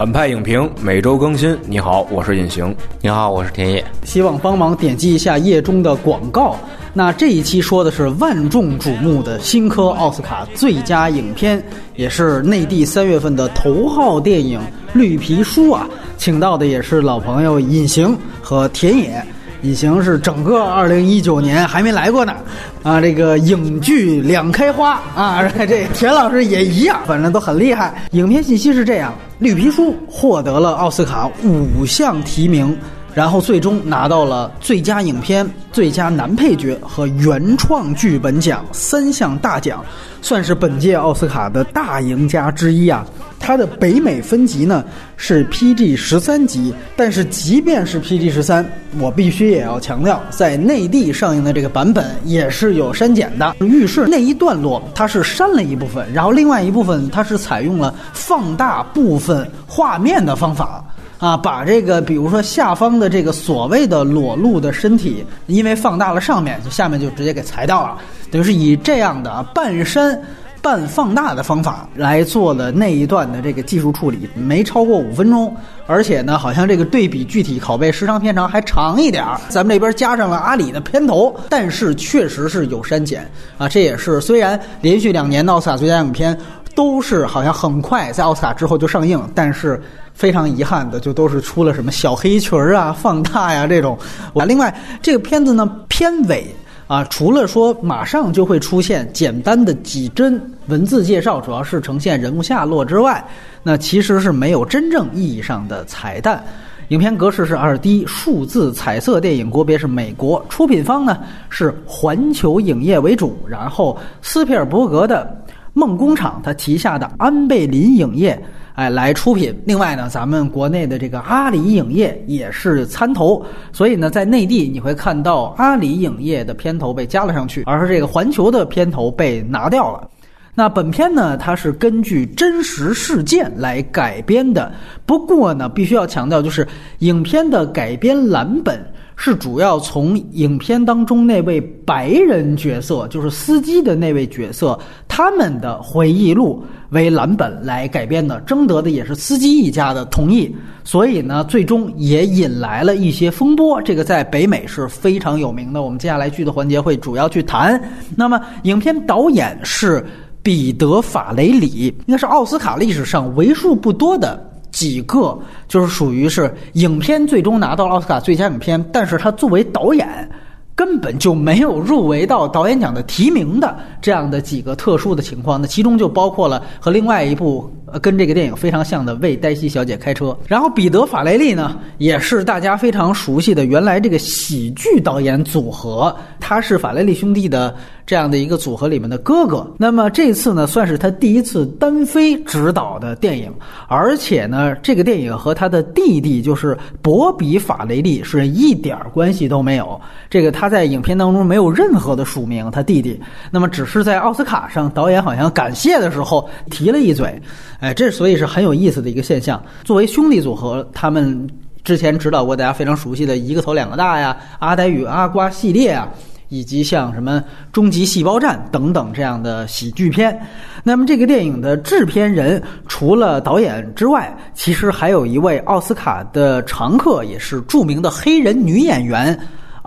反派影评每周更新。你好，我是隐形。你好，我是田野。希望帮忙点击一下页中的广告。那这一期说的是万众瞩目的新科奥斯卡最佳影片，也是内地三月份的头号电影《绿皮书》啊，请到的也是老朋友隐形和田野。已经是整个二零一九年还没来过呢，啊，这个影剧两开花啊，这田老师也一样，反正都很厉害。影片信息是这样，《绿皮书》获得了奥斯卡五项提名。然后最终拿到了最佳影片、最佳男配角和原创剧本奖三项大奖，算是本届奥斯卡的大赢家之一啊！它的北美分级呢是 PG 十三级，但是即便是 PG 十三，我必须也要强调，在内地上映的这个版本也是有删减的。浴室那一段落它是删了一部分，然后另外一部分它是采用了放大部分画面的方法。啊，把这个比如说下方的这个所谓的裸露的身体，因为放大了上面，就下面就直接给裁掉了，等于是以这样的半删半放大的方法来做了那一段的这个技术处理，没超过五分钟，而且呢，好像这个对比具体拷贝时长片长还长一点儿。咱们这边加上了阿里的片头，但是确实是有删减啊，这也是虽然连续两年的奥斯卡最佳影片都是好像很快在奥斯卡之后就上映，但是。非常遗憾的，就都是出了什么小黑裙儿啊、放大呀这种。啊，另外这个片子呢，片尾啊，除了说马上就会出现简单的几帧文字介绍，主要是呈现人物下落之外，那其实是没有真正意义上的彩蛋。影片格式是二 D 数字彩色电影，国别是美国，出品方呢是环球影业为主，然后斯皮尔伯格的梦工厂，他旗下的安贝林影业。哎，来出品。另外呢，咱们国内的这个阿里影业也是参投，所以呢，在内地你会看到阿里影业的片头被加了上去，而是这个环球的片头被拿掉了。那本片呢，它是根据真实事件来改编的。不过呢，必须要强调，就是影片的改编蓝本。是主要从影片当中那位白人角色，就是司机的那位角色，他们的回忆录为蓝本来改编的，征得的也是司机一家的同意，所以呢，最终也引来了一些风波。这个在北美是非常有名的。我们接下来剧的环节会主要去谈。那么，影片导演是彼得·法雷里，应该是奥斯卡历史上为数不多的。几个就是属于是影片最终拿到奥斯卡最佳影片，但是他作为导演根本就没有入围到导演奖的提名的这样的几个特殊的情况，那其中就包括了和另外一部跟这个电影非常像的《为黛西小姐开车》，然后彼得·法雷利呢也是大家非常熟悉的原来这个喜剧导演组合，他是法雷利兄弟的。这样的一个组合里面的哥哥，那么这次呢，算是他第一次单飞执导的电影，而且呢，这个电影和他的弟弟就是博比·法雷利是一点关系都没有。这个他在影片当中没有任何的署名，他弟弟，那么只是在奥斯卡上，导演好像感谢的时候提了一嘴，哎，这所以是很有意思的一个现象。作为兄弟组合，他们之前指导过大家非常熟悉的一个头两个大呀，阿呆与阿瓜系列啊。以及像什么《终极细胞战》等等这样的喜剧片，那么这个电影的制片人除了导演之外，其实还有一位奥斯卡的常客，也是著名的黑人女演员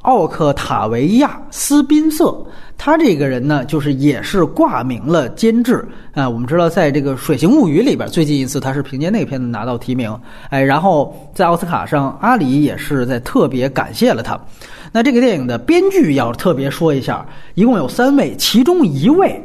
奥克塔维亚·斯宾瑟。他这个人呢，就是也是挂名了监制啊。我们知道，在这个《水形物语》里边，最近一次他是凭借那个片子拿到提名，哎，然后在奥斯卡上，阿里也是在特别感谢了他。那这个电影的编剧要特别说一下，一共有三位，其中一位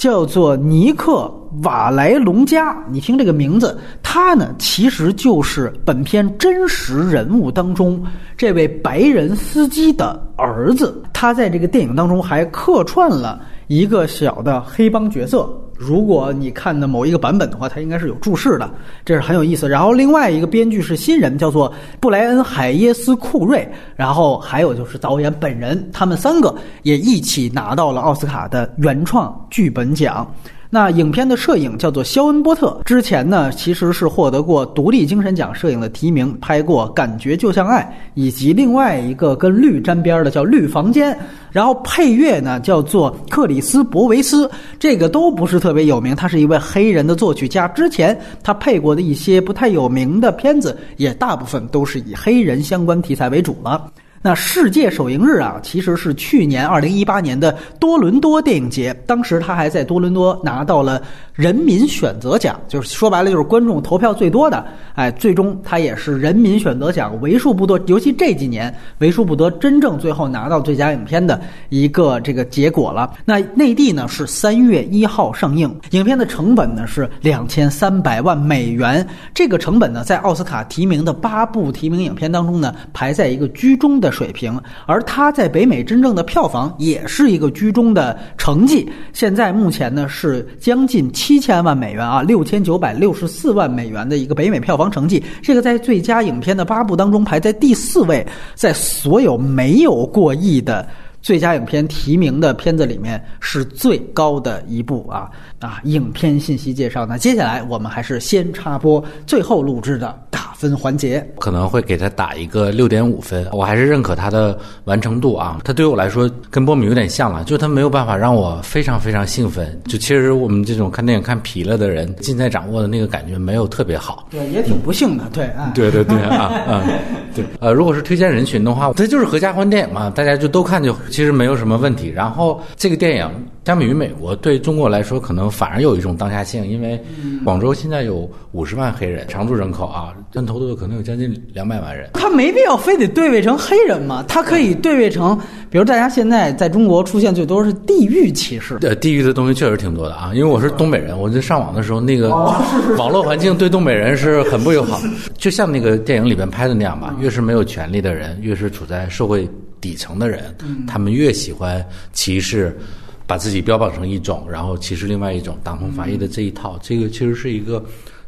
叫做尼克瓦莱隆加。你听这个名字，他呢其实就是本片真实人物当中这位白人司机的儿子。他在这个电影当中还客串了一个小的黑帮角色。如果你看的某一个版本的话，它应该是有注释的，这是很有意思。然后另外一个编剧是新人，叫做布莱恩·海耶斯·库瑞。然后还有就是导演本人，他们三个也一起拿到了奥斯卡的原创剧本奖。那影片的摄影叫做肖恩波特，之前呢其实是获得过独立精神奖摄影的提名，拍过《感觉就像爱》，以及另外一个跟绿沾边的叫《绿房间》。然后配乐呢叫做克里斯伯维斯，这个都不是特别有名，他是一位黑人的作曲家。之前他配过的一些不太有名的片子，也大部分都是以黑人相关题材为主了。那世界首映日啊，其实是去年二零一八年的多伦多电影节，当时他还在多伦多拿到了人民选择奖，就是说白了就是观众投票最多的。哎，最终他也是人民选择奖为数不多，尤其这几年为数不多真正最后拿到最佳影片的一个这个结果了。那内地呢是三月一号上映，影片的成本呢是两千三百万美元，这个成本呢在奥斯卡提名的八部提名影片当中呢排在一个居中的。水平，而它在北美真正的票房也是一个居中的成绩。现在目前呢是将近七千万美元啊，六千九百六十四万美元的一个北美票房成绩。这个在最佳影片的八部当中排在第四位，在所有没有过亿的最佳影片提名的片子里面是最高的一部啊啊！影片信息介绍，那接下来我们还是先插播最后录制的打。分环节可能会给他打一个六点五分，我还是认可他的完成度啊。他对于我来说跟波米有点像了，就他没有办法让我非常非常兴奋。就其实我们这种看电影看疲了的人，尽在掌握的那个感觉没有特别好。对，也挺不幸的。对啊，对对对啊啊，对呃，如果是推荐人群的话，它就是合家欢电影嘛，大家就都看就其实没有什么问题。然后这个电影相比于美国，对中国来说可能反而有一种当下性，因为广州现在有五十万黑人常住人口啊。投的可能有将近两百万人，他没必要非得对位成黑人嘛？他可以对位成，比如大家现在在中国出现最多是地域歧视。对，地域的东西确实挺多的啊。因为我是东北人，我在上网的时候，那个网络环境对东北人是很不友好。就像那个电影里边拍的那样吧，越是没有权利的人，越是处在社会底层的人，他们越喜欢歧视，把自己标榜成一种，然后歧视另外一种，党同伐异的这一套，这个其实是一个。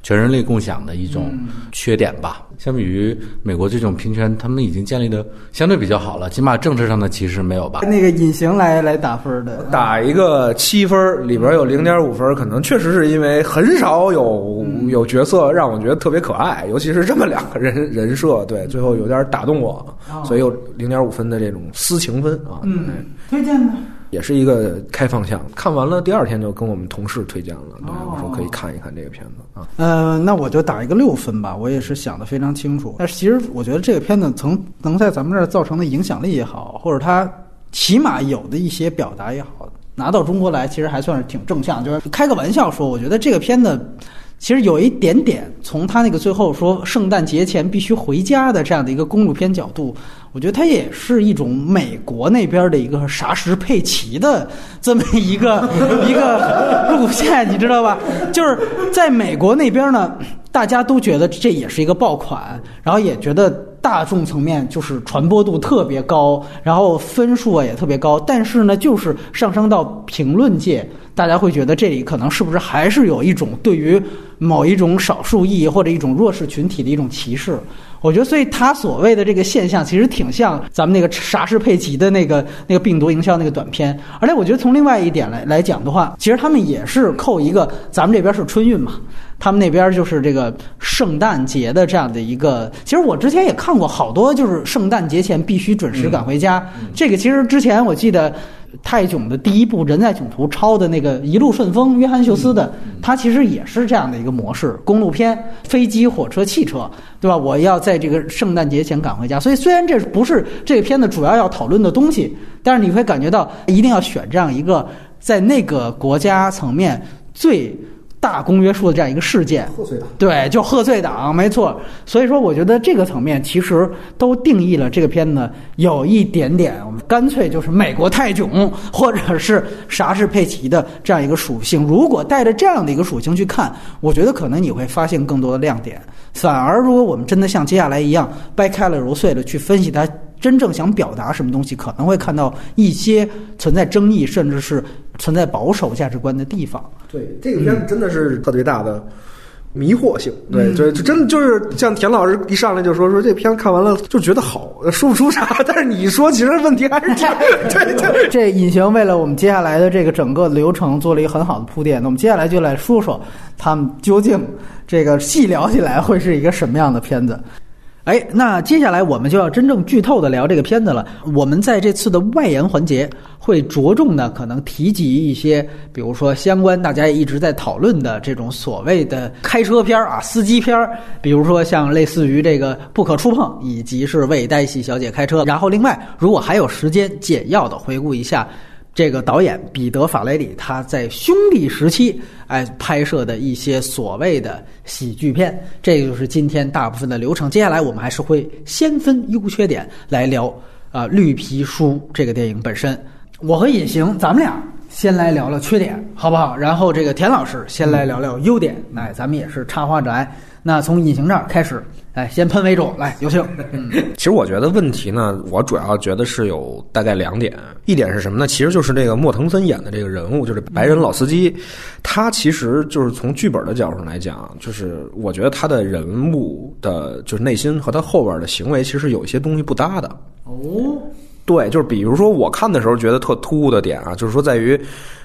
全人类共享的一种缺点吧。相比于美国这种平权，他们已经建立的相对比较好了，起码政治上的歧视没有吧？那个隐形来来打分的，打一个七分，里边有零点五分，可能确实是因为很少有有角色让我觉得特别可爱，尤其是这么两个人人设，对，最后有点打动我，所以有零点五分的这种私情分啊。嗯，推荐的。也是一个开放项，看完了第二天就跟我们同事推荐了，对我说可以看一看这个片子啊。嗯，那我就打一个六分吧，我也是想的非常清楚。但是其实我觉得这个片子曾能在咱们这儿造成的影响力也好，或者它起码有的一些表达也好，拿到中国来其实还算是挺正向。就是开个玩笑说，我觉得这个片子。其实有一点点，从他那个最后说圣诞节前必须回家的这样的一个公路片角度，我觉得它也是一种美国那边的一个啥时佩奇的这么一个 一个路线，你知道吧？就是在美国那边呢，大家都觉得这也是一个爆款，然后也觉得大众层面就是传播度特别高，然后分数啊也特别高，但是呢，就是上升到评论界。大家会觉得这里可能是不是还是有一种对于某一种少数裔或者一种弱势群体的一种歧视？我觉得，所以他所谓的这个现象其实挺像咱们那个莎士佩奇的那个那个病毒营销那个短片。而且，我觉得从另外一点来来讲的话，其实他们也是扣一个，咱们这边是春运嘛，他们那边就是这个圣诞节的这样的一个。其实我之前也看过好多，就是圣诞节前必须准时赶回家。这个其实之前我记得。泰囧的第一部《人在囧途》抄的那个《一路顺风》，约翰·休斯的，他其实也是这样的一个模式：公路片、飞机、火车、汽车，对吧？我要在这个圣诞节前赶回家。所以，虽然这不是这个片子主要要讨论的东西，但是你会感觉到一定要选这样一个在那个国家层面最。大公约数的这样一个事件，贺岁档对，就贺岁档，没错。所以说，我觉得这个层面其实都定义了这个片子有一点点，我们干脆就是美国泰囧或者是啥是佩奇的这样一个属性。如果带着这样的一个属性去看，我觉得可能你会发现更多的亮点。反而，如果我们真的像接下来一样掰开了揉碎了去分析它。真正想表达什么东西，可能会看到一些存在争议，甚至是存在保守价值观的地方。对这个片子真的是特别大的迷惑性。对，就，就真的就是像田老师一上来就说说这片看完了就觉得好，说不出啥。但是你说，其实问题还是对 对。这隐形为了我们接下来的这个整个流程做了一个很好的铺垫。那我们接下来就来说说他们究竟这个细聊起来会是一个什么样的片子。哎，那接下来我们就要真正剧透的聊这个片子了。我们在这次的外延环节会着重的可能提及一些，比如说相关大家一直在讨论的这种所谓的开车片儿啊、司机片儿，比如说像类似于这个《不可触碰》，以及是为黛西小姐开车。然后另外，如果还有时间，简要的回顾一下。这个导演彼得·法雷里他在兄弟时期哎拍摄的一些所谓的喜剧片，这就是今天大部分的流程。接下来我们还是会先分优缺点来聊啊《绿皮书》这个电影本身。我和隐形咱们俩先来聊聊缺点，好不好？然后这个田老师先来聊聊优点。哎，咱们也是插花宅。那从隐形这儿开始，哎，先喷为主，来有请。其实我觉得问题呢，我主要觉得是有大概两点。一点是什么呢？其实就是这个莫腾森演的这个人物，就是白人老司机，他其实就是从剧本的角度上来讲，就是我觉得他的人物的，就是内心和他后边的行为，其实有一些东西不搭的。哦，对，就是比如说我看的时候觉得特突兀的点啊，就是说在于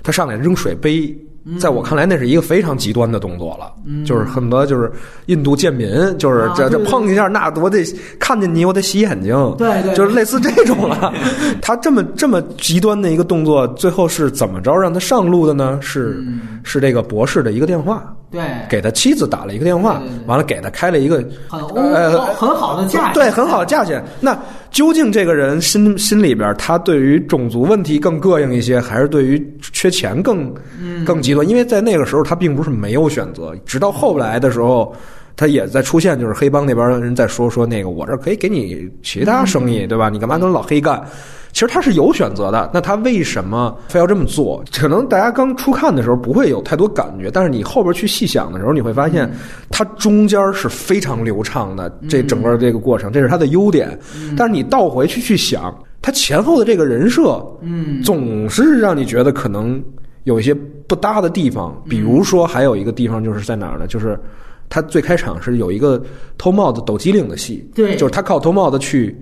他上来扔水杯。在我看来，那是一个非常极端的动作了，就是恨不得就是印度贱民，就是这这碰一下，那我得看见你，我得洗眼睛，对对，就是类似这种了。他这么这么极端的一个动作，最后是怎么着让他上路的呢？是是这个博士的一个电话。对，给他妻子打了一个电话，完了给他开了一个很呃很好的价，对，很好的价钱。那究竟这个人心心里边，他对于种族问题更膈应一些，还是对于缺钱更更极端？因为在那个时候，他并不是没有选择，直到后来的时候，他也在出现，就是黑帮那边的人在说说那个，我这可以给你其他生意，对吧？你干嘛跟老黑干？其实他是有选择的，那他为什么非要这么做？可能大家刚初看的时候不会有太多感觉，但是你后边去细想的时候，你会发现，他中间是非常流畅的。这整个这个过程，这是他的优点。但是你倒回去去想，他前后的这个人设，嗯，总是让你觉得可能有一些不搭的地方。比如说，还有一个地方就是在哪儿呢？就是他最开场是有一个偷帽子抖机灵的戏，对，就是他靠偷帽子去。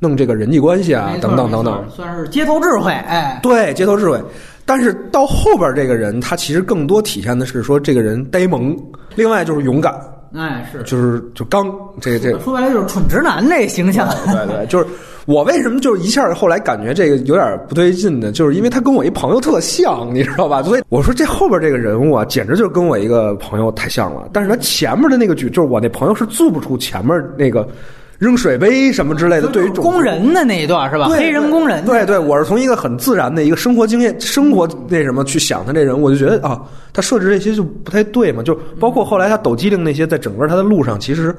弄这个人际关系啊，等等等等，算是街头智慧，哎，对，街头智慧。但是到后边这个人，他其实更多体现的是说这个人呆萌，另外就是勇敢，哎，是，就是就刚，这这说白了就是蠢直男那形象，对对，就是我为什么就是一下后来感觉这个有点不对劲呢？就是因为他跟我一朋友特像，你知道吧？所以我说这后边这个人物啊，简直就是跟我一个朋友太像了。但是他前面的那个剧，就是我那朋友是做不出前面那个。扔水杯什么之类的，对于工人的那一段是吧？黑人工人，对对，我是从一个很自然的一个生活经验、生活那什么去想他这人，我就觉得啊，他设置这些就不太对嘛，就包括后来他抖机灵那些，在整个他的路上其实。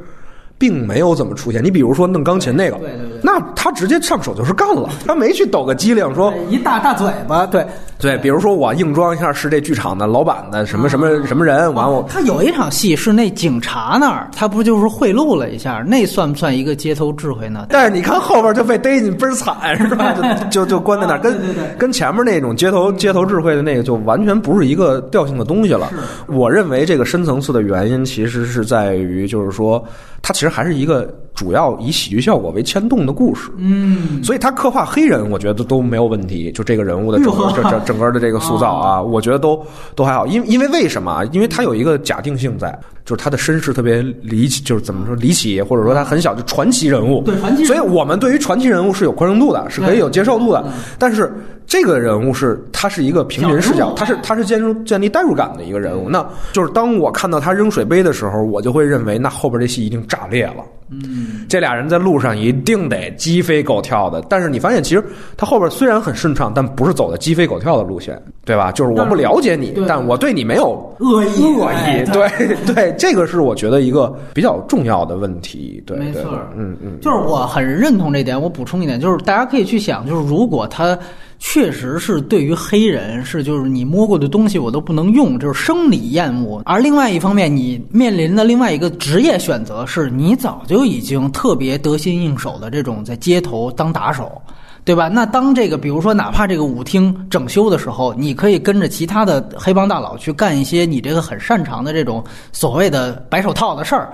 并没有怎么出现。你比如说弄钢琴那个，对对对，那他直接上手就是干了，他没去抖个机灵说一大大嘴巴，对对。比如说我硬装一下是这剧场的老板的什么什么什么人，完我他有一场戏是那警察那儿，他不就是贿赂了一下，那算不算一个街头智慧呢？但是你看后边就被逮进倍儿惨是吧？就就关在那儿，跟跟前面那种街头街头智慧的那个就完全不是一个调性的东西了。我认为这个深层次的原因其实是在于，就是说。他其实还是一个主要以喜剧效果为牵动的故事，嗯，所以他刻画黑人，我觉得都没有问题。就这个人物的整个这这整个的这个塑造啊，我觉得都都还好。因因为为什么？因为他有一个假定性在，就是他的身世特别离奇，就是怎么说离奇，或者说他很小就传奇人物，对传奇。所以我们对于传奇人物是有宽容度的，是可以有接受度的。但是这个人物是他是一个平民视角，他是他是建建建立代入感的一个人物。那就是当我看到他扔水杯的时候，我就会认为那后边这戏一定炸裂了。嗯，这俩人在路上一定得鸡飞狗跳的。但是你发现，其实他后边虽然很顺畅，但不是走的鸡飞狗跳的路线，对吧？就是我不了解你，但我对你没有恶意，恶意。对对，这个是我觉得一个比较重要的问题。对，没错，嗯嗯，就是我很认同这点。我补充一点，就是大家可以去想，就是如果他。确实是对于黑人是就是你摸过的东西我都不能用，就是生理厌恶。而另外一方面，你面临的另外一个职业选择是你早就已经特别得心应手的这种在街头当打手。对吧？那当这个，比如说，哪怕这个舞厅整修的时候，你可以跟着其他的黑帮大佬去干一些你这个很擅长的这种所谓的白手套的事儿，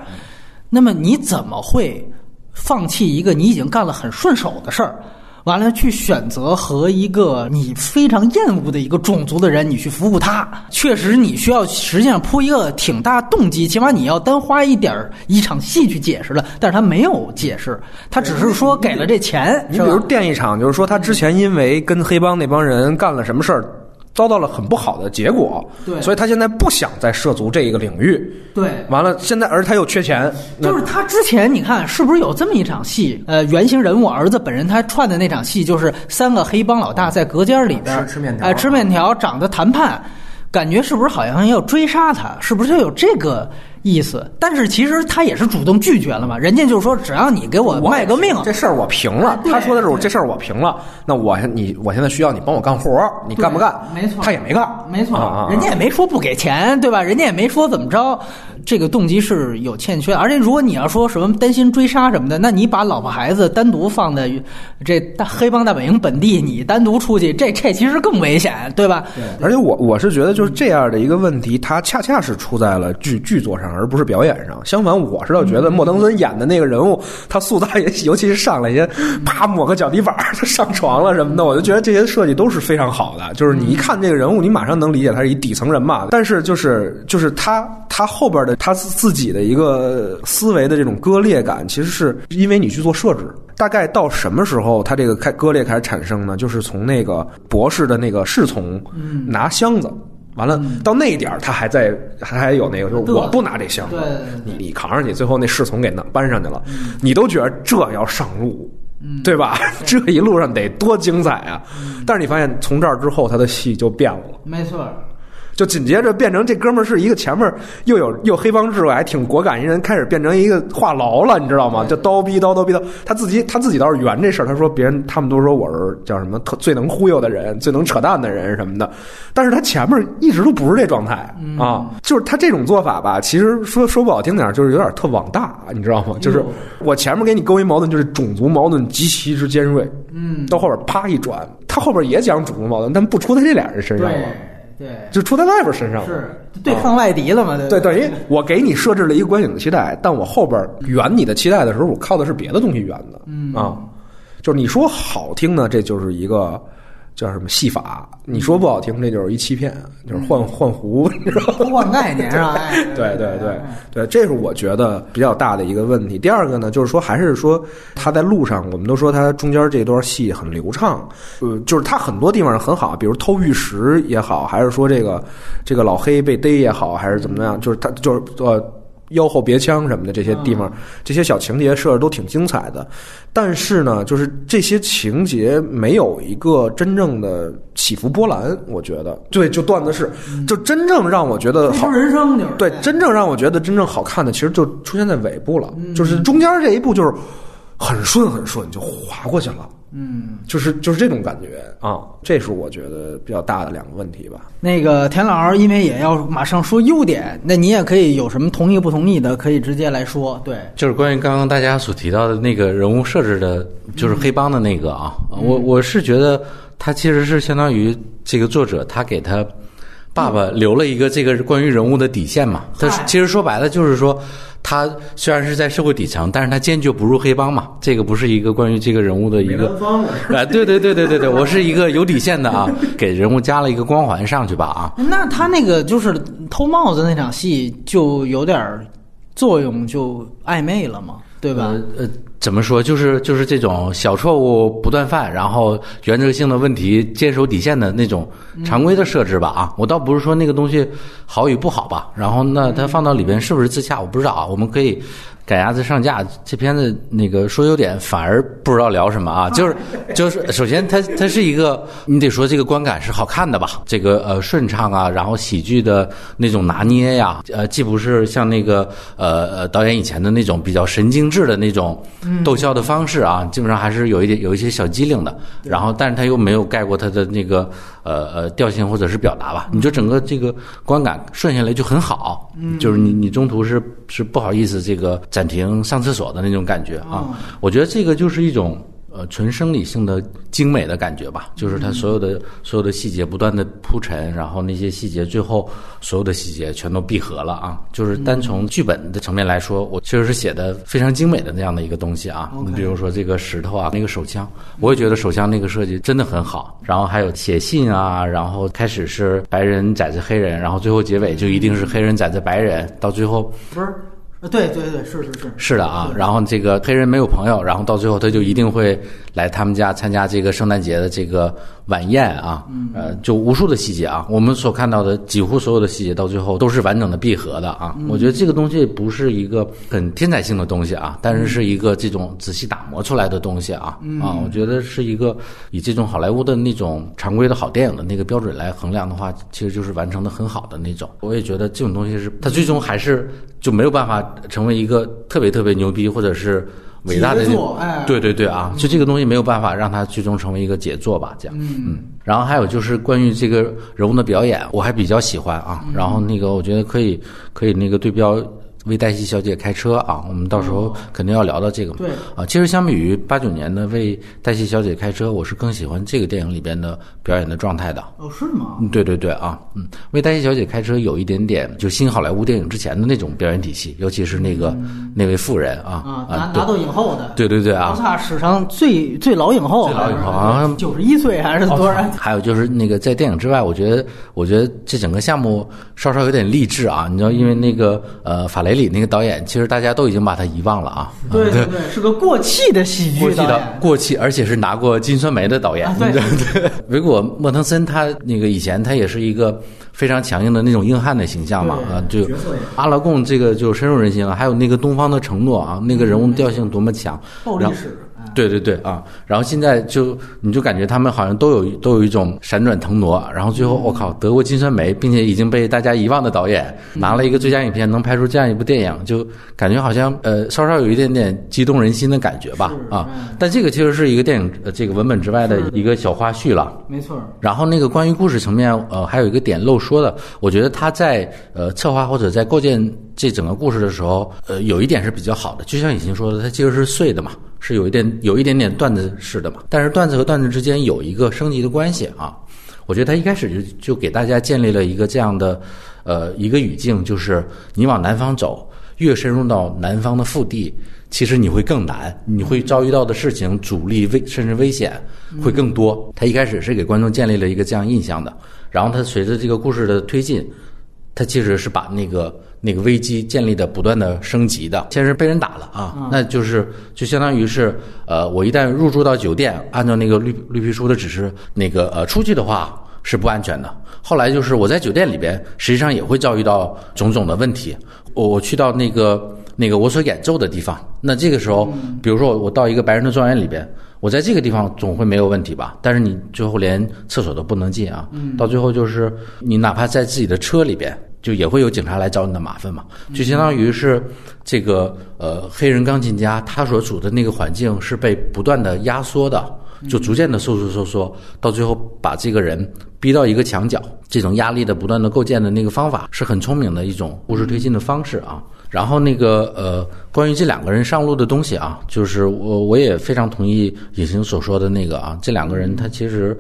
那么你怎么会放弃一个你已经干了很顺手的事儿？完了，去选择和一个你非常厌恶的一个种族的人，你去服务他，确实你需要实际上铺一个挺大动机，起码你要单花一点儿一场戏去解释了。但是他没有解释，他只是说给了这钱，你比如？电一场，就是说他之前因为跟黑帮那帮人干了什么事儿，遭到了很不好的结果，对所以他现在不想再涉足这一个领域。对，完了，现在而他又缺钱，那就是他之前你看是不是有这么一场戏？呃，原型人物儿子本人他串的那场戏，就是三个黑帮老大在隔间里边吃吃面条哎、吃面条，长得谈判，感觉是不是好像要追杀他？是不是就有这个意思？但是其实他也是主动拒绝了嘛，人家就是说只要你给我我卖个命，这事儿我平了。他说的是我这事儿我平了，那我你我现在需要你帮我干活儿，你干不干？没错他也没干，没错，人家也没说不给钱，对吧？人家也没说怎么着，这个动机是有欠缺。而且如果你要说什么担心追杀什么的，那你把老婆孩子单独放在这大黑帮大本营本地，你单独出去，这这其实更危险，对吧？对而且我我是觉得就是这样的一个问题，它恰恰是出在了剧剧作上，而不是表演上。相反，我是倒觉得莫登森演的那个人物，他塑造也，尤其是上来一些啪抹个脚底板儿，他上床了什么的，我就觉得这些设计都是非常好的。就是你一看这个人物，你马上能理解他是一底层人嘛。但是就是就是他他后边的他自己的一个思维的这种割裂感，其实是因为你去做设置。大概到什么时候，他这个开割裂开始产生呢？就是从那个博士的那个侍从拿箱子。完了，到那一点儿他还在，还还有那个，就是我不拿这箱子你你扛上去，最后那侍从给拿搬上去了，你都觉得这要上路，对吧？这一路上得多精彩啊！但是你发现从这儿之后，他的戏就变了。没错，就紧接着变成这哥们儿是一个前面又有又黑帮智慧，还挺果敢一人，开始变成一个话痨了，你知道吗？就叨逼叨叨逼叨，他自己他自己倒是圆这事儿，他说别人他们都说我是叫什么特最能忽悠的人，最能扯淡的人什么的，但是他前面一直都不是这状态啊，就是他这种做法吧，其实说说不好听点儿，就是有点特网大，你知道吗？就是我前面给你勾一矛盾，就是种族矛盾极其之尖锐，嗯，到后边啪一转，他后边也讲种族矛盾，但不出在这俩人身上了。对，就出在外边身上了。是对抗外敌了嘛？对，等于我给你设置了一个观影的期待，但我后边圆你的期待的时候，我靠的是别的东西圆的。嗯啊，就是你说好听呢，这就是一个叫什么戏法；你说不好听，这就是一欺骗，就是换换壶，你知道吗？换概念是吧？哎 对对对对，这是我觉得比较大的一个问题。第二个呢，就是说还是说他在路上，我们都说他中间这段戏很流畅，呃，就是他很多地方很好，比如偷玉石也好，还是说这个这个老黑被逮也好，还是怎么样，就是他就是呃。腰后别枪什么的这些地方，这些小情节设置都挺精彩的，但是呢，就是这些情节没有一个真正的起伏波澜，我觉得，对，就段子是，就真正让我觉得好，人生就是。对，真正让我觉得真正好看的，其实就出现在尾部了，就是中间这一步就是很顺很顺就划过去了，嗯，就是就是这种感觉啊，这是我觉得比较大的两个问题吧。那个田老师，因为也要马上说优点，那你也可以有什么同意不同意的，可以直接来说。对，就是关于刚刚大家所提到的那个人物设置的，就是黑帮的那个啊，嗯我我是觉得他其实是相当于这个作者他给他爸爸留了一个这个关于人物的底线嘛。他其实说白了就是说，他虽然是在社会底层，但是他坚决不入黑帮嘛。这个不是一个关于这个人物的一个啊，对对对对对对，我是一个有底线的啊，给人物加了一个光环上去吧啊。那他那个就是偷帽子那场戏，就有点作用，就暧昧了嘛，对吧？呃，怎么说？就是就是这种小错误不断犯，然后原则性的问题坚守底线的那种常规的设置吧啊。我倒不是说那个东西好与不好吧。然后那它放到里边是不是自洽，我不知道啊。我们可以赶鸭子上架。这片子那个说优点，反而不知道聊什么啊。就是就是，首先它它是一个，你得说这个观感是好看的吧？这个呃顺畅啊，然后喜剧的那种拿捏呀，呃，既不是像那个呃呃导演以前的那种比较神经质的那种逗笑的方式啊，基本上还是有一点有一些小机灵的。然后，但是他又没有盖过他的那个呃呃调性或者是表达吧？你就整个这个观感顺下来就很好，就是你你中途是是不好意思这个暂停上厕所的那种感觉啊。我觉得这个就是一种。呃纯生理性的精美的感觉吧，就是它所有的所有的细节不断的铺陈，然后那些细节最后所有的细节全都闭合了啊，就是单从剧本的层面来说，我确实是写的非常精美的那样的一个东西啊。你比如说这个石头啊，那个手枪，我也觉得手枪那个设计真的很好。然后还有写信啊，然后开始是白人宰着黑人，然后最后结尾就一定是黑人宰着白人，到最后不是，呃对对对，是是是，是的啊，然后这个黑人没有朋友，然后到最后他就一定会来他们家参加这个圣诞节的这个晚宴啊，呃，就无数的细节啊，我们所看到的几乎所有的细节到最后都是完整的闭合的啊。我觉得这个东西不是一个很天才性的东西啊，但是是一个这种仔细打磨出来的东西啊啊，我觉得是一个以这种好莱坞的那种常规的好电影的那个标准来衡量的话，其实就是完成的很好的那种。我也觉得这种东西是它最终还是就没有办法成为一个特别特别牛逼或者是。伟大的杰作哎对对对啊，就这个东西没有办法让它最终成为一个杰作吧，这样。嗯，然后还有就是关于这个人物的表演，我还比较喜欢啊。然后那个我觉得可以可以那个对标为黛西小姐开车啊，我们到时候肯定要聊到这个嘛。对啊，其实相比于八九年的为黛西小姐开车，我是更喜欢这个电影里边的表演的状态的。哦是吗？嗯，对对对啊，嗯，为黛西小姐开车有一点点就新好莱坞电影之前的那种表演体系，尤其是那个、那位妇人啊啊，拿拿到影后的，对对对啊奥史上最最老影后，最老影后好像九十一岁还是多少？还有就是那个在电影之外，我觉得我觉得这整个项目稍稍有点励志啊，你知道，因为那个呃法雷里那个导演，其实大家都已经把他遗忘了啊，对对对，是个过气的喜剧导演。过气，而且是拿过金酸梅的导演。啊对对，维果莫腾森他那个以前他也是一个非常强硬的那种硬汉的形象嘛啊，就阿拉贡这个就深入人心了。还有那个东方的承诺啊，那个人物调性多么强，暴力史，哎对对对啊，然后现在就你就感觉他们好像都有都有一种闪转腾挪，然后最后我靠得过金酸梅，并且已经被大家遗忘的导演拿了一个最佳影片，能拍出这样一部电影，就感觉好像呃稍稍有一点点激动人心的感觉吧啊。但这个其实是一个电影呃这个文本之外的一个小花絮了。没错儿，然后那个关于故事层面，呃，还有一个点漏说的，我觉得他在呃策划或者在构建这整个故事的时候，呃，有一点是比较好的，就像已经说的，它其实是碎的嘛，是有一点有一点点段子式的嘛，但是段子和段子之间有一个升级的关系啊。我觉得他一开始就就给大家建立了一个这样的呃一个语境，就是你往南方走，越深入到南方的腹地，其实你会更难，你会遭遇到的事情、阻力、危甚至危险会更多。他一开始是给观众建立了一个这样印象的，然后他随着这个故事的推进，他其实是把那个那个危机建立的不断的升级的。先是被人打了啊，那就是就相当于是呃，我一旦入住到酒店，按照那个绿绿皮书的指示，那个呃出去的话是不安全的。后来就是我在酒店里边，实际上也会遭遇到种种的问题。我我去到那个那个我所演奏的地方，那这个时候，比如说我我到一个白人的庄园里边，我在这个地方总会没有问题吧？但是你最后连厕所都不能进啊，到最后就是你哪怕在自己的车里边，就也会有警察来找你的麻烦嘛，就相当于是这个呃黑人钢琴家他所处的那个环境是被不断的压缩的。就逐渐的收缩收缩，到最后把这个人逼到一个墙角，这种压力的不断的构建的那个方法是很聪明的一种故事推进的方式啊。然后那个呃，关于这两个人上路的东西啊，就是我我也非常同意隐形所说的那个啊，这两个人他其实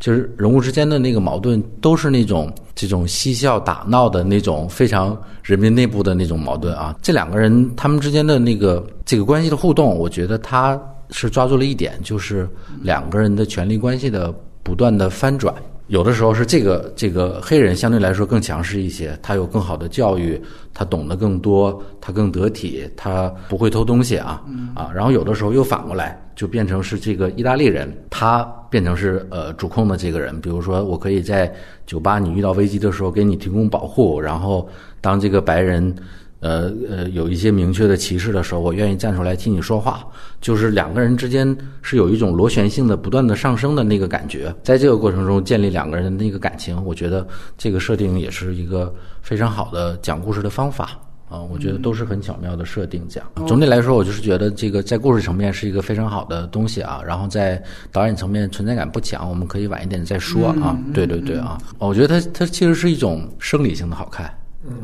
就是人物之间的那个矛盾，都是那种这种嬉笑打闹的那种非常人民内部的那种矛盾啊。这两个人他们之间的那个这个关系的互动，我觉得他是抓住了一点，就是两个人的权力关系的不断的翻转。有的时候是这个这个黑人相对来说更强势一些，他有更好的教育，他懂得更多，他更得体，他不会偷东西啊啊。然后有的时候又反过来，就变成是这个意大利人，他变成是呃主控的这个人。比如说，我可以在酒吧你遇到危机的时候给你提供保护，然后当这个白人。呃呃，有一些明确的歧视的时候，我愿意站出来替你说话。就是两个人之间是有一种螺旋性的不断的上升的那个感觉，在这个过程中建立两个人的那个感情，我觉得这个设定也是一个非常好的讲故事的方法啊。我觉得都是很巧妙的设定。这样总体来说，我就是觉得这个在故事层面是一个非常好的东西啊。然后在导演层面存在感不强，我们可以晚一点再说啊。对对对啊，我觉得它它其实是一种生理性的好看。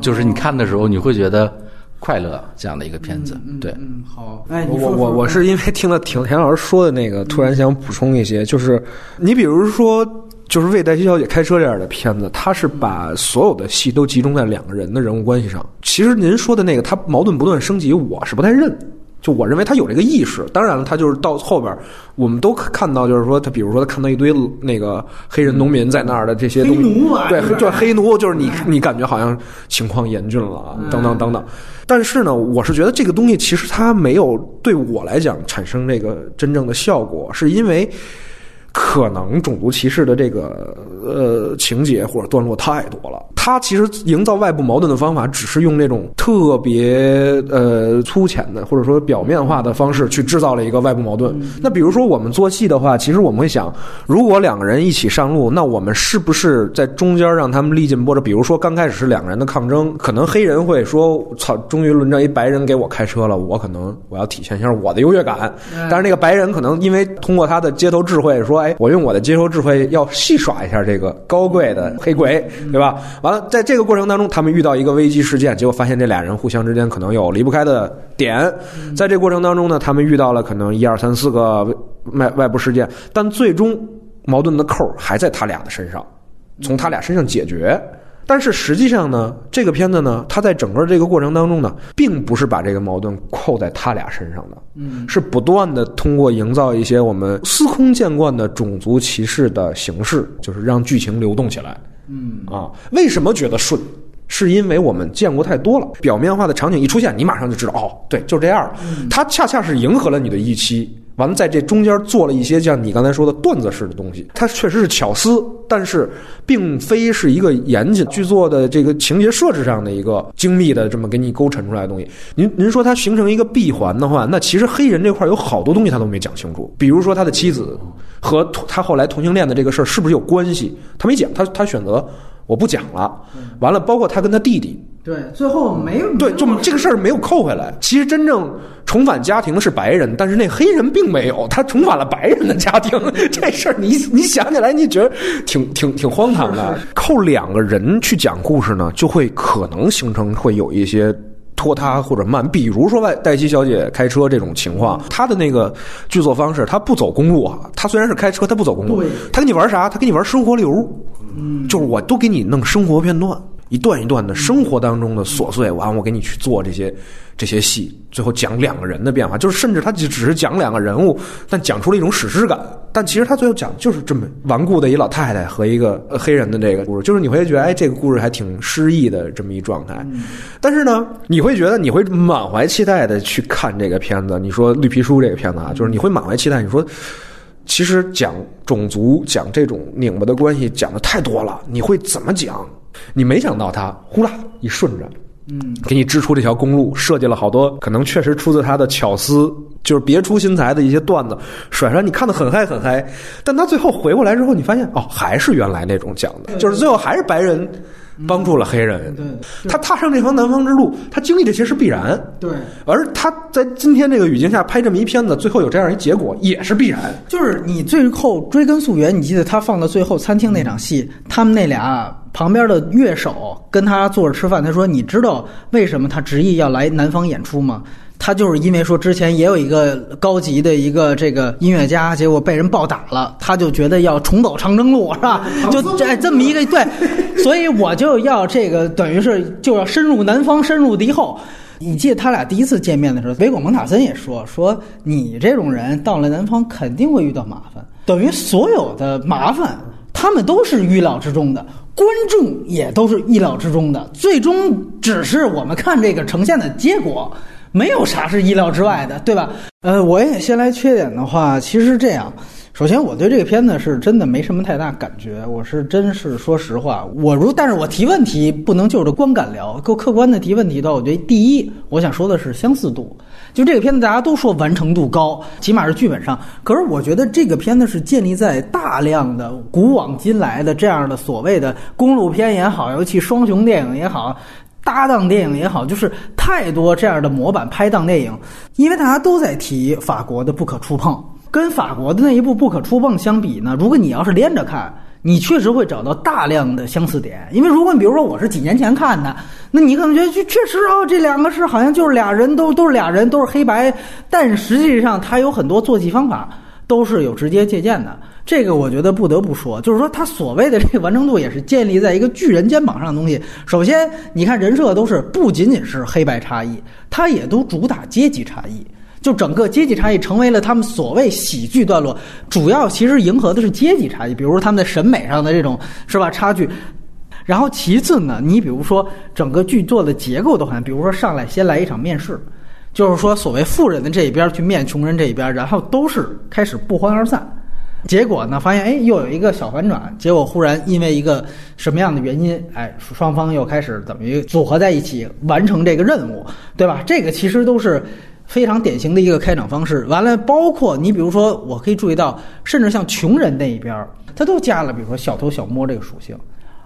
就是你看的时候，你会觉得快乐这样的一个片子。对，嗯，好，哎，我你说说我我是因为听了田田老师说的那个，突然想补充一些，就是你比如说，就是为黛西小姐开车这样的片子，它是把所有的戏都集中在两个人的人物关系上。其实您说的那个，他矛盾不断升级，我是不太认。就我认为他有这个意识，当然了，他就是到后边，我们都看到，就是说他，比如说他看到一堆那个黑人农民在那儿的这些东西，对，就是黑奴，就是你你感觉好像情况严峻了啊，等等等等。但是呢，我是觉得这个东西其实它没有对我来讲产生这个真正的效果，是因为可能种族歧视的这个呃情节或者段落太多了。它其实营造外部矛盾的方法，只是用那种特别呃粗浅的或者说表面化的方式去制造了一个外部矛盾。那比如说我们做戏的话，其实我们会想，如果两个人一起上路，那我们是不是在中间让他们历尽波折？比如说刚开始是两个人的抗争，可能黑人会说：“操，终于轮着一白人给我开车了，我可能我要体现一下我的优越感。”但是那个白人可能因为通过他的街头智慧说：“哎，我用我的街头智慧要戏耍一下这个高贵的黑鬼，对吧？”完了，在这个过程当中，他们遇到一个危机事件，结果发现这俩人互相之间可能有离不开的点。在这个过程当中呢，他们遇到了可能一二三四个外外部事件，但最终矛盾的扣还在他俩的身上，从他俩身上解决。但是实际上呢，这个片子呢，它在整个这个过程当中呢，并不是把这个矛盾扣在他俩身上的，嗯，是不断的通过营造一些我们司空见惯的种族歧视的形式，就是让剧情流动起来。嗯啊，为什么觉得顺？是因为我们见过太多了，表面化的场景一出现，你马上就知道，哦，对，就是这样了。它恰恰是迎合了你的预期，完了在这中间做了一些像你刚才说的段子式的东西。它确实是巧思，但是并非是一个严谨剧作的这个情节设置上的一个精密的这么给你勾陈出来的东西。您您说它形成一个闭环的话，那其实黑人这块有好多东西他都没讲清楚，比如说他的妻子和他后来同性恋的这个事儿是不是有关系，他没讲，他他选择。我不讲了，完了，包括他跟他弟弟，对，最后没有对，就这个事儿没有扣回来。其实真正重返家庭的是白人，但是那黑人并没有，他重返了白人的家庭。这事儿你你想起来，你觉得挺挺挺荒唐的。扣两个人去讲故事呢，就会可能形成会有一些。拖沓或者慢，比如说外黛西小姐开车这种情况，她的那个剧作方式，她不走公路啊，她虽然是开车，她不走公路，她跟你玩啥？她跟你玩生活流，嗯，就是我都给你弄生活片段，一段一段的生活当中的琐碎，完我给你去做这些这些戏，最后讲两个人的变化，就是甚至她就只是讲两个人物，但讲出了一种史诗感。但其实他最后讲就是这么顽固的一老太太和一个呃黑人的这个故事，就是你会觉得哎，这个故事还挺诗意的这么一状态。但是呢，你会觉得你会满怀期待的去看这个片子。你说《绿皮书》这个片子啊，就是你会满怀期待。你说，其实讲种族、讲这种拧巴的关系讲的太多了，你会怎么讲？你没想到他呼啦一顺着。嗯，给你支出这条公路，设计了好多可能确实出自他的巧思，就是别出心裁的一些段子甩出来，你看的很嗨很嗨。但他最后回过来之后，你发现哦，还是原来那种讲的，就是最后还是白人帮助了黑人。对他踏上这方南方之路，他经历这些是必然。对，而他在今天这个语境下拍这么一片子，最后有这样一结果，也是必然。就是你最后追根溯源，你记得他放到最后餐厅那场戏，他们那俩旁边的乐手跟他坐着吃饭，他说：“你知道为什么他执意要来南方演出吗？”他就是因为说之前也有一个高级的一个这个音乐家，结果被人暴打了，他就觉得要重走长征路，是吧？就这这么一个对，所以我就要这个等于是就要深入南方，深入敌后。你记得他俩第一次见面的时候，维果蒙塔森也说说你这种人到了南方肯定会遇到麻烦，等于所有的麻烦他们都是预料之中的，观众也都是意料之中的，最终只是我们看这个呈现的结果。没有啥是意料之外的，对吧？呃，我也先来缺点的话，其实是这样。首先，我对这个片子是真的没什么太大感觉，我是真是说实话。我如，但是我提问题不能就着观感聊，够客观的提问题的话，我觉得第一，我想说的是相似度。就这个片子，大家都说完成度高，起码是剧本上。可是我觉得这个片子是建立在大量的古往今来的这样的所谓的公路片也好，尤其双雄电影也好。搭档电影也好，就是太多这样的模板拍档电影，因为大家都在提法国的《不可触碰》，跟法国的那一部《不可触碰》相比呢，如果你要是连着看，你确实会找到大量的相似点。因为如果你比如说我是几年前看的，那你可能觉得就确实哦，这两个是好像就是俩人都都是俩人都是黑白，但实际上它有很多做戏方法都是有直接借鉴的。这个我觉得不得不说，就是说他所谓的这个完成度也是建立在一个巨人肩膀上的东西。首先，你看人设都是不仅仅是黑白差异，它也都主打阶级差异。就整个阶级差异成为了他们所谓喜剧段落，主要其实迎合的是阶级差异，比如说他们的审美上的这种是吧差距。然后其次呢，你比如说整个剧作的结构都很，比如说上来先来一场面试，就是说所谓富人的这一边去面穷人这一边，然后都是开始不欢而散。结果呢，发现哎，又有一个小反转。结果忽然因为一个什么样的原因，哎，双方又开始等于组合在一起完成这个任务，对吧？这个其实都是非常典型的一个开场方式。完了，包括你比如说，我可以注意到，甚至像穷人那一边，他都加了，比如说小偷小摸这个属性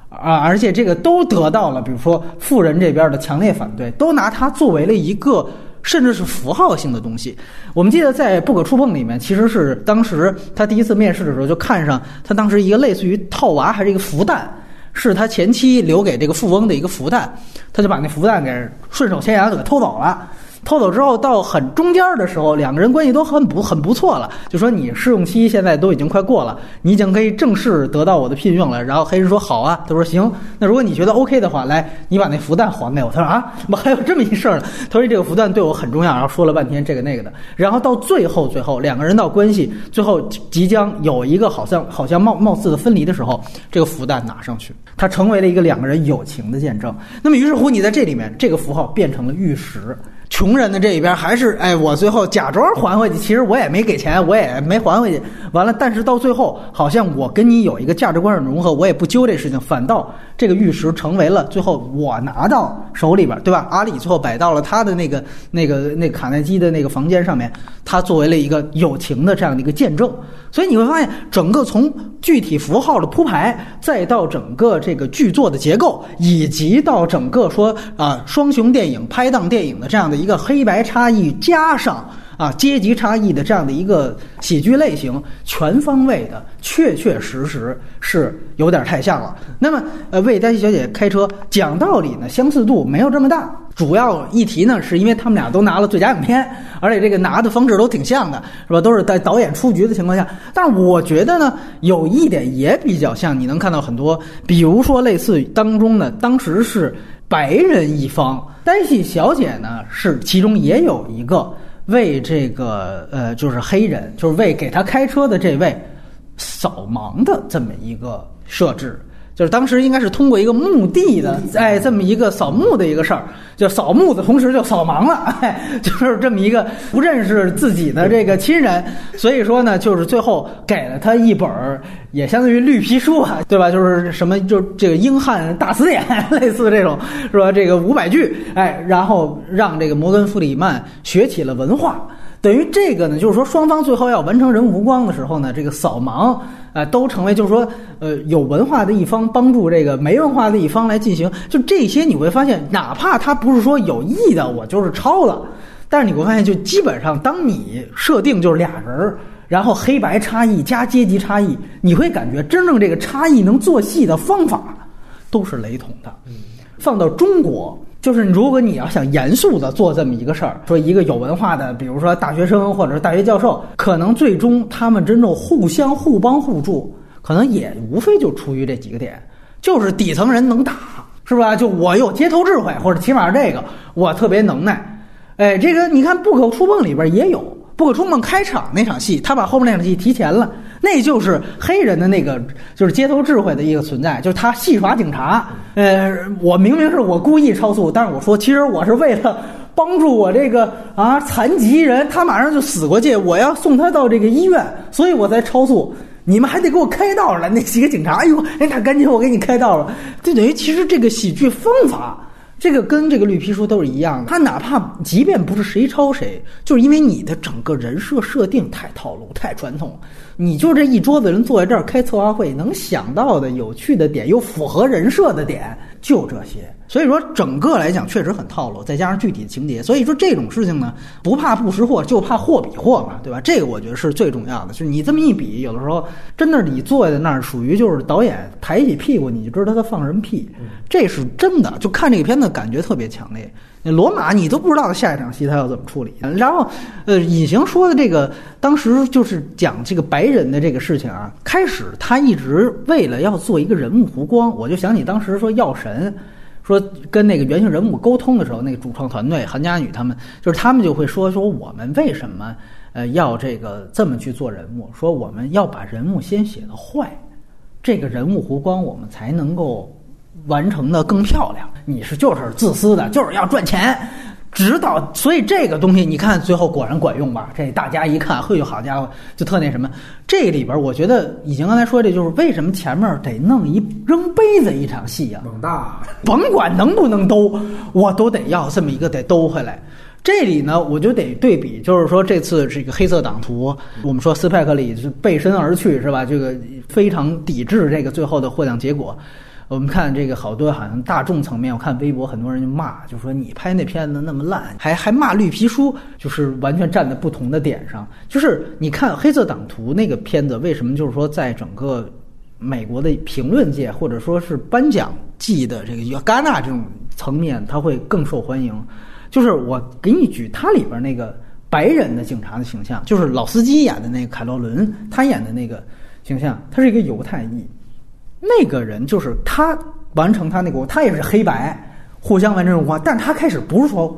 啊，而且这个都得到了，比如说富人这边的强烈反对，都拿它作为了一个。甚至是符号性的东西。我们记得在《不可触碰》里面，其实是当时他第一次面试的时候，就看上他当时一个类似于套娃还是一个福袋，是他前妻留给这个富翁的一个福袋，他就把那福袋给顺手牵羊给偷走了。偷走之后，到很中间的时候，两个人关系都很不很不错了。就说你试用期现在都已经快过了，你已经可以正式得到我的聘用了。然后黑人说好啊，他说行。那如果你觉得 OK 的话，来，你把那福袋还给我。他说啊，怎么还有这么一事儿呢？他说这个福袋对我很重要。然后说了半天这个那个的。然后到最后，最后两个人到关系最后即将有一个好像好像貌貌似的分离的时候，这个福袋拿上去，它成为了一个两个人友情的见证。那么于是乎，你在这里面，这个符号变成了玉石。穷人的这一边还是哎，我最后假装还回去，其实我也没给钱，我也没还回去。完了，但是到最后，好像我跟你有一个价值观上的融合，我也不揪这事情，反倒这个玉石成为了最后我拿到手里边，对吧？阿里最后摆到了他的那个那个那卡耐基的那个房间上面，他作为了一个友情的这样的一个见证。所以你会发现，整个从具体符号的铺排，再到整个这个剧作的结构，以及到整个说啊双雄电影、拍档电影的这样的一个黑白差异，加上啊阶级差异的这样的一个喜剧类型，全方位的，确确实实是有点太像了。那么，呃，为黛西小姐开车讲道理呢，相似度没有这么大。主要议题呢，是因为他们俩都拿了最佳影片，而且这个拿的方式都挺像的，是吧？都是在导演出局的情况下。但是我觉得呢，有一点也比较像，你能看到很多，比如说类似当中呢，当时是白人一方，黛西小姐呢是其中也有一个为这个呃，就是黑人，就是为给他开车的这位扫盲的这么一个设置。就是当时应该是通过一个墓地的，哎，这么一个扫墓的一个事儿，就扫墓的同时就扫盲了，哎，就是这么一个不认识自己的这个亲人，所以说呢，就是最后给了他一本儿，也相当于绿皮书啊，对吧？就是什么，就这个英汉大词典，类似这种，是吧？这个五百句，哎，然后让这个摩根弗里曼学起了文化，等于这个呢，就是说双方最后要完成人物弧光的时候呢，这个扫盲。啊，都成为就是说，呃，有文化的一方帮助这个没文化的一方来进行，就这些你会发现，哪怕他不是说有意的，我就是抄了，但是你会发现，就基本上当你设定就是俩人，然后黑白差异加阶级差异，你会感觉真正这个差异能做戏的方法都是雷同的。放到中国。就是如果你要想严肃的做这么一个事儿，说一个有文化的，比如说大学生或者是大学教授，可能最终他们真正互相互帮互助，可能也无非就出于这几个点，就是底层人能打，是吧？就我有街头智慧，或者起码是这个我特别能耐。哎，这个你看《不可触碰》里边也有，《不可触碰》开场那场戏，他把后面那场戏提前了。那就是黑人的那个，就是街头智慧的一个存在，就是他戏耍警察。呃，我明明是我故意超速，但是我说其实我是为了帮助我这个啊残疾人，他马上就死过去，我要送他到这个医院，所以我才超速。你们还得给我开道了，那几个警察，哎呦，哎，那赶紧我给你开道了。就等于其实这个喜剧方法。这个跟这个绿皮书都是一样的，他哪怕即便不是谁抄谁，就是因为你的整个人设设定太套路、太传统，你就这一桌子人坐在这儿开策划会，能想到的有趣的点又符合人设的点就这些，所以说整个来讲确实很套路，再加上具体的情节，所以说这种事情呢，不怕不识货，就怕货比货嘛，对吧？这个我觉得是最重要的。就是你这么一比，有的时候真的你坐在那儿，属于就是导演抬起屁股，你就知道他放什么屁，这是真的。就看这个片子感觉特别强烈。那罗马你都不知道下一场戏他要怎么处理。然后，呃，隐形说的这个，当时就是讲这个白人的这个事情啊。开始他一直为了要做一个人物弧光，我就想起当时说药神，说跟那个原型人物沟通的时候，那个主创团队韩佳女他们，就是他们就会说说我们为什么呃要这个这么去做人物，说我们要把人物先写的坏，这个人物弧光我们才能够。完成的更漂亮，你是就是自私的，就是要赚钱，直到所以这个东西，你看最后果然管用吧？这大家一看，嘿呦，好家伙，就特那什么。这里边我觉得，已经刚才说这就是为什么前面得弄一扔杯子一场戏啊？猛大，甭管能不能兜，我都得要这么一个得兜回来。这里呢，我就得对比，就是说这次这个黑色党徒，我们说斯派克里是背身而去是吧？这个非常抵制这个最后的获奖结果。我们看这个好多好像大众层面，我看微博很多人就骂，就说你拍那片子那么烂，还还骂绿皮书，就是完全站在不同的点上。就是你看《黑色党徒》那个片子，为什么就是说在整个美国的评论界或者说是颁奖季的这个戛纳这种层面，它会更受欢迎？就是我给你举它里边那个白人的警察的形象，就是老司机演的那个凯洛伦，他演的那个形象，他是一个犹太裔。那个人就是他完成他那个，他也是黑白互相完成荣光，但他开始不是说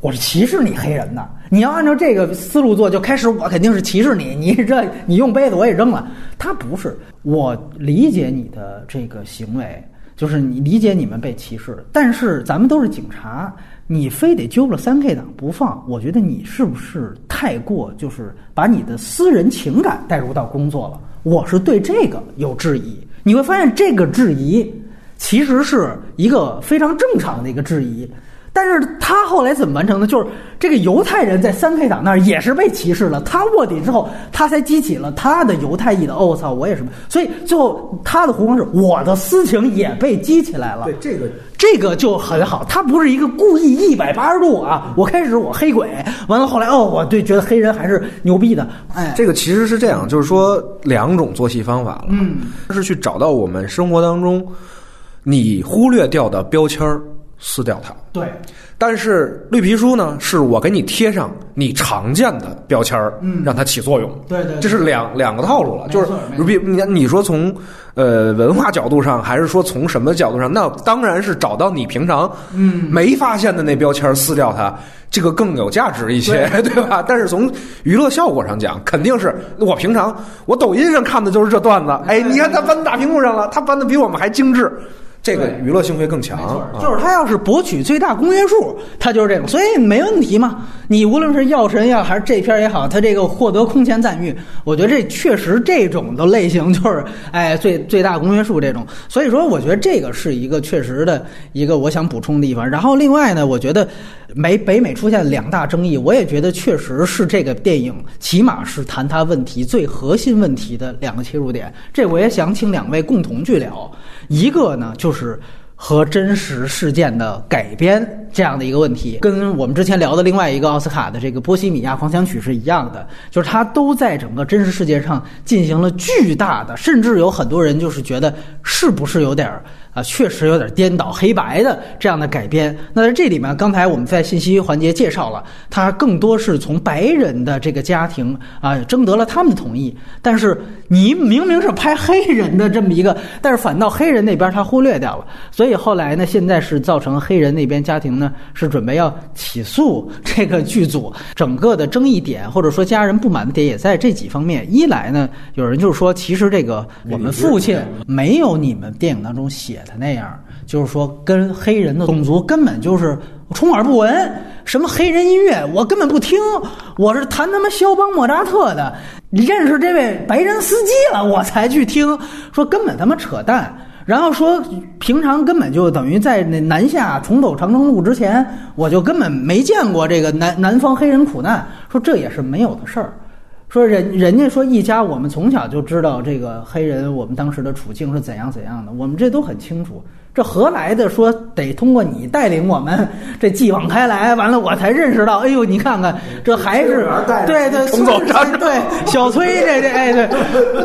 我是歧视你黑人的，你要按照这个思路做，就开始我肯定是歧视你，你这你用杯子我也扔了，他不是，我理解你的这个行为，就是你理解你们被歧视，但是咱们都是警察，你非得揪了三 K 党不放，我觉得你是不是太过就是把你的私人情感带入到工作了？我是对这个有质疑。你会发现，这个质疑其实是一个非常正常的一个质疑，但是他后来怎么完成的？就是这个犹太人在三 K 党那儿也是被歧视了，他卧底之后，他才激起了他的犹太裔的。哦操，我也是，所以最后他的弧光是我的私情也被激起来了。对这个。这个就很好，他不是一个故意一百八十度啊！我开始我黑鬼，完了后来哦，我对觉得黑人还是牛逼的。哎，这个其实是这样，就是说两种做戏方法了，嗯，是去找到我们生活当中你忽略掉的标签儿，撕掉它。对。但是绿皮书呢，是我给你贴上你常见的标签儿，嗯，让它起作用。对对，这是两两个套路了。就是比你你说从呃文化角度上，还是说从什么角度上？那当然是找到你平常嗯没发现的那标签撕掉它，这个更有价值一些，对吧？但是从娱乐效果上讲，肯定是我平常我抖音上看的就是这段子。哎，你看他搬大屏幕上了，他搬的比我们还精致。这个娱乐性会更强，就是他要是博取最大公约数，他就是这种，所以没问题嘛。你无论是药神也好，还是这片也好，他这个获得空前赞誉，我觉得这确实这种的类型就是哎最最大公约数这种。所以说，我觉得这个是一个确实的一个我想补充的地方。然后另外呢，我觉得美北美出现两大争议，我也觉得确实是这个电影起码是谈它问题最核心问题的两个切入点。这我也想请两位共同去聊。一个呢，就是和真实事件的改编这样的一个问题，跟我们之前聊的另外一个奥斯卡的这个《波西米亚狂想曲》是一样的，就是它都在整个真实世界上进行了巨大的，甚至有很多人就是觉得是不是有点儿。啊，确实有点颠倒黑白的这样的改编。那在这里面，刚才我们在信息环节介绍了，它更多是从白人的这个家庭啊征得了他们的同意。但是你明明是拍黑人的这么一个，但是反倒黑人那边他忽略掉了。所以后来呢，现在是造成黑人那边家庭呢是准备要起诉 这个剧组。整个的争议点或者说家人不满的点也在这几方面。一来呢，有人就是说，其实这个我们父亲没有你们电影当中写。他那样，就是说跟黑人的种族根本就是充耳不闻，什么黑人音乐我根本不听，我是弹他妈肖邦莫扎特的，认识这位白人司机了我才去听，说根本他妈扯淡，然后说平常根本就等于在那南下重走长征路之前，我就根本没见过这个南南方黑人苦难，说这也是没有的事儿。说人人家说一家，我们从小就知道这个黑人，我们当时的处境是怎样怎样的，我们这都很清楚。这何来的说得通过你带领我们这继往开来，完了我才认识到，哎呦，你看看这还是对对冲走对对小崔这这哎对，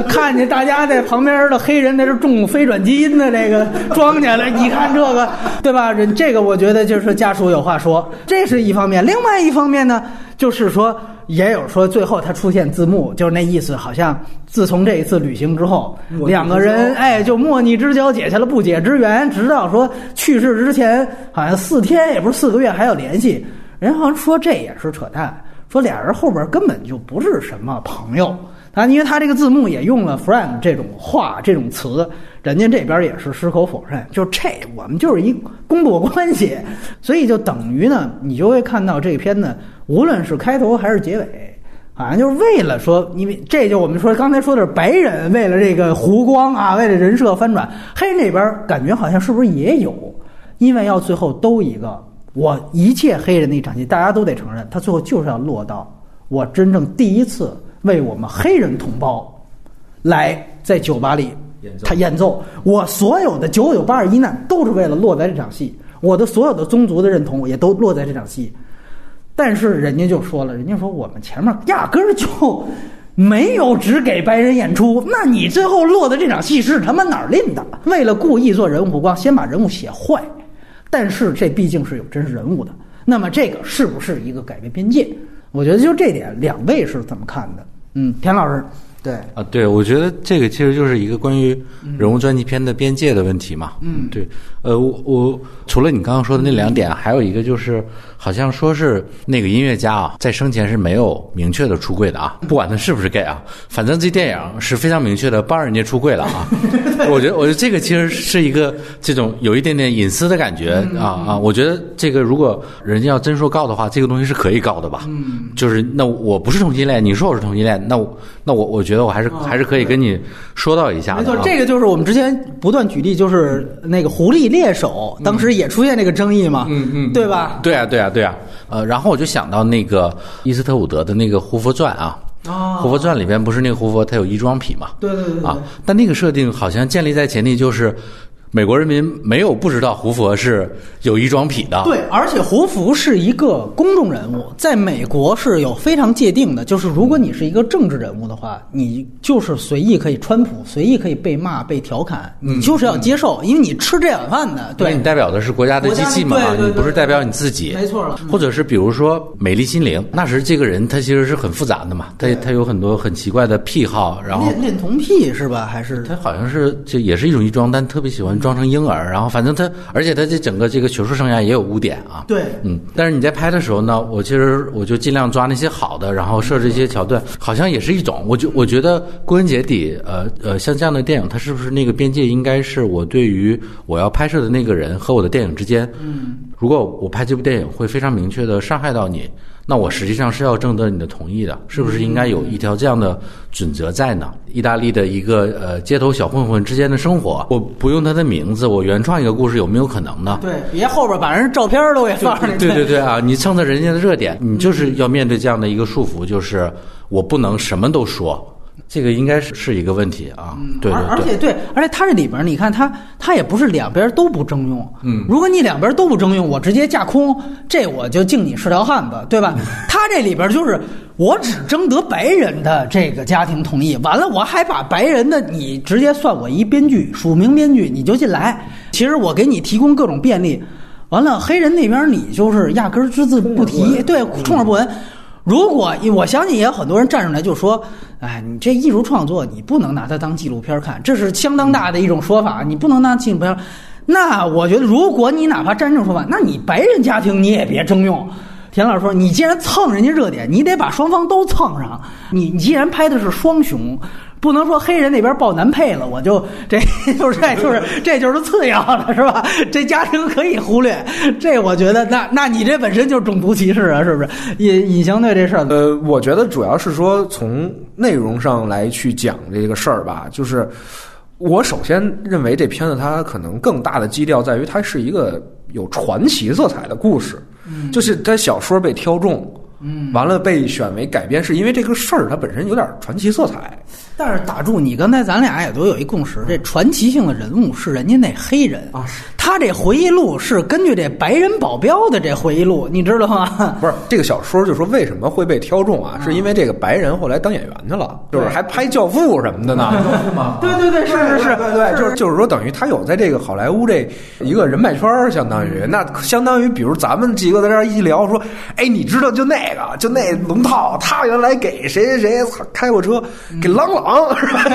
看见大家在旁边的黑人在这种非转基因的这个庄稼了，你看这个对吧？人这个我觉得就是家属有话说，这是一方面。另外一方面呢，就是说。也有说最后他出现字幕，就是那意思，好像自从这一次旅行之后，两个人哎就莫逆之交解下了不解之缘，直到说去世之前好像四天也不是四个月还有联系，人好像说这也是扯淡，说俩人后边根本就不是什么朋友啊，因为他这个字幕也用了 “friend” 这种话这种词，人家这边也是矢口否认，就这我们就是一工作关系，所以就等于呢，你就会看到这篇呢。无论是开头还是结尾，好像就是为了说，因为这就我们说刚才说的是白人为了这个湖光啊，为了人设翻转，黑人那边感觉好像是不是也有？因为要最后都一个，我一切黑人的一场戏，大家都得承认，他最后就是要落到我真正第一次为我们黑人同胞来在酒吧里他演奏，我所有的九九八十一难都是为了落在这场戏，我的所有的宗族的认同也都落在这场戏。但是人家就说了，人家说我们前面压根儿就没有只给白人演出，那你最后落的这场戏是他妈哪儿拎的？为了故意做人物曝光，先把人物写坏。但是这毕竟是有真实人物的，那么这个是不是一个改变边界？我觉得就这点，两位是怎么看的？嗯，田老师。对啊，对，我觉得这个其实就是一个关于人物传记片的边界的问题嘛。嗯，对，呃，我我除了你刚刚说的那两点，还有一个就是，好像说是那个音乐家啊，在生前是没有明确的出柜的啊，不管他是不是 gay 啊，反正这电影是非常明确的帮人家出柜了啊。我觉得，我觉得这个其实是一个这种有一点点隐私的感觉啊啊。我觉得这个如果人家要真说告的话，这个东西是可以告的吧？嗯，就是那我不是同性恋，你说我是同性恋，那我那我我觉得。我还是还是可以跟你说到一下没错，这个就是我们之前不断举例，就是那个狐狸 猎手，当时也出现这个争议嘛，嗯嗯，对吧？对啊，对啊，对啊。呃，然后我就想到那个伊斯特伍德的那个《胡佛传》啊，《胡佛传》里边不是那个胡佛他有衣装癖嘛？对对对啊，但那个设定好像建立在前提就是。美国人民没有不知道胡佛是有衣装癖的。对，而且胡佛是一个公众人物，在美国是有非常界定的，就是如果你是一个政治人物的话，你就是随意可以川普，随意可以被骂、被调侃，你就是要接受，因为你吃这碗饭的。对，你代表的是国家的机器嘛，你不是代表你自己。没错了。或者是比如说美丽心灵，那时这个人他其实是很复杂的嘛，他他有很多很奇怪的癖好，然后恋恋童癖是吧？还是他好像是就也是一种衣装，但特别喜欢装成婴儿。然后，反正他，而且他这整个这个学术生涯也有污点啊。对，嗯，但是你在拍的时候呢，我其实我就尽量抓那些好的，然后设置一些桥段，好像也是一种。我就我觉得归根结底，呃呃，像这样的电影，它是不是那个边界应该是我对于我要拍摄的那个人和我的电影之间？嗯，如果我拍这部电影会非常明确的伤害到你。那我实际上是要征得你的同意的，是不是应该有一条这样的准则在呢？意大利的一个呃街头小混混之间的生活，我不用他的名字，我原创一个故事有没有可能呢？对，别后边把人照片都给放上去。对对对啊，你蹭蹭人家的热点，你就是要面对这样的一个束缚，就是我不能什么都说。这个应该是是一个问题啊，对对对，而且对，而且它这里边你看它它也不是两边都不征用，嗯，如果你两边都不征用，我直接架空，这我就敬你是条汉子，对吧？他这里边就是我只征得白人的这个家庭同意，完了我还把白人的你直接算我一编剧，署名编剧你就进来，其实我给你提供各种便利，完了黑人那边你就是压根只字不提，对，充耳不闻。如果我相信也有很多人站出来就说，哎，你这艺术创作你不能拿它当纪录片看，这是相当大的一种说法，你不能当纪录片。那我觉得，如果你哪怕站这种说法，那你白人家庭你也别征用。田老师说，你既然蹭人家热点，你得把双方都蹭上。你你既然拍的是双雄。不能说黑人那边抱男配了，我就 这就是这就是这就是次要的，是吧？这家庭可以忽略，这我觉得那那你这本身就是种族歧视啊，是不是？隐隐形对这事儿，呃，我觉得主要是说从内容上来去讲这个事儿吧，就是我首先认为这片子它可能更大的基调在于它是一个有传奇色彩的故事，就是它小说被挑中，嗯，完了被选为改编，是因为这个事儿它本身有点传奇色彩。但是打住，你刚才咱俩也都有一共识，这传奇性的人物是人家那黑人。啊，他这回忆录是根据这白人保镖的这回忆录，你知道吗？不是这个小说，就说为什么会被挑中啊？是因为这个白人后来当演员去了，就是还拍《教父》什么的呢。对对对，是是是，对对，就是就是说，等于他有在这个好莱坞这一个人脉圈儿，相当于那相当于，比如咱们几个在这儿一聊，说，哎，你知道就那个，就那龙套，他原来给谁谁谁开过车，给郎朗 是吧？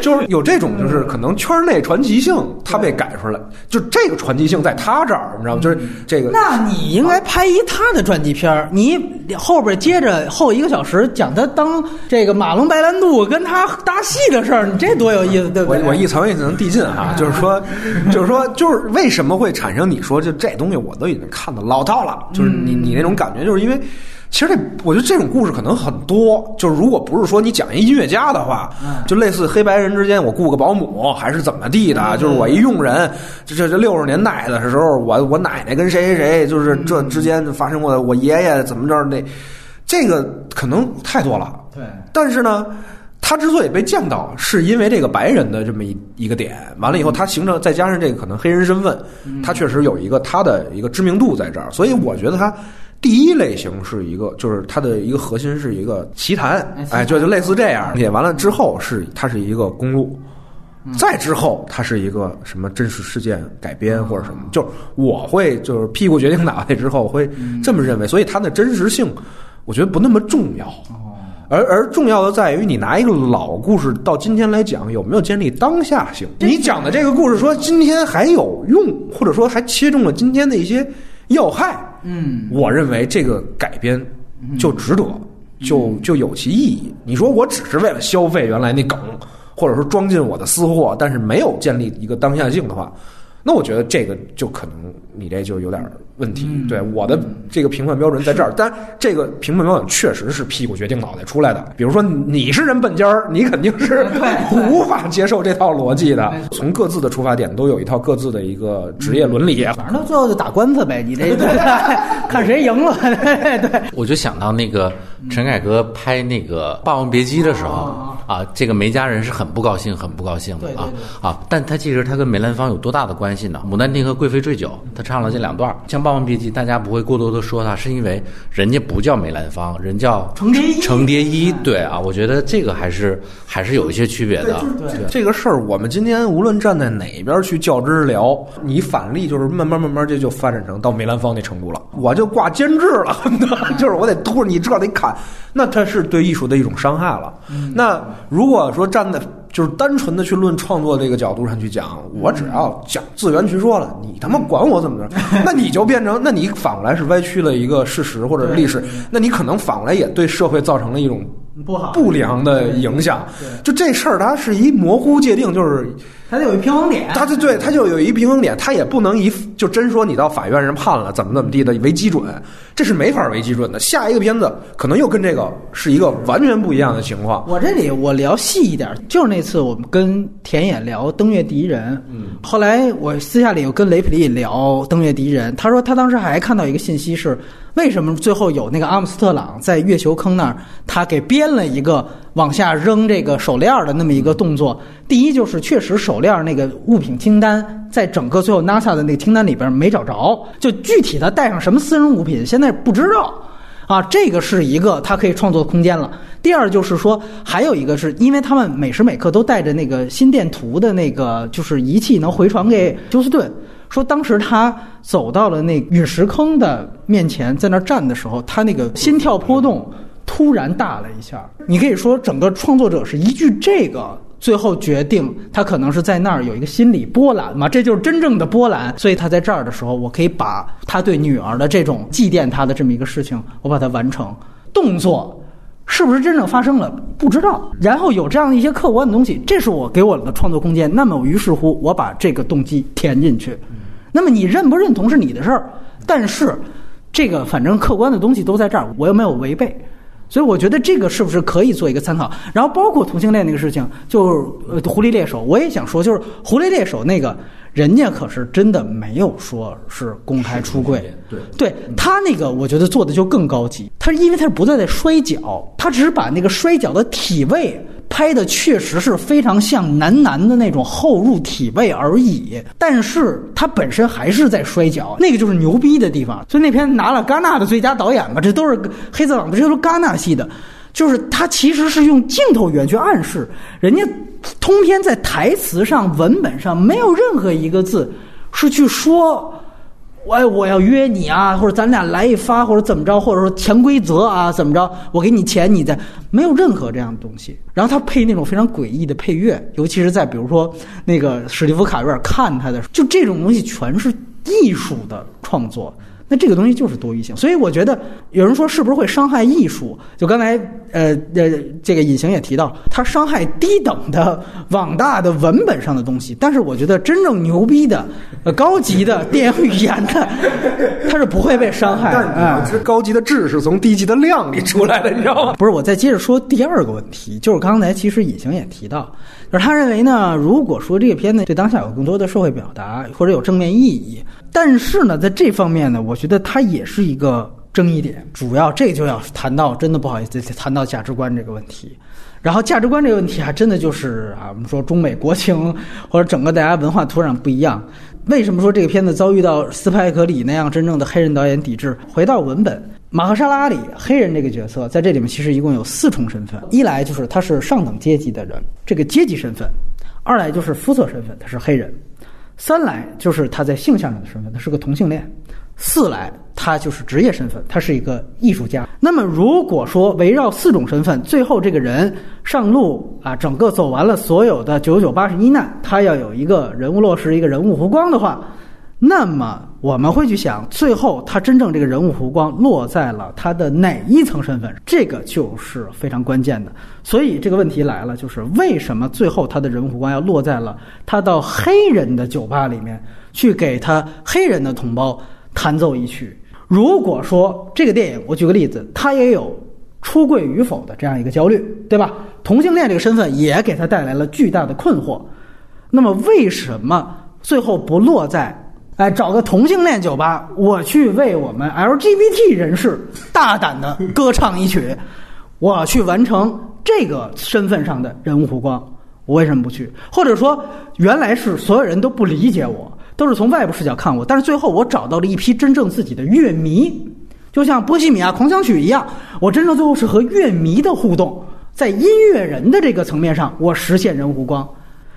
就是有这种，就是可能圈内传奇性，他被改出来，就这个传奇性在他这儿，你知道吗？就是这个。那你应该拍一他的传记片儿，你后边接着后一个小时讲他当这个马龙白兰度跟他搭戏的事儿，你这多有意思，对不对？我我一层一层递进啊，就是说，就是说，就是为什么会产生你说就这东西我都已经看到老套了，就是你你那种感觉，就是因为。其实这，我觉得这种故事可能很多。就是如果不是说你讲一音乐家的话，就类似黑白人之间，我雇个保姆还是怎么地的，就是我一佣人，这这这六十年代的时候，我我奶奶跟谁谁谁，就是这之间发生过的，我爷爷怎么着那，这个可能太多了。对，但是呢。他之所以被降到，是因为这个白人的这么一一个点，完了以后，他形成再加上这个可能黑人身份，他确实有一个他的一个知名度在这儿，所以我觉得他第一类型是一个，就是它的一个核心是一个奇谈，哎，就就类似这样，写完了之后是它是一个公路，再之后它是一个什么真实事件改编或者什么，就是我会就是屁股决定脑袋之后会这么认为，所以它的真实性我觉得不那么重要。而而重要的在于，你拿一个老故事到今天来讲，有没有建立当下性？你讲的这个故事说今天还有用，或者说还切中了今天的一些要害，嗯，我认为这个改编就值得，就就有其意义。你说我只是为了消费原来那梗，或者说装进我的私货，但是没有建立一个当下性的话。那我觉得这个就可能你这就有点问题。对我的这个评判标准在这儿，但这个评判标准确实是屁股决定脑袋出来的。比如说你是人本家儿，你肯定是 无法接受这套逻辑的。从各自的出发点都有一套各自的一个职业伦理。反正到最后就打官司呗，你这 看谁赢了。对，我就想到那个陈凯歌拍那个《霸王别姬》的时候啊，这个梅家人是很不高兴，很不高兴的啊啊！但他其实他跟梅兰芳有多大的关系？呢？《牡丹亭》和《贵妃醉酒》，他唱了这两段。像《霸王别姬》，大家不会过多的说他，是因为人家不叫梅兰芳，人叫程蝶衣。程蝶衣，对啊，我觉得这个还是还是有一些区别的。对这个事儿，我们今天无论站在哪边去较真聊，你反例就是慢慢慢慢这就发展成到梅兰芳那程度了。我就挂监制了，就是我得突着你这得砍，那他是对艺术的一种伤害了。那如果说站在就是单纯的去论创作这个角度上去讲，我只要讲自圆其说了，你他妈管我怎么着？那你就变成，那你反过来是歪曲了一个事实或者历史，那你可能反过来也对社会造成了一种不好不良的影响。就这事儿，它是一模糊界定，就是它得有一平衡点。它就对，它就有一平衡点，它也不能以就真说你到法院人判了怎么怎么地的为基准，这是没法为基准的。下一个片子可能又跟这个是一个完全不一样的情况。我这里我聊细一点，就是那次我们跟田野聊《登月第一人》，嗯，后来我私下里又跟雷普利聊《登月第一人》，他说他当时还看到一个信息是，为什么最后有那个阿姆斯特朗在月球坑那儿，他给编了一个往下扔这个手链的那么一个动作。第一就是确实手链那个物品清单，在整个最后 NASA 的那个清单里边没找着，就具体他带上什么私人物品，现在不知道。啊，这个是一个他可以创作空间了。第二就是说，还有一个是因为他们每时每刻都带着那个心电图的那个就是仪器，能回传给休斯顿。说当时他走到了那陨石坑的面前，在那儿站的时候，他那个心跳波动突然大了一下。你可以说，整个创作者是依据这个。最后决定，他可能是在那儿有一个心理波澜嘛，这就是真正的波澜。所以他在这儿的时候，我可以把他对女儿的这种祭奠他的这么一个事情，我把它完成。动作是不是真正发生了？不知道。然后有这样一些客观的东西，这是我给我的创作空间。那么于是乎，我把这个动机填进去。那么你认不认同是你的事儿，但是这个反正客观的东西都在这儿，我又没有违背。所以我觉得这个是不是可以做一个参考？然后包括同性恋那个事情，就是呃，狐狸猎手，我也想说，就是狐狸猎手那个人家可是真的没有说是公开出柜。对，对他那个，我觉得做的就更高级。他是因为他是不断在摔跤，他只是把那个摔跤的体位拍的确实是非常像男男的那种后入体位而已，但是他本身还是在摔跤，那个就是牛逼的地方。所以那篇拿了戛纳的最佳导演嘛，这都是黑泽朗，这都是戛纳系的。就是他其实是用镜头语言去暗示，人家通篇在台词上、文本上没有任何一个字是去说，我我要约你啊，或者咱俩来一发，或者怎么着，或者说潜规则啊，怎么着，我给你钱，你再没有任何这样的东西。然后他配那种非常诡异的配乐，尤其是在比如说那个史蒂夫卡瑞尔看他的时候，就这种东西全是艺术的创作。那这个东西就是多余性，所以我觉得有人说是不是会伤害艺术？就刚才呃呃，这个隐形也提到，它伤害低等的、网大的文本上的东西。但是我觉得真正牛逼的、呃高级的 电影语言的，它是不会被伤害的。高级的质是从低级的量里出来的，你知道吗？不是，我再接着说第二个问题，就是刚才其实隐形也提到，就是他认为呢，如果说这个片子对当下有更多的社会表达或者有正面意义，但是呢，在这方面呢，我觉得它也是一个争议点。主要这就要谈到，真的不好意思，谈到价值观这个问题。然后价值观这个问题还真的就是啊，我们说中美国情或者整个大家文化土壤不一样。为什么说这个片子遭遇到斯派克里那样真正的黑人导演抵制？回到文本，马赫沙拉里黑人这个角色在这里面其实一共有四重身份：一来就是他是上等阶级的人，这个阶级身份；二来就是肤色身份，他是黑人；三来就是他在性向上的身份，他是个同性恋；四来他就是职业身份，他是一个艺术家。那么如果说围绕四种身份，最后这个人上路啊，整个走完了所有的九九八十一难，他要有一个人物落实，一个人物弧光的话，那么我们会去想，最后他真正这个人物弧光落在了他的哪一层身份？这个就是非常关键的。所以这个问题来了，就是为什么最后他的人物弧光要落在了他到黑人的酒吧里面去给他黑人的同胞弹奏一曲？如果说这个电影，我举个例子，他也有出柜与否的这样一个焦虑，对吧？同性恋这个身份也给他带来了巨大的困惑。那么为什么最后不落在哎找个同性恋酒吧，我去为我们 LGBT 人士大胆的歌唱一曲，我去完成这个身份上的人物弧光？我为什么不去？或者说，原来是所有人都不理解我，都是从外部视角看我，但是最后我找到了一批真正自己的乐迷，就像《波西米亚狂想曲》一样，我真正最后是和乐迷的互动，在音乐人的这个层面上，我实现人物弧光，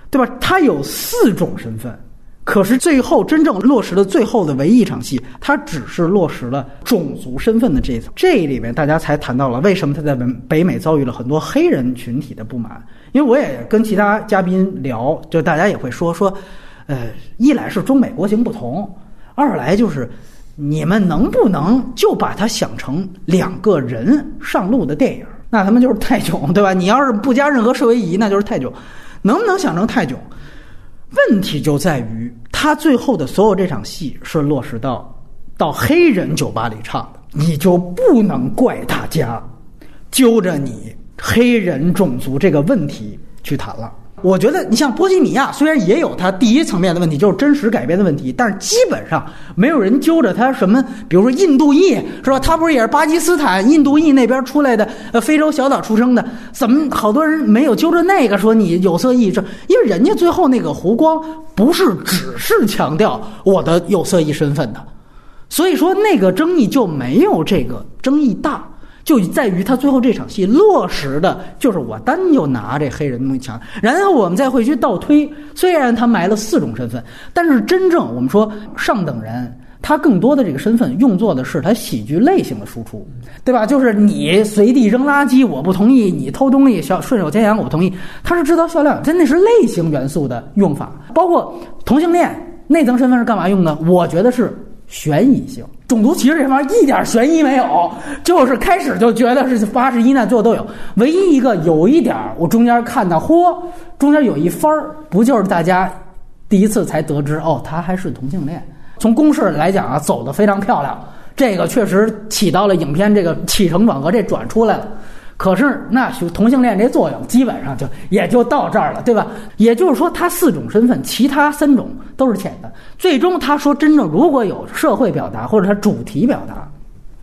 对吧？他有四种身份，可是最后真正落实的最后的唯一一场戏，他只是落实了种族身份的这一层。这里面大家才谈到了为什么他在北美遭遇了很多黑人群体的不满。因为我也跟其他嘉宾聊，就大家也会说说，呃，一来是中美国情不同，二来就是你们能不能就把它想成两个人上路的电影？那他们就是泰囧，对吧？你要是不加任何社会疑，那就是泰囧。能不能想成泰囧？问题就在于他最后的所有这场戏是落实到到黑人酒吧里唱的，你就不能怪大家揪着你。黑人种族这个问题去谈了，我觉得你像波西米亚，虽然也有它第一层面的问题，就是真实改编的问题，但是基本上没有人揪着他什么，比如说印度裔是吧？他不是也是巴基斯坦、印度裔那边出来的，呃，非洲小岛出生的，怎么好多人没有揪着那个说你有色裔？这因为人家最后那个湖光不是只是强调我的有色裔身份的，所以说那个争议就没有这个争议大。就在于他最后这场戏落实的，就是我单就拿这黑人东西强，然后我们再会去倒推。虽然他埋了四种身份，但是真正我们说上等人，他更多的这个身份用作的是他喜剧类型的输出，对吧？就是你随地扔垃圾，我不同意；你偷东西，小顺手牵羊，我不同意。他是制造销量，真的是类型元素的用法。包括同性恋内层身份是干嘛用的？我觉得是悬疑性。种族歧视这方面一点悬疑没有，就是开始就觉得是八十一难，最后都有。唯一一个有一点，我中间看到，嚯，中间有一番儿，不就是大家第一次才得知哦，他还是同性恋。从公式来讲啊，走的非常漂亮，这个确实起到了影片这个起承转合这转出来了。可是那同性恋这作用基本上就也就到这儿了，对吧？也就是说，他四种身份，其他三种都是浅的。最终他说，真正如果有社会表达或者他主题表达，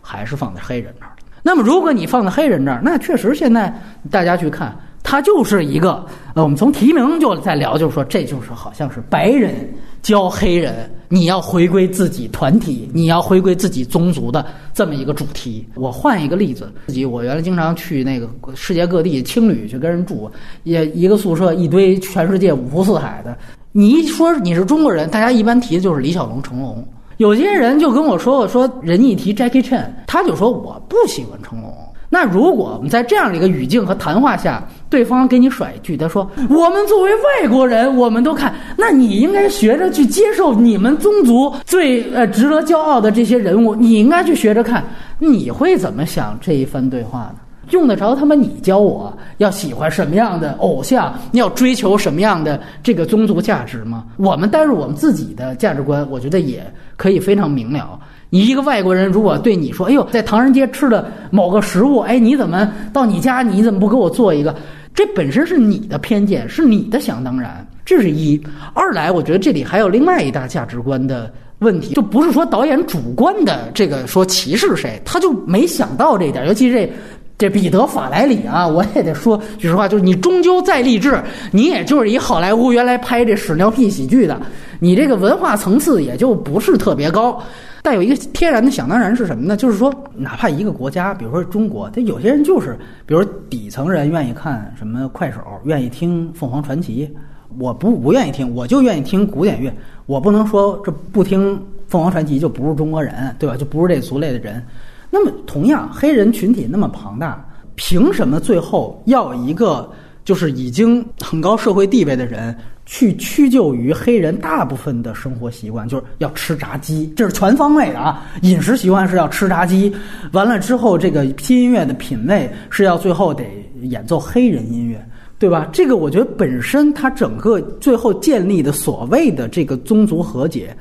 还是放在黑人那儿。那么，如果你放在黑人那儿，那确实现在大家去看，他就是一个呃，我们从提名就在聊，就是说这就是好像是白人教黑人，你要回归自己团体，你要回归自己宗族的这么一个主题。我换一个例子，自己我原来经常去那个世界各地青旅去跟人住，也一个宿舍一堆全世界五湖四海的，你一说你是中国人，大家一般提的就是李小龙、成龙。有些人就跟我说：“我说人一提 Jackie Chan，他就说我不喜欢成龙。那如果我们在这样的一个语境和谈话下，对方给你甩一句，他说我们作为外国人，我们都看，那你应该学着去接受你们宗族最呃值得骄傲的这些人物，你应该去学着看，你会怎么想这一番对话呢？用得着他妈你教我要喜欢什么样的偶像，要追求什么样的这个宗族价值吗？我们带入我们自己的价值观，我觉得也可以非常明了。你一个外国人如果对你说：“哎呦，在唐人街吃的某个食物，哎，你怎么到你家你怎么不给我做一个？”这本身是你的偏见，是你的想当然，这是一。二来，我觉得这里还有另外一大价值观的问题，就不是说导演主观的这个说歧视谁，他就没想到这一点，尤其这。这彼得·法莱里啊，我也得说句实话，就是你终究再励志，你也就是一好莱坞原来拍这屎尿屁喜剧的，你这个文化层次也就不是特别高。带有一个天然的想当然是什么呢？就是说，哪怕一个国家，比如说中国，他有些人就是，比如底层人愿意看什么快手，愿意听凤凰传奇，我不不愿意听，我就愿意听古典乐，我不能说这不听凤凰传奇就不是中国人，对吧？就不是这族类的人。那么，同样，黑人群体那么庞大，凭什么最后要一个就是已经很高社会地位的人去屈就于黑人大部分的生活习惯？就是要吃炸鸡，这是全方位的啊！饮食习惯是要吃炸鸡，完了之后，这个新音乐的品味是要最后得演奏黑人音乐，对吧？这个我觉得本身它整个最后建立的所谓的这个宗族和解。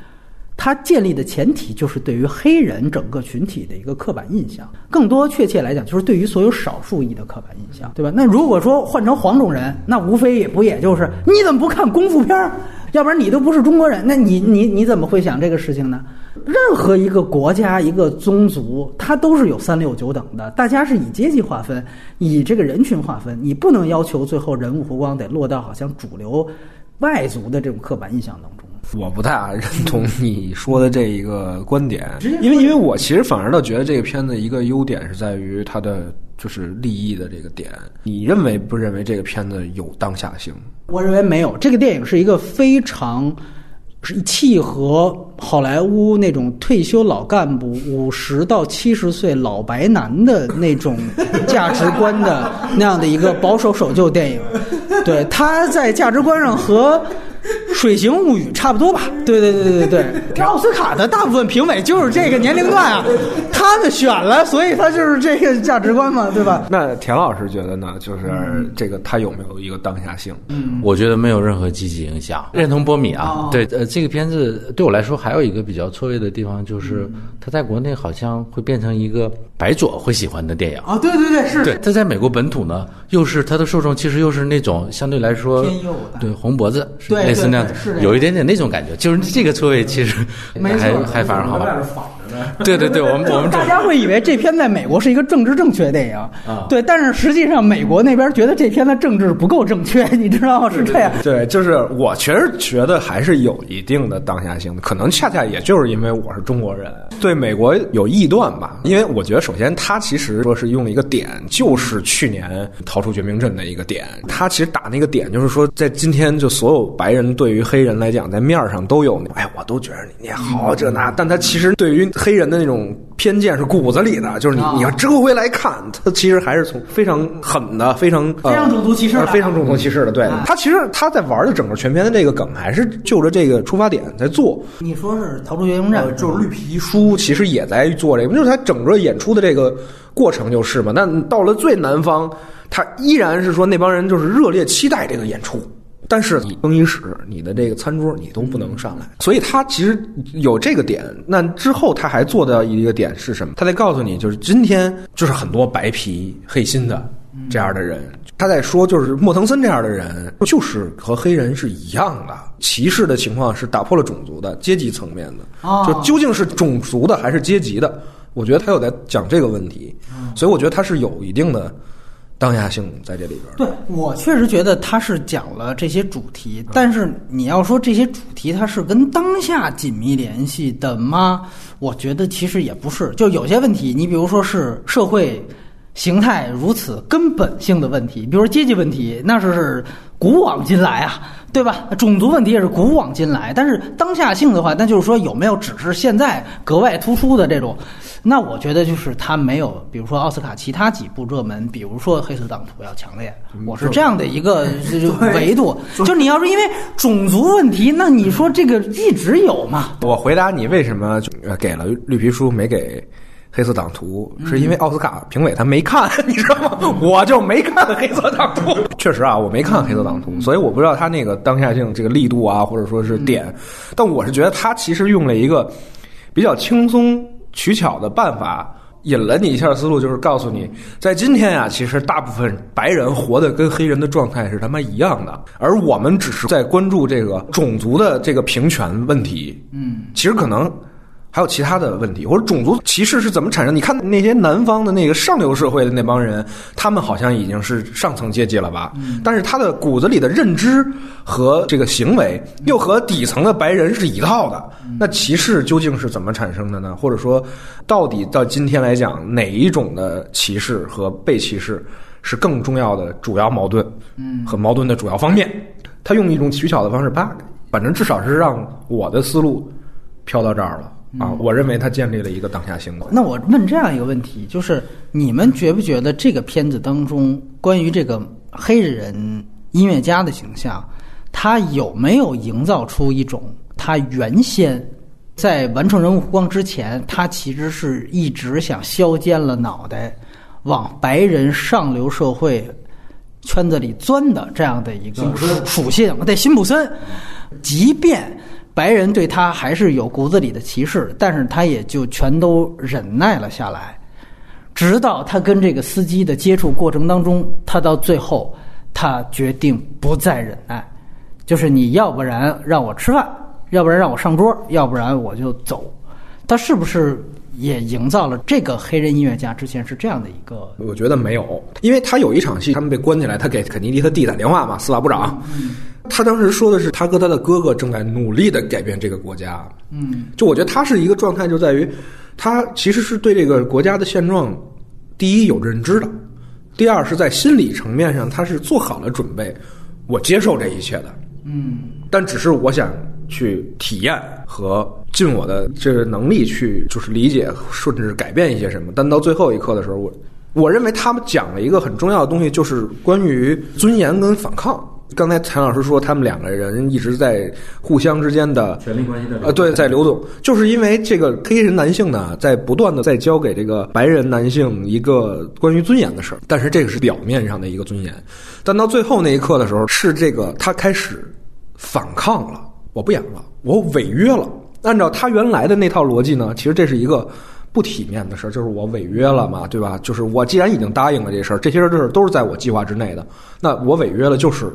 它建立的前提就是对于黑人整个群体的一个刻板印象，更多确切来讲就是对于所有少数裔的刻板印象，对吧？那如果说换成黄种人，那无非也不也就是你怎么不看功夫片儿？要不然你都不是中国人，那你你你怎么会想这个事情呢？任何一个国家一个宗族，它都是有三六九等的，大家是以阶级划分，以这个人群划分，你不能要求最后人物弧光得落到好像主流外族的这种刻板印象当中。我不太认同你说的这一个观点，因为因为我其实反而倒觉得这个片子一个优点是在于它的就是利益的这个点。你认为不认为这个片子有当下性？我认为没有。这个电影是一个非常是契合好莱坞那种退休老干部五十到七十岁老白男的那种价值观的那样的一个保守守旧电影。对，他在价值观上和。《水形物语》差不多吧？对对对对对对，奥斯卡的大部分评委就是这个年龄段啊，他们选了，所以他就是这个价值观嘛，对吧？那田老师觉得呢？就是这个他有没有一个当下性？嗯，我觉得没有任何积极影响。认同波米啊，对，呃，这个片子对我来说还有一个比较错位的地方，就是他在国内好像会变成一个白左会喜欢的电影啊。对对对，是。对，他在美国本土呢，又是他的受众其实又是那种相对来说偏右对红脖子，对。类似那样的，有一点点那种感觉，就是这个错位其实还还反而好。对对对，我们我们大家会以为这片在美国是一个政治正确的电影啊，对，但是实际上美国那边觉得这片的政治不够正确，你知道吗？是这样。对，就是我其实觉得还是有一定的当下性的，可能恰恰也就是因为我是中国人，对美国有臆断吧。因为我觉得，首先他其实说是用了一个点，就是去年逃出绝命镇的一个点，他其实打那个点就是说，在今天就所有白人对于黑人来讲，在面上都有，哎，我都觉得你好这那，但他其实对于黑人的那种偏见是骨子里的，就是你你要折回来看，他其实还是从非常狠的、非常非常种族歧视、非常种族歧视的。对他其实他在玩的整个全片的这个梗，还是就着这个出发点在做。你说是逃出绝命镇，就是绿皮书，其实也在做这个，就是他整个演出的这个过程就是嘛。那到了最南方，他依然是说那帮人就是热烈期待这个演出。但是你更衣室、你的这个餐桌，你都不能上来，所以他其实有这个点。那之后他还做的一个点是什么？他在告诉你，就是今天就是很多白皮黑心的这样的人。他在说，就是莫腾森这样的人，就是和黑人是一样的，歧视的情况是打破了种族的阶级层面的，哦就究竟是种族的还是阶级的？我觉得他有在讲这个问题，所以我觉得他是有一定的当下性在这里边。对我确实觉得他是讲了这些主题，但是你要说这些主题它是跟当下紧密联系的吗？我觉得其实也不是。就有些问题，你比如说是社会形态如此根本性的问题，比如说阶级问题，那是是古往今来啊，对吧？种族问题也是古往今来，但是当下性的话，那就是说有没有只是现在格外突出的这种？那我觉得就是他没有，比如说奥斯卡其他几部热门，比如说《黑色党徒》要强烈，我是这样的一个 维度。就你要是因为种族问题，那你说这个一直有嘛？我回答你为什么呃给了绿皮书没给黑色党徒，是因为奥斯卡评委他没看，你知道吗？我就没看黑色党徒。确实啊，我没看黑色党徒，所以我不知道他那个当下性这个力度啊，或者说是点。但我是觉得他其实用了一个比较轻松取巧的办法。引了你一下思路，就是告诉你，在今天啊，其实大部分白人活的跟黑人的状态是他妈一样的，而我们只是在关注这个种族的这个平权问题。嗯，其实可能还有其他的问题，或者种族歧视是怎么产生？你看那些南方的那个上流社会的那帮人，他们好像已经是上层阶级了吧？但是他的骨子里的认知和这个行为，又和底层的白人是一套的。那歧视究竟是怎么产生的呢？或者说，到底到今天来讲，哪一种的歧视和被歧视是更重要的主要矛盾？嗯，和矛盾的主要方面，他用一种取巧的方式，啪，反正至少是让我的思路飘到这儿了。啊，我认为他建立了一个当下性的。那我问这样一个问题，就是你们觉不觉得这个片子当中关于这个黑人音乐家的形象，他有没有营造出一种他原先在完成人物弧光之前，他其实是一直想削尖了脑袋往白人上流社会圈子里钻的这样的一个属属性？对，辛普森，即便。白人对他还是有骨子里的歧视，但是他也就全都忍耐了下来，直到他跟这个司机的接触过程当中，他到最后他决定不再忍耐，就是你要不然让我吃饭，要不然让我上桌，要不然我就走。他是不是也营造了这个黑人音乐家之前是这样的一个？我觉得没有，因为他有一场戏，他们被关起来，他给肯尼迪他弟打电话嘛，司法部长。他当时说的是，他和他的哥哥正在努力的改变这个国家。嗯，就我觉得他是一个状态，就在于他其实是对这个国家的现状，第一有认知的，第二是在心理层面上他是做好了准备，我接受这一切的。嗯，但只是我想去体验和尽我的这个能力去，就是理解甚至改变一些什么。但到最后一刻的时候，我我认为他们讲了一个很重要的东西，就是关于尊严跟反抗。刚才陈老师说，他们两个人一直在互相之间的权力关系的呃，对，在流动，就是因为这个黑人男性呢，在不断的在教给这个白人男性一个关于尊严的事儿，但是这个是表面上的一个尊严，但到最后那一刻的时候，是这个他开始反抗了，我不演了，我违约了。按照他原来的那套逻辑呢，其实这是一个。不体面的事儿，就是我违约了嘛，对吧？就是我既然已经答应了这事儿，这些事儿都是在我计划之内的，那我违约了就是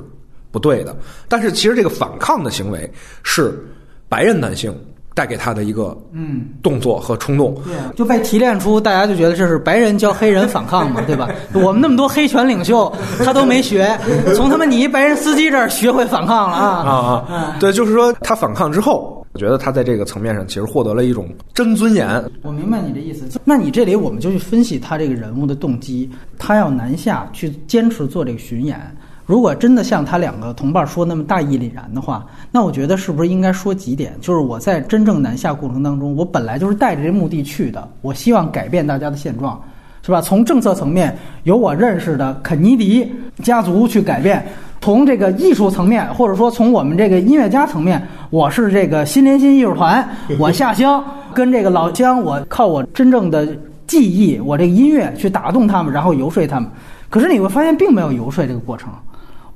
不对的。但是其实这个反抗的行为是白人男性带给他的一个嗯动作和冲动，对啊，就被提炼出，大家就觉得这是白人教黑人反抗嘛，对吧？我们那么多黑拳领袖，他都没学，从他妈你一白人司机这儿学会反抗了啊啊啊！对，就是说他反抗之后。我觉得他在这个层面上其实获得了一种真尊严。我明白你的意思，那你这里我们就去分析他这个人物的动机。他要南下去坚持做这个巡演，如果真的像他两个同伴说那么大义凛然的话，那我觉得是不是应该说几点？就是我在真正南下过程当中，我本来就是带着这目的去的，我希望改变大家的现状，是吧？从政策层面，由我认识的肯尼迪家族去改变。从这个艺术层面，或者说从我们这个音乐家层面，我是这个新联新艺术团，我下乡跟这个老乡，我靠我真正的技艺，我这个音乐去打动他们，然后游说他们。可是你会发现，并没有游说这个过程。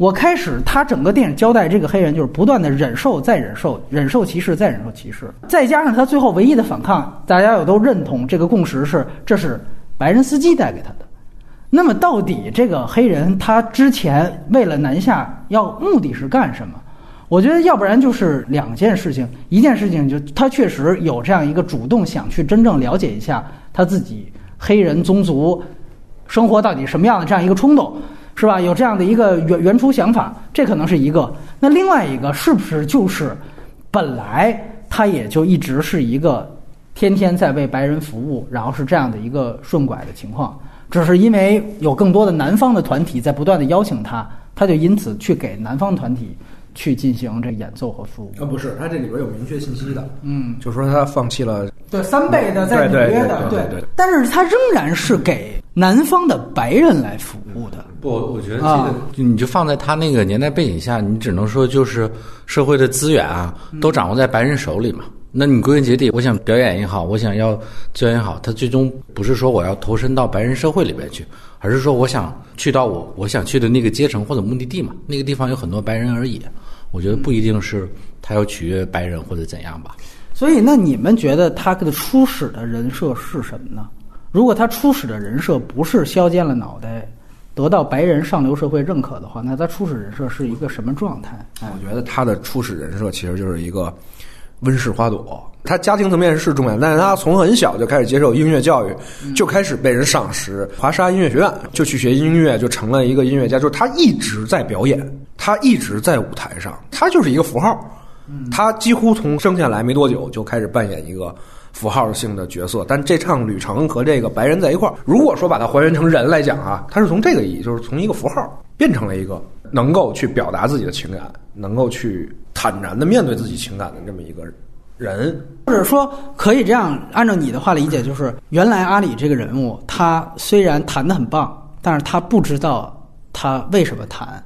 我开始，他整个电影交代这个黑人就是不断的忍受，再忍受，忍受歧视，再忍受歧视，再加上他最后唯一的反抗，大家也都认同这个共识是，这是白人司机带给他的。那么到底这个黑人他之前为了南下要目的是干什么？我觉得要不然就是两件事情，一件事情就他确实有这样一个主动想去真正了解一下他自己黑人宗族生活到底什么样的这样一个冲动，是吧？有这样的一个原原初想法，这可能是一个。那另外一个是不是就是本来他也就一直是一个天天在为白人服务，然后是这样的一个顺拐的情况？只是因为有更多的南方的团体在不断的邀请他，他就因此去给南方团体去进行这演奏和服务。啊，不是，他这里边有明确信息的，嗯，就说他放弃了对，三倍的在纽对对约的，对对对对但是他仍然是给南方的白人来服务的。不，我觉得这个、啊你就放在他那个年代背景下，你只能说就是社会的资源啊，都掌握在白人手里嘛。那你归根结底，我想表演也好，我想要资源也好，他最终不是说我要投身到白人社会里边去，而是说我想去到我我想去的那个阶层或者目的地嘛。那个地方有很多白人而已，我觉得不一定是他要取悦白人或者怎样吧。所以，那你们觉得他的初始的人设是什么呢？如果他初始的人设不是削尖了脑袋，得到白人上流社会认可的话，那他初始人设是一个什么状态？哎，我觉得他的初始人设其实就是一个温室花朵。他家庭层面是重要，但是他从很小就开始接受音乐教育，就开始被人赏识。华沙音乐学院就去学音乐，就成了一个音乐家。就是他一直在表演，他一直在舞台上，他就是一个符号。他几乎从生下来没多久就开始扮演一个符号性的角色，但这趟旅程和这个白人在一块儿，如果说把它还原成人来讲啊，他是从这个意义，就是从一个符号变成了一个能够去表达自己的情感，能够去坦然的面对自己情感的这么一个人。或者说可以这样按照你的话理解，就是原来阿里这个人物，他虽然弹得很棒，但是他不知道他为什么弹，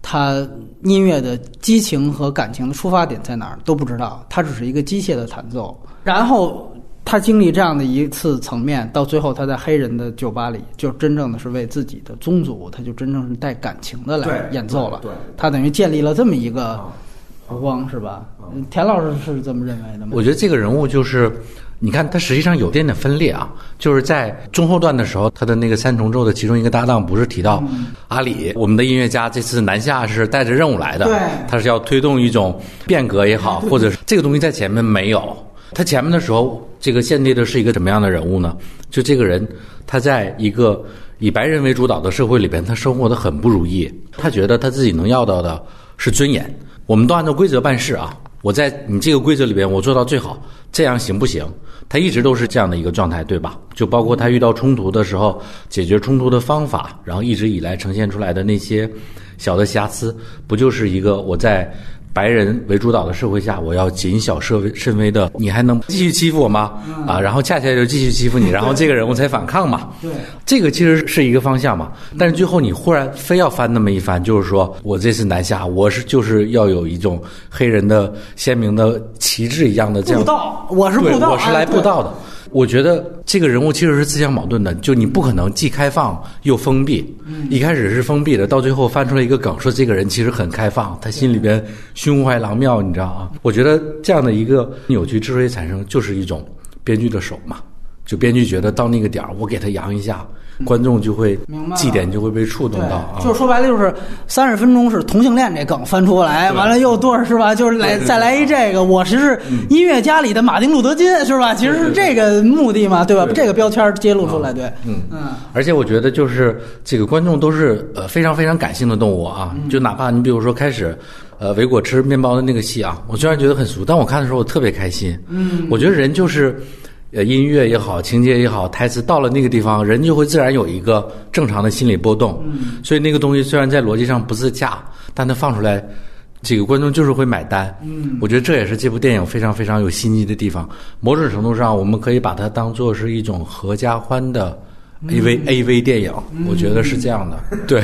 他音乐的激情和感情的出发点在哪儿都不知道，他只是一个机械的弹奏。然后他经历这样的一次层面，到最后他在黑人的酒吧里，就真正的是为自己的宗族，他就真正是带感情的来演奏了。对对他等于建立了这么一个弧光，是吧？嗯田老师是这么认为的吗？我觉得这个人物就是，你看他实际上有点点分裂啊，就是在中后段的时候，他的那个三重奏的其中一个搭档不是提到阿里，我们的音乐家这次南下是带着任务来的，对他是要推动一种变革也好，或者是这个东西在前面没有。他前面的时候，这个建立的是一个怎么样的人物呢？就这个人，他在一个以白人为主导的社会里边，他生活的很不如意。他觉得他自己能要到的是尊严。我们都按照规则办事啊，我在你这个规则里边，我做到最好，这样行不行？他一直都是这样的一个状态，对吧？就包括他遇到冲突的时候，解决冲突的方法，然后一直以来呈现出来的那些小的瑕疵，不就是一个我在白人为主导的社会下，我要谨小慎微慎微的，你还能继续欺负我吗？啊，然后恰恰就继续欺负你，然后这个人我才反抗嘛。对，这个其实是一个方向嘛，但是最后你忽然非要翻那么一翻，就是说我这次南下，我是就是要有一种黑人的鲜明的旗帜一样的这样布道，我是对，布道，我是来哎布道的。我觉得这个人物其实是自相矛盾的，就你不可能既开放又封闭。一开始是封闭的，到最后翻出来一个梗，说这个人其实很开放，他心里边胸怀狼妙，你知道啊？我觉得这样的一个扭曲之所以产生，就是一种编剧的手嘛。就编剧觉得到那个点儿，我给他扬一下，观众就会祭点就会被触动到啊。就是说白了，就是三十分钟是同性恋这梗翻出来，完了又多少是吧？就是来再来一这个，我其实音乐家里的马丁路德金是吧？其实是这个目的嘛，对吧？这个标签揭露出来，对，嗯嗯，而且我觉得就是这个观众都是呃非常非常感性的动物啊，就哪怕你比如说开始，呃维果吃面包的那个戏啊，我虽然觉得很俗，但我看的时候我特别开心。嗯，我觉得人就是。呃，音乐也好，情节也好，台词到了那个地方，人就会自然有一个正常的心理波动。嗯，所以那个东西虽然在逻辑上不自洽，但它放出来，这个观众就是会买单。嗯，我觉得这也是这部电影非常非常有新意的地方。某种程度上，我们可以把它当做是一种合家欢的 A V、A V 电影，我觉得是这样的。对，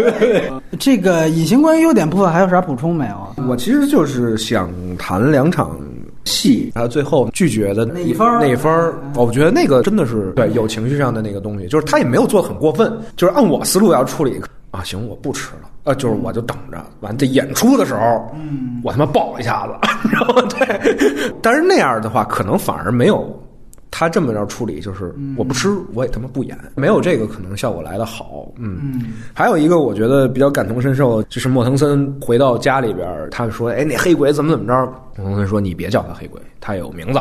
这个隐形关于优点部分还有啥补充没有？我其实就是想谈两场戏，他最后拒绝的那一分儿那一方，我觉得那个真的是对有情绪上的那个东西，就是他也没有做得很过分，就是按我思路要处理啊，行，我不吃了，呃，就是我就等着，完这演出的时候，嗯，我他妈爆一下子，然后对，但是那样的话，可能反而没有他这么着处理，就是我不吃，我也他妈不演，没有这个可能效果来的好。嗯，还有一个我觉得比较感同身受，就是莫腾森回到家里边，他说：“哎，那黑鬼怎么怎么着？”莫腾森说：“你别叫他黑鬼，他有名字，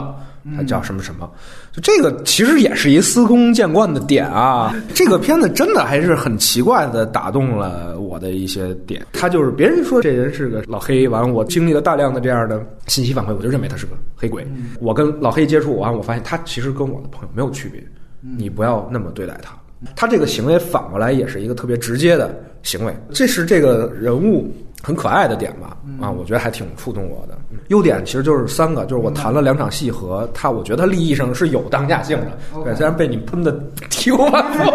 他叫什么什么。”就这个其实也是一司空见惯的点啊。这个片子真的还是很奇怪的打动了我的一些点。他就是别人说这人是个老黑，完了我经历了大量的这样的信息反馈，我就认为他是个黑鬼。我跟老黑接触完，我发现他其实跟我的朋友没有区别。你不要那么对待他。他这个行为反过来也是一个特别直接的行为，这是这个人物很可爱的点吧？啊，我觉得还挺触动我的。优点其实就是三个，就是我谈了两场戏和他，我觉得他利益上是有当下性的。对，虽然被你喷的体无完肤。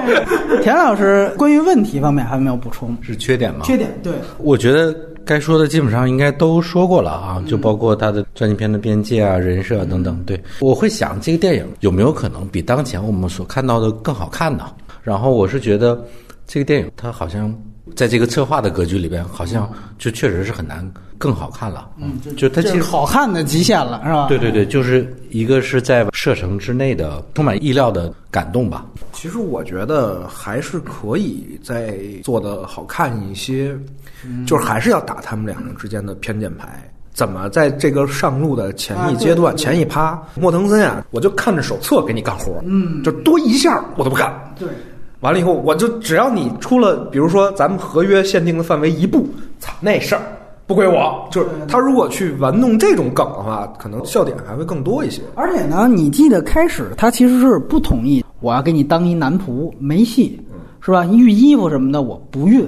田老师关于问题方面还有没有补充？是缺点吗？缺点对，我觉得该说的基本上应该都说过了啊，就包括他的传记片的边界啊、人设等等。对，我会想这个电影有没有可能比当前我们所看到的更好看呢？然后我是觉得这个电影它好像在这个策划的格局里边，好像就确实是很难更好看了。嗯，就它其实好看的极限了，是吧？对对对，就是一个是在射程之内的充满意料的感动吧。其实我觉得还是可以再做的好看一些，就是还是要打他们两个之间的偏见牌。怎么在这个上路的前一阶段、前一趴，莫腾森啊，我就看着手册给你干活，嗯，就多一下我都不干。对，完了以后，我就只要你出了，比如说咱们合约限定的范围一步，操，那事儿不归我。就是他如果去玩弄这种梗的话，可能笑点还会更多一些。而且呢，你记得开始他其实是不同意，我要给你当一男仆，没戏，是吧？熨衣服什么的我不熨，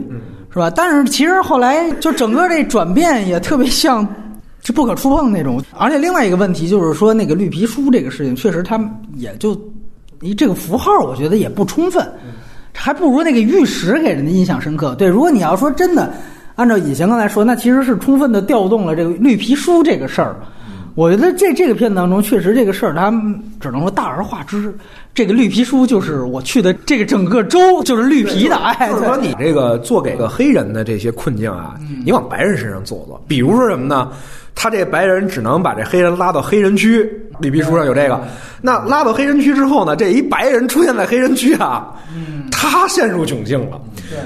是吧？但是其实后来就整个这转变也特别像。是不可触碰那种，而且另外一个问题就是说，那个绿皮书这个事情，确实他也就，你这个符号，我觉得也不充分，还不如那个玉石给人的印象深刻。对，如果你要说真的，按照以前刚才说，那其实是充分的调动了这个绿皮书这个事儿。我觉得这这个片子当中，确实这个事儿，它只能说大而化之。这个绿皮书就是我去的这个整个州就是绿皮的，哎，就是说你这个做给个黑人的这些困境啊，你往白人身上做做。比如说什么呢？他这白人只能把这黑人拉到黑人区，绿皮书上有这个。那拉到黑人区之后呢，这一白人出现在黑人区啊，他陷入窘境了。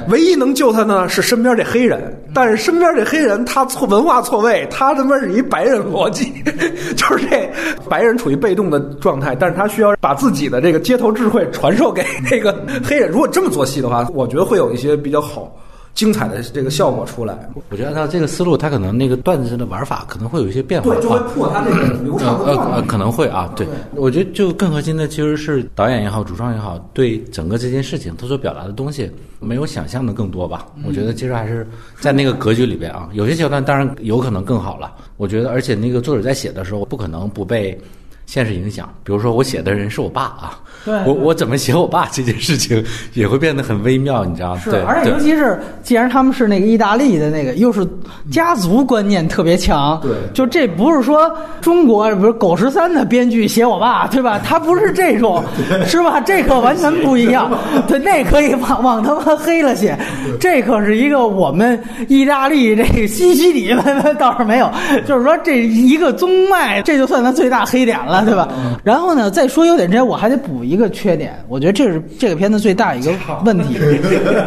唯一能救他呢是身边这黑人，但是身边这黑人他错文化错位，他他妈是一白人逻辑，就是这白人处于被动的状态，但是他需要把自己的这个街头智慧传授给那个黑人。如果这么做戏的话，我觉得会有一些比较好。精彩的这个效果出来，我觉得按照这个思路，他可能那个段子的玩法可能会有一些变化，对，就会破他这个流畅呃呃呃，可能会啊，对，我觉得就更核心的其实是导演也好，主创也好，对整个这件事情他所表达的东西没有想象的更多吧。我觉得其实还是在那个格局里边啊，有些桥段当然有可能更好了。我觉得，而且那个作者在写的时候，不可能不被现实影响。比如说，我写的人是我爸啊，对我我怎么写我爸这件事情也会变得很微妙，你知道吗？是对，，而且尤其是既然他们是那个意大利的那个，又是家族观念特别强，对就这不是说中国比如狗十三的编剧写我爸，对吧？他不是这种，是吧？这可完全不一样，对，那可以往往他妈黑了写，这可是一个我们意大利这个西西里 倒是没有，就是说这一个宗脉，这就算他最大黑点了，对吧？然后呢，再说优点之前，我还得补一个缺点，我觉得这是这个片子最大一个问题，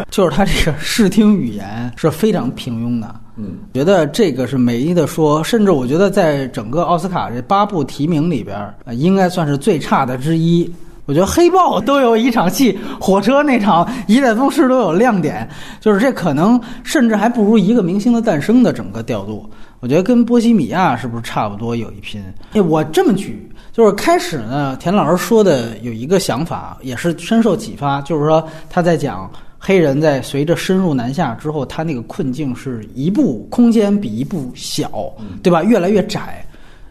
就是它这个视听语言是非常平庸的。嗯，觉得这个是没得说，甚至我觉得在整个奥斯卡这八部提名里边，呃，应该算是最差的之一。我觉得黑豹都有一场戏，火车那场一代宗师都有亮点，就是这可能甚至还不如一个明星的诞生的整个调度。我觉得跟波西米亚是不是差不多有一拼？哎，我这么举，就是开始呢，田老师说的有一个想法，也是深受启发，就是说他在讲黑人在随着深入南下之后，他那个困境是一步空间比一步小，对吧？越来越窄。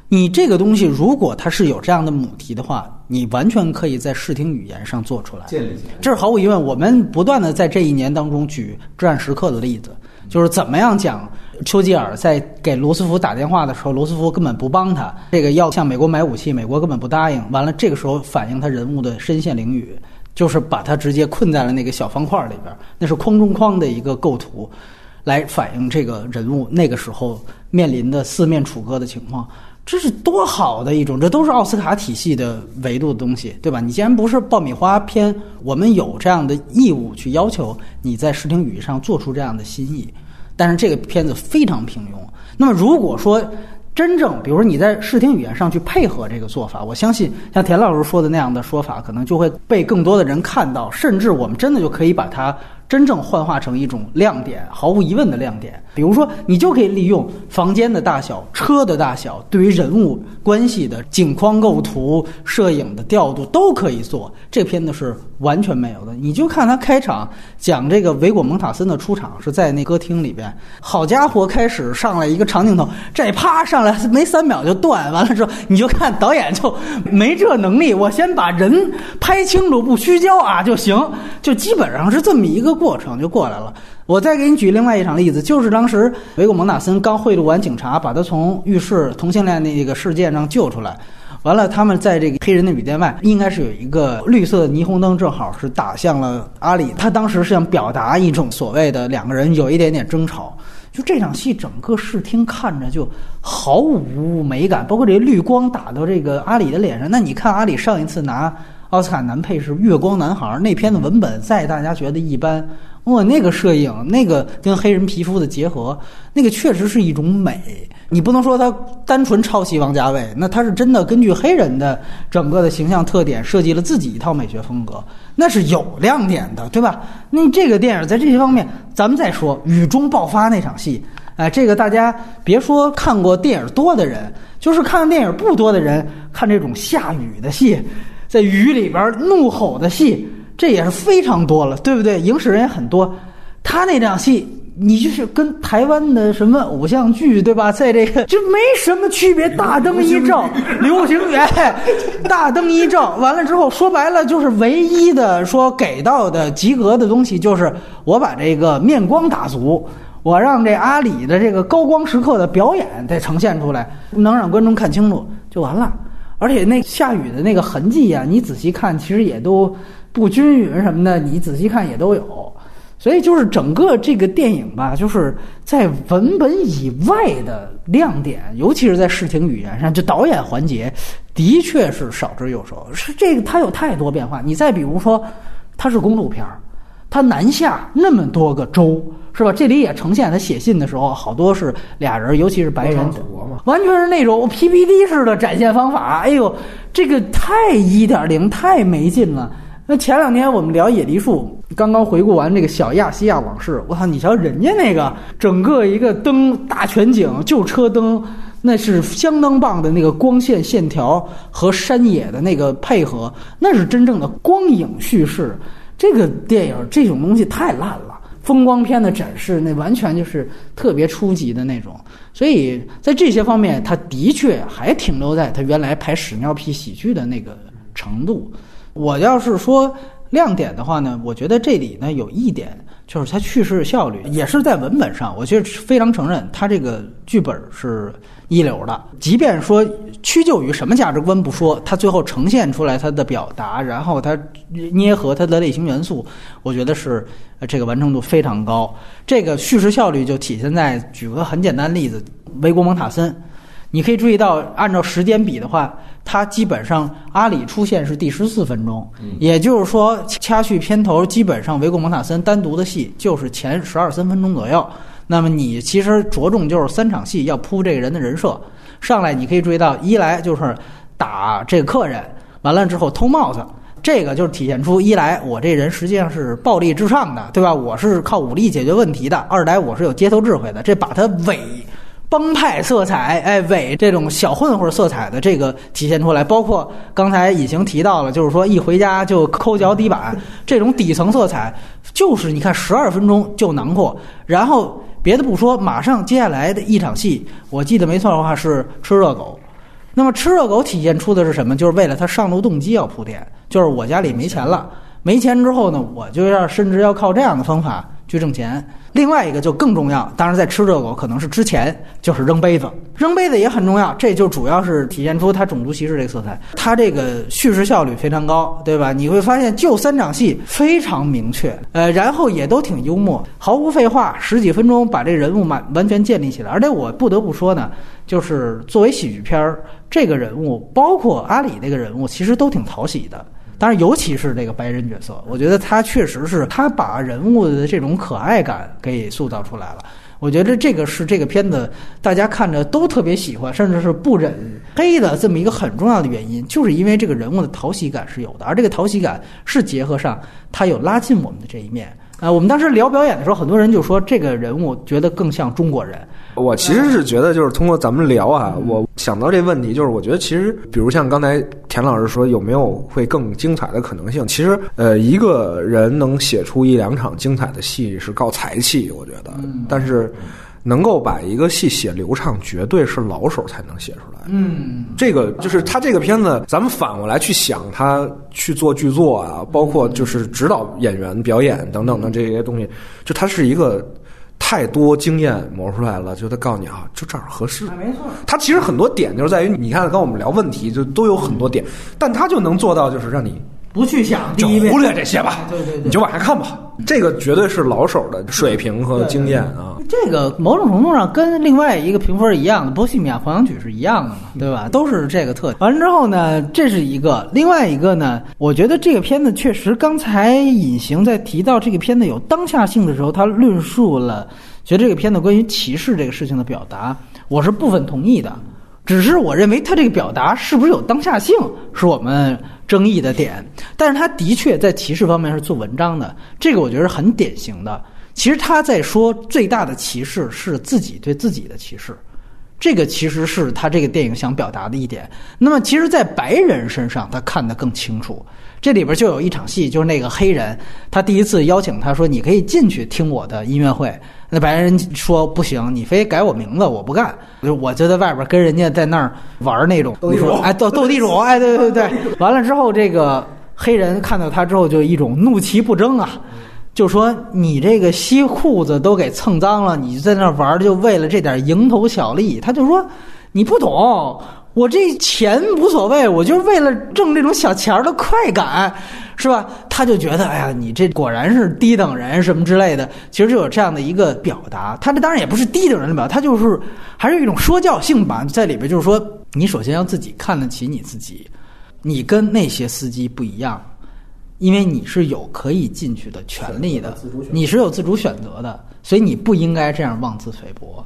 你这个东西，如果它是有这样的母题的话，你完全可以在视听语言上做出来。建立起来。这是毫无疑问。我们不断的在这一年当中举至暗时刻的例子，就是怎么样讲丘吉尔在给罗斯福打电话的时候，罗斯福根本不帮他，这个要向美国买武器，美国根本不答应。完了，这个时候反映他人物的身陷囹圄，就是把他直接困在了那个小方块里边，那是框中框的一个构图，来反映这个人物那个时候面临的四面楚歌的情况。这是多好的一种，这都是奥斯卡体系的维度的东西，对吧？你既然不是爆米花片，我们有这样的义务去要求你在视听语言上做出这样的新意。但是这个片子非常平庸。那么如果说真正，比如说你在视听语言上去配合这个做法，我相信像田老师说的那样的说法，可能就会被更多的人看到，甚至我们真的就可以把它。真正幻化成一种亮点，毫无疑问的亮点。比如说，你就可以利用房间的大小、车的大小，对于人物关系的景框构图、摄影的调度都可以做。这片子是完全没有的。你就看他开场讲这个维果蒙塔森的出场是在那歌厅里边，好家伙，开始上来一个长镜头，这啪上来没三秒就断，完了之后你就看导演就没这能力，我先把人拍清楚不虚焦啊就行，就基本上是这么一个。过程就过来了。我再给你举另外一场例子，就是当时维果蒙塔森刚贿赂完警察，把他从浴室同性恋那个事件上救出来。完了，他们在这个黑人的旅店外，应该是有一个绿色的霓虹灯，正好是打向了阿里。他当时是想表达一种所谓的两个人有一点点争吵。就这场戏，整个视听看着就毫无美感，包括这绿光打到这个阿里的脸上。那你看阿里上一次拿。奥斯卡男配是《月光男孩》，那篇的文本在大家觉得一般，哇，那个摄影，那个跟黑人皮肤的结合，那个确实是一种美。你不能说他单纯抄袭王家卫，那他是真的根据黑人的整个的形象特点设计了自己一套美学风格，那是有亮点的，对吧？那这个电影在这些方面，咱们再说雨中爆发那场戏，哎，这个大家别说看过电影多的人，就是看电影不多的人，看这种下雨的戏。在雨里边怒吼的戏，这也是非常多了，对不对？影史人也很多。他那场戏，你就是跟台湾的什么偶像剧，对吧？在这个就没什么区别。大灯一照，流行语，大灯一照，完了之后，说白了就是唯一的说给到的及格的东西，就是我把这个面光打足，我让这阿里的这个高光时刻的表演再呈现出来，能让观众看清楚就完了。而且那下雨的那个痕迹呀，你仔细看，其实也都不均匀什么的，你仔细看也都有。所以就是整个这个电影吧，就是在文本以外的亮点，尤其是在视听语言上，就导演环节，的确是少之又少。是这个，它有太多变化。你再比如说，它是公路片儿，它南下那么多个州。是吧？这里也呈现他写信的时候，好多是俩人，尤其是白人，完全是那种 PPT 式的展现方法。哎呦，这个太一点零，太没劲了。那前两天我们聊野梨树，刚刚回顾完这个小亚细亚往事，我操！你瞧人家那个整个一个灯大全景，就车灯，那是相当棒的那个光线线条和山野的那个配合，那是真正的光影叙事。这个电影这种东西太烂了。风光片的展示，那完全就是特别初级的那种，所以在这些方面，他的确还停留在他原来拍屎尿屁喜剧的那个程度。我要是说亮点的话呢，我觉得这里呢有一点，就是他叙事效率也是在文本上，我觉得非常承认他这个剧本是。一流的，即便说屈就于什么价值观不说，他最后呈现出来他的表达，然后他捏合他的类型元素，我觉得是这个完成度非常高。这个叙事效率就体现在，举个很简单例子，《维国蒙塔森》，你可以注意到，按照时间比的话，它基本上阿里出现是第十四分钟，也就是说，掐去片头，基本上维国蒙塔森单独的戏就是前十二三分钟左右。那么你其实着重就是三场戏要铺这个人的人设，上来你可以注意到，一来就是打这个客人，完了之后偷帽子，这个就是体现出一来我这人实际上是暴力至上的，对吧？我是靠武力解决问题的。二来我是有街头智慧的，这把他伪帮派色彩，哎，伪这种小混混色彩的这个体现出来。包括刚才已经提到了，就是说一回家就抠脚底板 这种底层色彩，就是你看十二分钟就囊括，然后。别的不说，马上接下来的一场戏，我记得没错的话是吃热狗。那么吃热狗体现出的是什么？就是为了他上路动机要铺垫，就是我家里没钱了，没钱之后呢，我就要甚至要靠这样的方法去挣钱。另外一个就更重要，当然在吃热狗可能是之前就是扔杯子，扔杯子也很重要，这就主要是体现出他种族歧视这个色彩。他这个叙事效率非常高，对吧？你会发现就三场戏非常明确，呃，然后也都挺幽默，毫无废话，十几分钟把这人物完完全建立起来。而且我不得不说呢，就是作为喜剧片儿，这个人物包括阿里那个人物，其实都挺讨喜的。当然，尤其是这个白人角色，我觉得他确实是他把人物的这种可爱感给塑造出来了。我觉得这个是这个片子大家看着都特别喜欢，甚至是不忍黑的这么一个很重要的原因，就是因为这个人物的讨喜感是有的，而这个讨喜感是结合上他有拉近我们的这一面。啊，我们当时聊表演的时候，很多人就说这个人物觉得更像中国人。我其实是觉得，就是通过咱们聊啊，我想到这问题，就是我觉得其实，比如像刚才田老师说，有没有会更精彩的可能性？其实，呃，一个人能写出一两场精彩的戏是靠才气，我觉得，但是。能够把一个戏写流畅，绝对是老手才能写出来。嗯，这个就是他这个片子，咱们反过来去想，他去做剧作啊，包括就是指导演员表演等等的这些东西，就他是一个太多经验磨出来了，就他告诉你啊，就这儿合适。没错，他其实很多点就是在于，你看跟我们聊问题就都有很多点，但他就能做到就是让你不去想，就第一遍忽略这些吧，对对对你就往下看吧。这个绝对是老手的水平和经验啊。这个某种程度上跟另外一个评分一样的《波西米亚狂想曲》是一样的嘛，对吧？都是这个特点。完了之后呢，这是一个，另外一个呢，我觉得这个片子确实，刚才隐形在提到这个片子有当下性的时候，他论述了，觉得这个片子关于歧视这个事情的表达，我是部分同意的。只是我认为他这个表达是不是有当下性，是我们争议的点。但是他的确在歧视方面是做文章的，这个我觉得是很典型的。其实他在说最大的歧视是自己对自己的歧视，这个其实是他这个电影想表达的一点。那么，其实，在白人身上，他看得更清楚。这里边就有一场戏，就是那个黑人，他第一次邀请他说：“你可以进去听我的音乐会。”那白人说：“不行，你非改我名字，我不干。就我就在外边跟人家在那儿玩那种斗地主哎，斗 斗地主，哎，对对对。完了之后，这个黑人看到他之后，就一种怒其不争啊。就说你这个西裤子都给蹭脏了，你在那儿玩儿就为了这点蝇头小利。他就说你不懂，我这钱无所谓，我就是为了挣这种小钱儿的快感，是吧？他就觉得哎呀，你这果然是低等人什么之类的。其实就有这样的一个表达，他这当然也不是低等人的表达，他就是还是有一种说教性吧，在里边就是说，你首先要自己看得起你自己，你跟那些司机不一样。因为你是有可以进去的权利的，你是有自主选择的，所以你不应该这样妄自菲薄。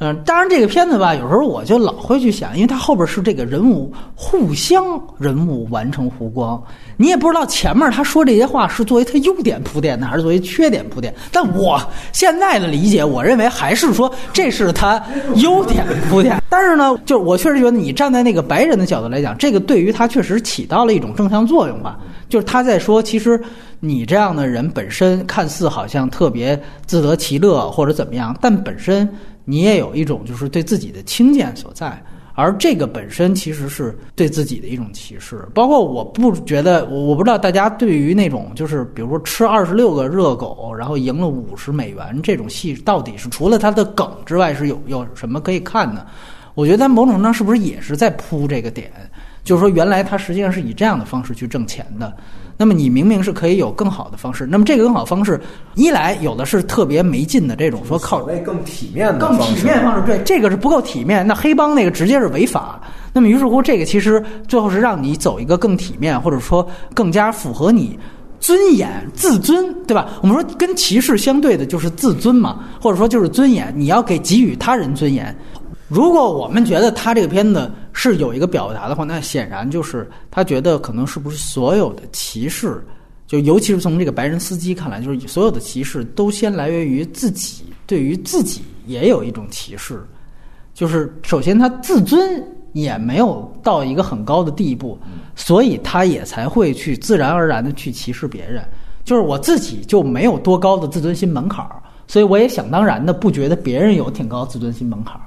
嗯，当然这个片子吧，有时候我就老会去想，因为它后边是这个人物互相人物完成弧光，你也不知道前面他说这些话是作为他优点铺垫呢，还是作为缺点铺垫。但我现在的理解，我认为还是说这是他优点铺垫。但是呢，就是我确实觉得你站在那个白人的角度来讲，这个对于他确实起到了一种正向作用吧。就是他在说，其实你这样的人本身看似好像特别自得其乐或者怎么样，但本身你也有一种就是对自己的轻贱所在，而这个本身其实是对自己的一种歧视。包括我不觉得，我不知道大家对于那种就是比如说吃二十六个热狗，然后赢了五十美元这种戏，到底是除了它的梗之外是有有什么可以看的？我觉得某种程度上是不是也是在铺这个点？就是说，原来他实际上是以这样的方式去挣钱的。那么你明明是可以有更好的方式。那么这个更好的方式，一来有的是特别没劲的这种说靠所谓更体面的更方式体面的方式，对这个是不够体面。那黑帮那个直接是违法。那么于是乎，这个其实最后是让你走一个更体面，或者说更加符合你尊严、自尊，对吧？我们说跟歧视相对的就是自尊嘛，或者说就是尊严。你要给给予他人尊严。如果我们觉得他这个片子是有一个表达的话，那显然就是他觉得可能是不是所有的歧视，就尤其是从这个白人司机看来，就是所有的歧视都先来源于自己，对于自己也有一种歧视，就是首先他自尊也没有到一个很高的地步，所以他也才会去自然而然的去歧视别人，就是我自己就没有多高的自尊心门槛儿，所以我也想当然的不觉得别人有挺高自尊心门槛儿。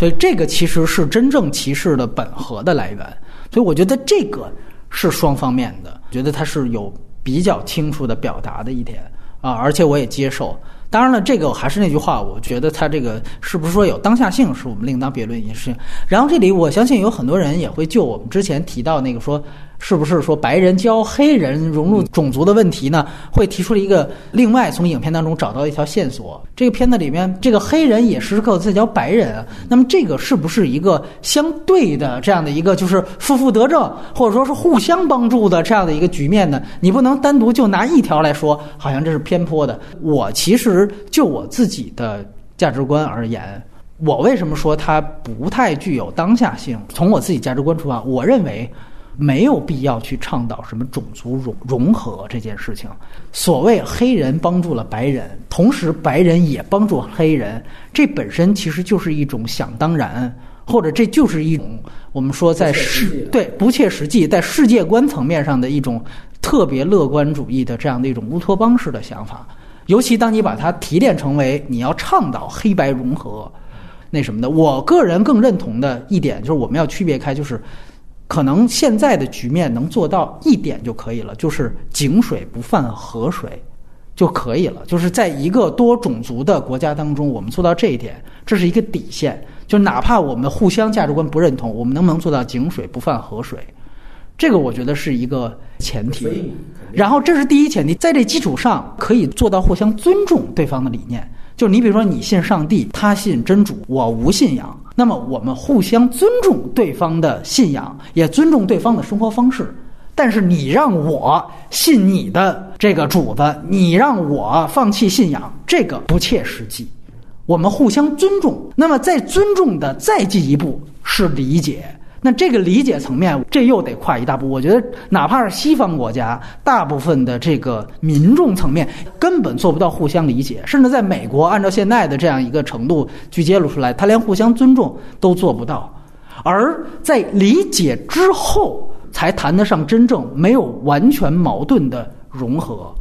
所以这个其实是真正歧视的本核的来源，所以我觉得这个是双方面的，觉得它是有比较清楚的表达的一点。啊，而且我也接受。当然了，这个还是那句话，我觉得它这个是不是说有当下性，是我们另当别论一件事情。然后这里我相信有很多人也会就我们之前提到那个说，是不是说白人教黑人融入种族的问题呢？会提出了一个另外从影片当中找到一条线索。这个片子里面，这个黑人也时时刻刻在教白人啊。那么这个是不是一个相对的这样的一个就是负负得正，或者说是互相帮助的这样的一个局面呢？你不能单独就拿一条来说，好像这是偏颇的。我其实就我自己的价值观而言，我为什么说它不太具有当下性？从我自己价值观出发，我认为没有必要去倡导什么种族融融合这件事情。所谓黑人帮助了白人，同时白人也帮助黑人，这本身其实就是一种想当然，或者这就是一种我们说在世对不切实际，在世界观层面上的一种特别乐观主义的这样的一种乌托邦式的想法。尤其当你把它提炼成为你要倡导黑白融合，那什么的，我个人更认同的一点就是我们要区别开，就是可能现在的局面能做到一点就可以了，就是井水不犯河水就可以了。就是在一个多种族的国家当中，我们做到这一点，这是一个底线。就哪怕我们互相价值观不认同，我们能不能做到井水不犯河水？这个我觉得是一个前提，然后这是第一前提，在这基础上可以做到互相尊重对方的理念。就你比如说你信上帝，他信真主，我无信仰，那么我们互相尊重对方的信仰，也尊重对方的生活方式。但是你让我信你的这个主子，你让我放弃信仰，这个不切实际。我们互相尊重，那么在尊重的再进一步是理解。那这个理解层面，这又得跨一大步。我觉得，哪怕是西方国家，大部分的这个民众层面根本做不到互相理解，甚至在美国，按照现在的这样一个程度去揭露出来，他连互相尊重都做不到。而在理解之后，才谈得上真正没有完全矛盾的融合。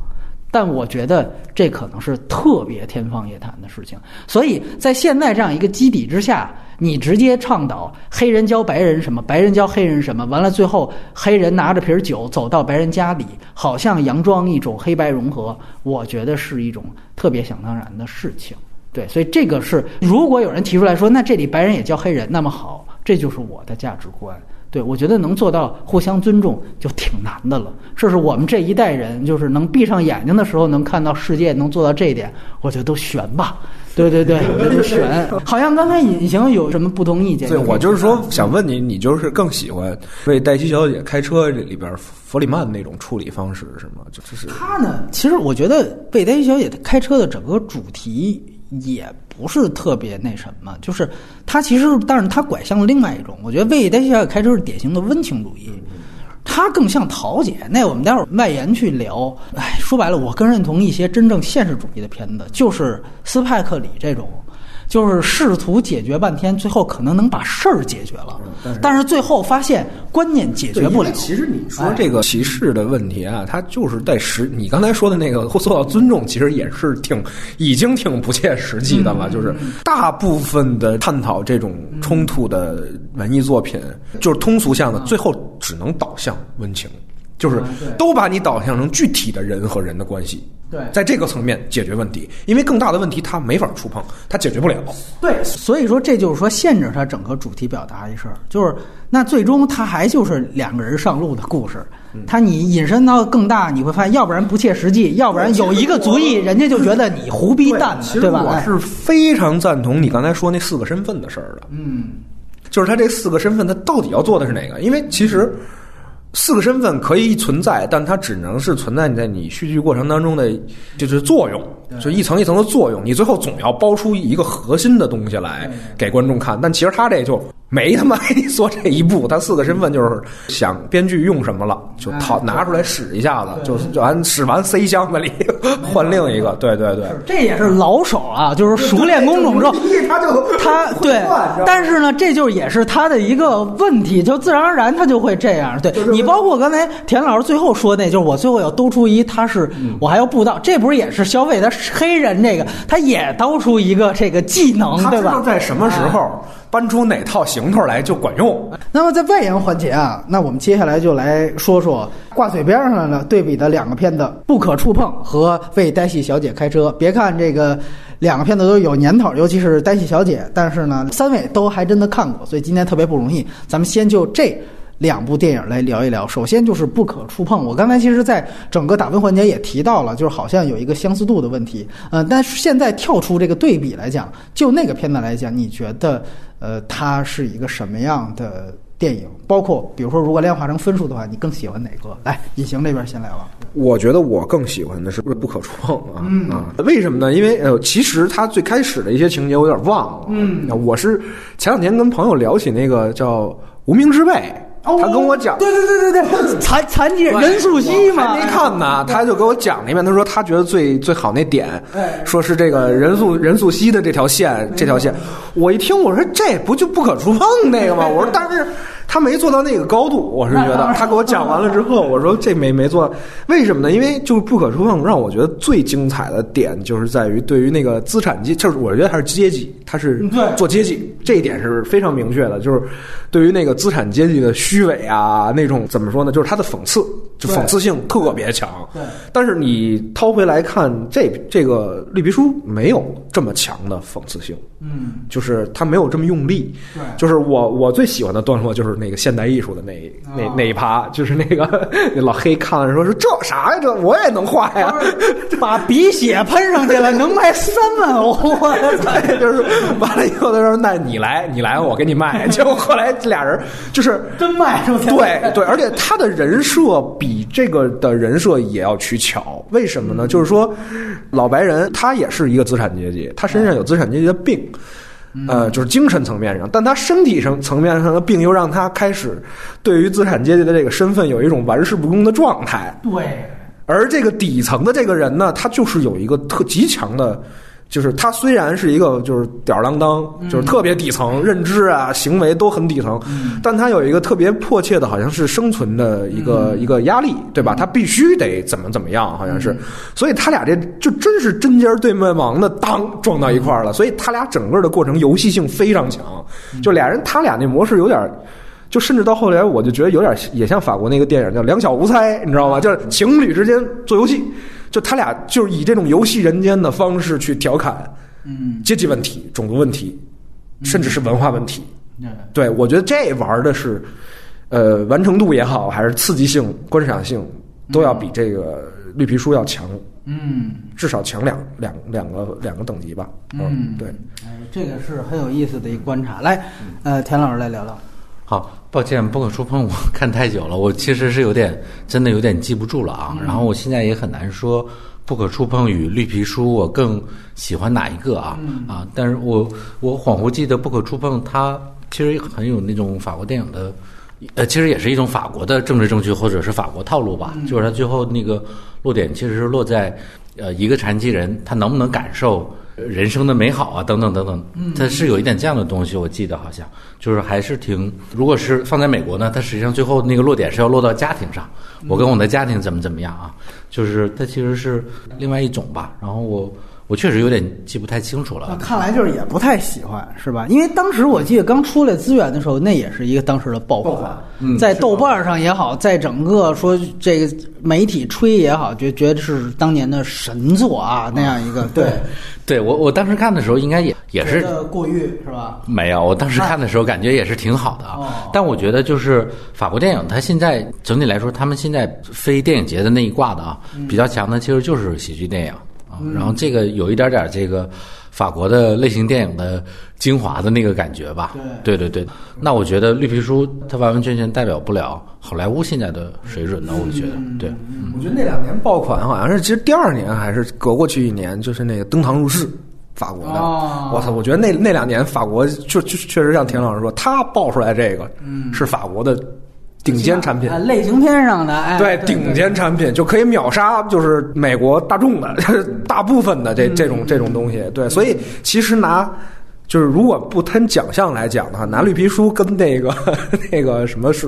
但我觉得这可能是特别天方夜谭的事情，所以在现在这样一个基底之下，你直接倡导黑人教白人什么，白人教黑人什么，完了最后黑人拿着瓶酒走到白人家里，好像佯装一种黑白融合，我觉得是一种特别想当然的事情。对，所以这个是如果有人提出来说，那这里白人也教黑人，那么好，这就是我的价值观。对，我觉得能做到互相尊重就挺难的了。这是我们这一代人，就是能闭上眼睛的时候能看到世界，能做到这一点，我觉得都悬吧。对对 对，我觉得悬。好像刚才隐形有什么不同意见？对我就是说，想问你，你就是更喜欢为黛西小姐开车这里边弗里曼那种处理方式是吗？就是他呢，其实我觉得为黛西小姐开车的整个主题也。不是特别那什么，就是他其实，但是他拐向了另外一种。我觉得《魏丹小姐开车》是典型的温情主义，他更像桃姐。那我们待会儿外延去聊。哎，说白了，我更认同一些真正现实主义的片子，就是斯派克里这种。就是试图解决半天，最后可能能把事儿解决了，但是最后发现观念解决不了。其实你说这个歧视的问题啊，它就是在实你刚才说的那个做到尊重，其实也是挺已经挺不切实际的了。就是大部分的探讨这种冲突的文艺作品，就是通俗向的，最后只能导向温情，就是都把你导向成具体的人和人的关系。对，在这个层面解决问题，因为更大的问题他没法触碰，他解决不了。对，所以说这就是说限制他整个主题表达一事儿，就是那最终他还就是两个人上路的故事。他你引申到更大，你会发现，要不然不切实际，要不然有一个足裔，人家就觉得你胡逼蛋，对吧？我是非常赞同你刚才说那四个身份的事儿的。嗯，就是他这四个身份，他到底要做的是哪个？因为其实。四个身份可以存在，但它只能是存在你在你戏剧过程当中的就是作用，就一层一层的作用。你最后总要包出一个核心的东西来给观众看。但其实他这就没他妈做这一步，他四个身份就是想编剧用什么了就掏拿出来使一下子，就就完使完塞箱子里 换另一个。对对对，这也是老手啊，就是熟练工种之后，他就 他 对，但是呢，这就也是他的一个问题，就自然而然他就会这样。对你。你包括刚才田老师最后说那，就是我最后要兜出一，他是我还要布道，这不是也是消费他黑人这个，他也兜出一个这个技能，对吧？在什么时候搬出哪套行头来就管用。那么在外延环节啊，那我们接下来就来说说挂嘴边上的对比的两个片子《不可触碰》和《为黛西小姐开车》。别看这个两个片子都有年头，尤其是《黛西小姐》，但是呢，三位都还真的看过，所以今天特别不容易。咱们先就这。两部电影来聊一聊。首先就是《不可触碰》，我刚才其实在整个打分环节也提到了，就是好像有一个相似度的问题。呃，但是现在跳出这个对比来讲，就那个片子来讲，你觉得呃它是一个什么样的电影？包括比如说，如果量化成分数的话，你更喜欢哪个？来，隐形这边先来吧。我觉得我更喜欢的是《不可触碰》啊啊！为什么呢？因为呃，其实它最开始的一些情节我有点忘了。嗯，我是前两天跟朋友聊起那个叫《无名之辈》。他跟我讲，对对对对对，残残疾人任素汐嘛，还没看呢，他就给我讲了一遍。他说他觉得最最好那点，说是这个任素任素汐的这条线，这条线。我一听，我说这不就不可触碰那个吗？我说但是。他没做到那个高度，我是觉得。他给我讲完了之后，我说这没没做，为什么呢？因为就是不可触碰，让我觉得最精彩的点就是在于对于那个资产阶，就是我觉得他是阶级，他是做阶级，这一点是非常明确的。就是对于那个资产阶级的虚伪啊，那种怎么说呢？就是他的讽刺，就讽刺性特别强。对。但是你掏回来看，这这个绿皮书没有这么强的讽刺性。嗯。就是他没有这么用力。对。就是我我最喜欢的段落就是。那个现代艺术的那那那一趴，就是那个那老黑看了说是这啥呀？这我也能画呀！把鼻血喷上去了，能卖三万欧！对，就是完了以后，他说：“那你来，你来，我给你卖。”结果后来俩人就是真卖出去。对对，而且他的人设比这个的人设也要取巧。为什么呢？就是说，老白人他也是一个资产阶级，他身上有资产阶级的病。呃，就是精神层面上，但他身体上层面上的病又让他开始对于资产阶级的这个身份有一种玩世不恭的状态。对，而这个底层的这个人呢，他就是有一个特极强的。就是他虽然是一个就是吊儿郎当，就是特别底层，认知啊、行为都很底层，但他有一个特别迫切的，好像是生存的一个一个压力，对吧？他必须得怎么怎么样，好像是，所以他俩这就真是针尖对麦芒的，当撞到一块儿了。所以他俩整个的过程游戏性非常强，就俩人他俩那模式有点，就甚至到后来我就觉得有点也像法国那个电影叫《两小无猜》，你知道吗？就是情侣之间做游戏。就他俩就是以这种游戏人间的方式去调侃，嗯，阶级问题、种族问题，甚至是文化问题。对，我觉得这玩的是，呃，完成度也好，还是刺激性、观赏性，都要比这个绿皮书要强。嗯，至少强两两两个两个等级吧。嗯，对。哎，这个是很有意思的一个观察。来，呃，田老师来聊聊。好，抱歉，不可触碰，我 看太久了，我其实是有点，真的有点记不住了啊。然后我现在也很难说，不可触碰与绿皮书，我更喜欢哪一个啊？啊，但是我我恍惚记得不可触碰，它其实很有那种法国电影的，呃，其实也是一种法国的政治正确或者是法国套路吧。就是它最后那个落点其实是落在，呃，一个残疾人他能不能感受。人生的美好啊，等等等等，它是有一点这样的东西，我记得好像就是还是挺。如果是放在美国呢，它实际上最后那个落点是要落到家庭上，我跟我的家庭怎么怎么样啊？就是它其实是另外一种吧。然后我。我确实有点记不太清楚了。看来就是也不太喜欢，是吧？因为当时我记得刚出来资源的时候，那也是一个当时的爆款，在豆瓣上也好，在整个说这个媒体吹也好，觉觉得是当年的神作啊，那样一个。对，对我我当时看的时候，应该也也是过誉是吧？没有，我当时看的时候感觉也是挺好的啊。但我觉得就是法国电影，它现在整体来说，他们现在非电影节的那一挂的啊，比较强的其实就是喜剧电影。然后这个有一点点这个法国的类型电影的精华的那个感觉吧。对对对，那我觉得绿皮书它完完全全代表不了好莱坞现在的水准呢。我觉得，对，我觉得那两年爆款好像是，其实第二年还是隔过去一年，就是那个登堂入室，法国的。我操，我觉得那那两年法国就就确实像田老师说，他爆出来这个是法国的。顶尖产品，类型片上的，哎，对，顶尖产品就可以秒杀，就是美国大众的 大部分的这这种这种东西，对，所以其实拿就是如果不摊奖项来讲的话，拿绿皮书跟那个 那个什么是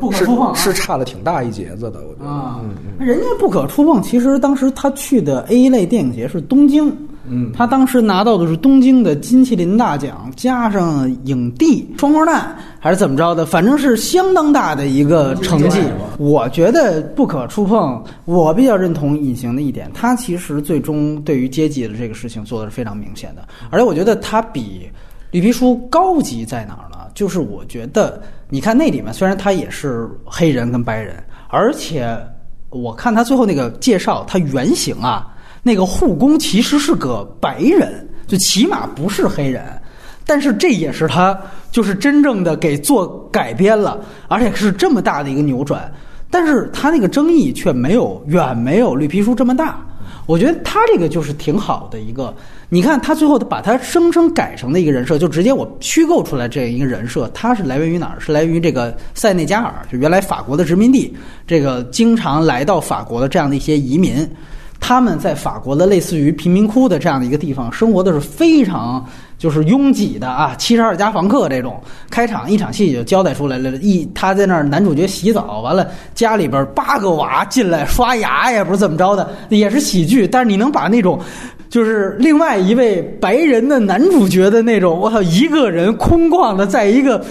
不可触碰是差了挺大一截子的，我觉得。啊，人家不可触碰，其实当时他去的 A 类电影节是东京。嗯，他当时拿到的是东京的金麒麟大奖，加上影帝双黄蛋，还是怎么着的，反正是相当大的一个成绩。我觉得不可触碰。我比较认同隐形的一点，他其实最终对于阶级的这个事情做的是非常明显的，而且我觉得他比绿皮书高级在哪儿呢？就是我觉得，你看那里面虽然他也是黑人跟白人，而且我看他最后那个介绍，他原型啊。那个护工其实是个白人，就起码不是黑人，但是这也是他就是真正的给做改编了，而且是这么大的一个扭转，但是他那个争议却没有远没有绿皮书这么大。我觉得他这个就是挺好的一个，你看他最后把他生生改成的一个人设，就直接我虚构出来这样一个人设，他是来源于哪儿？是来源于这个塞内加尔，就原来法国的殖民地，这个经常来到法国的这样的一些移民。他们在法国的类似于贫民窟的这样的一个地方生活的是非常就是拥挤的啊，七十二家房客这种。开场一场戏就交代出来了，一他在那儿男主角洗澡，完了家里边八个娃进来刷牙也不是怎么着的，也是喜剧。但是你能把那种就是另外一位白人的男主角的那种，我操，一个人空旷的在一个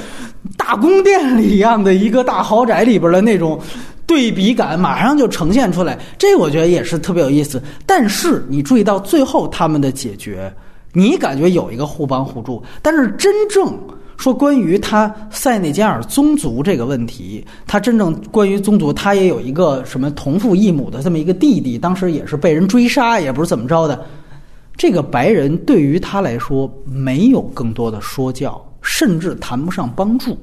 大宫殿里一样的一个大豪宅里边的那种。对比感马上就呈现出来，这我觉得也是特别有意思。但是你注意到最后他们的解决，你感觉有一个互帮互助。但是真正说关于他塞内加尔宗族这个问题，他真正关于宗族，他也有一个什么同父异母的这么一个弟弟，当时也是被人追杀，也不是怎么着的。这个白人对于他来说没有更多的说教，甚至谈不上帮助。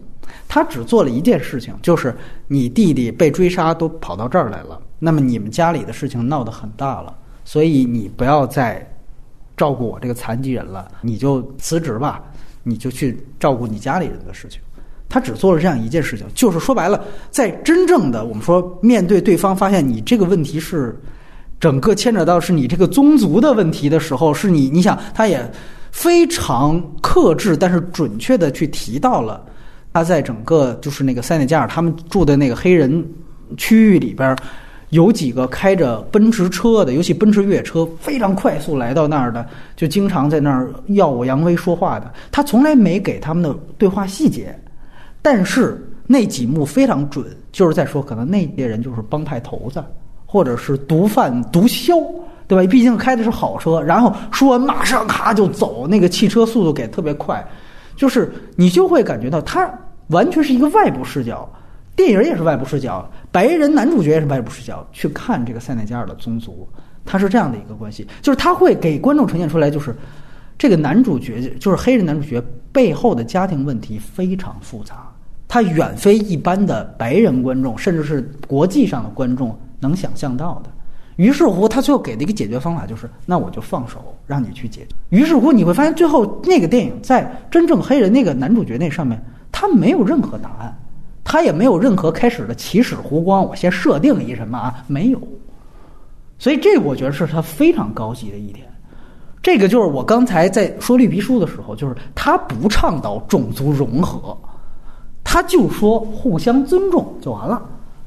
他只做了一件事情，就是你弟弟被追杀都跑到这儿来了，那么你们家里的事情闹得很大了，所以你不要再照顾我这个残疾人了，你就辞职吧，你就去照顾你家里人的事情。他只做了这样一件事情，就是说白了，在真正的我们说面对对方发现你这个问题是整个牵扯到是你这个宗族的问题的时候，是你你想他也非常克制，但是准确的去提到了。他在整个就是那个塞内加尔他们住的那个黑人区域里边，有几个开着奔驰车的，尤其奔驰越野车非常快速来到那儿的，就经常在那儿耀武扬威说话的。他从来没给他们的对话细节，但是那几幕非常准，就是在说可能那些人就是帮派头子，或者是毒贩毒枭，对吧？毕竟开的是好车。然后说完马上咔就走，那个汽车速度给特别快，就是你就会感觉到他。完全是一个外部视角，电影也是外部视角，白人男主角也是外部视角去看这个塞内加尔的宗族，他是这样的一个关系，就是他会给观众呈现出来，就是这个男主角就是黑人男主角背后的家庭问题非常复杂，他远非一般的白人观众，甚至是国际上的观众能想象到的。于是乎，他最后给的一个解决方法就是，那我就放手让你去解决。于是乎，你会发现最后那个电影在真正黑人那个男主角那上面。他没有任何答案，他也没有任何开始的起始弧光。我先设定一什么啊？没有，所以这我觉得是他非常高级的一点。这个就是我刚才在说绿皮书的时候，就是他不倡导种族融合，他就说互相尊重就完了。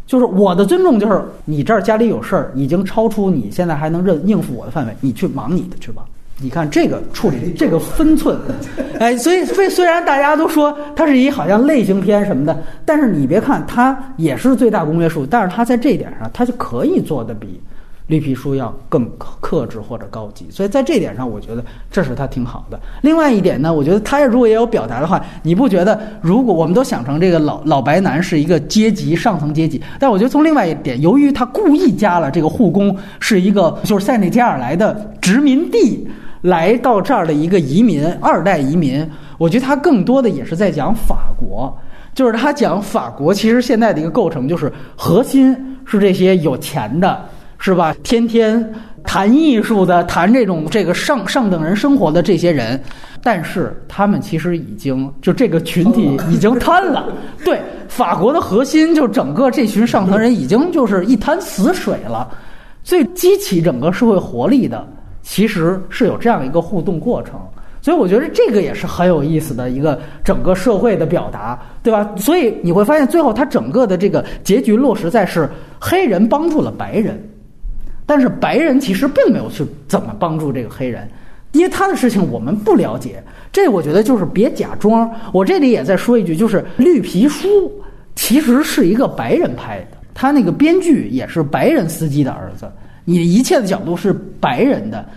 就是我的尊重，就是你这儿家里有事儿，已经超出你现在还能认应付我的范围，你去忙你的去吧。你看这个处理这个分寸，哎，所以虽虽然大家都说它是一好像类型片什么的，但是你别看它也是最大公约数，但是它在这一点上，它就可以做的比绿皮书要更克制或者高级。所以在这点上，我觉得这是它挺好的。另外一点呢，我觉得它如果也有表达的话，你不觉得如果我们都想成这个老老白男是一个阶级上层阶级，但我觉得从另外一点，由于他故意加了这个护工是一个就是塞内加尔来的殖民地。来到这儿的一个移民，二代移民，我觉得他更多的也是在讲法国，就是他讲法国其实现在的一个构成，就是核心是这些有钱的，是吧？天天谈艺术的，谈这种这个上上等人生活的这些人，但是他们其实已经就这个群体 已经瘫了。对，法国的核心就整个这群上层人已经就是一滩死水了，最激起整个社会活力的。其实是有这样一个互动过程，所以我觉得这个也是很有意思的一个整个社会的表达，对吧？所以你会发现最后它整个的这个结局落实在是黑人帮助了白人，但是白人其实并没有去怎么帮助这个黑人，因为他的事情我们不了解。这我觉得就是别假装。我这里也再说一句，就是《绿皮书》其实是一个白人拍的，他那个编剧也是白人司机的儿子，你的一切的角度是白人的，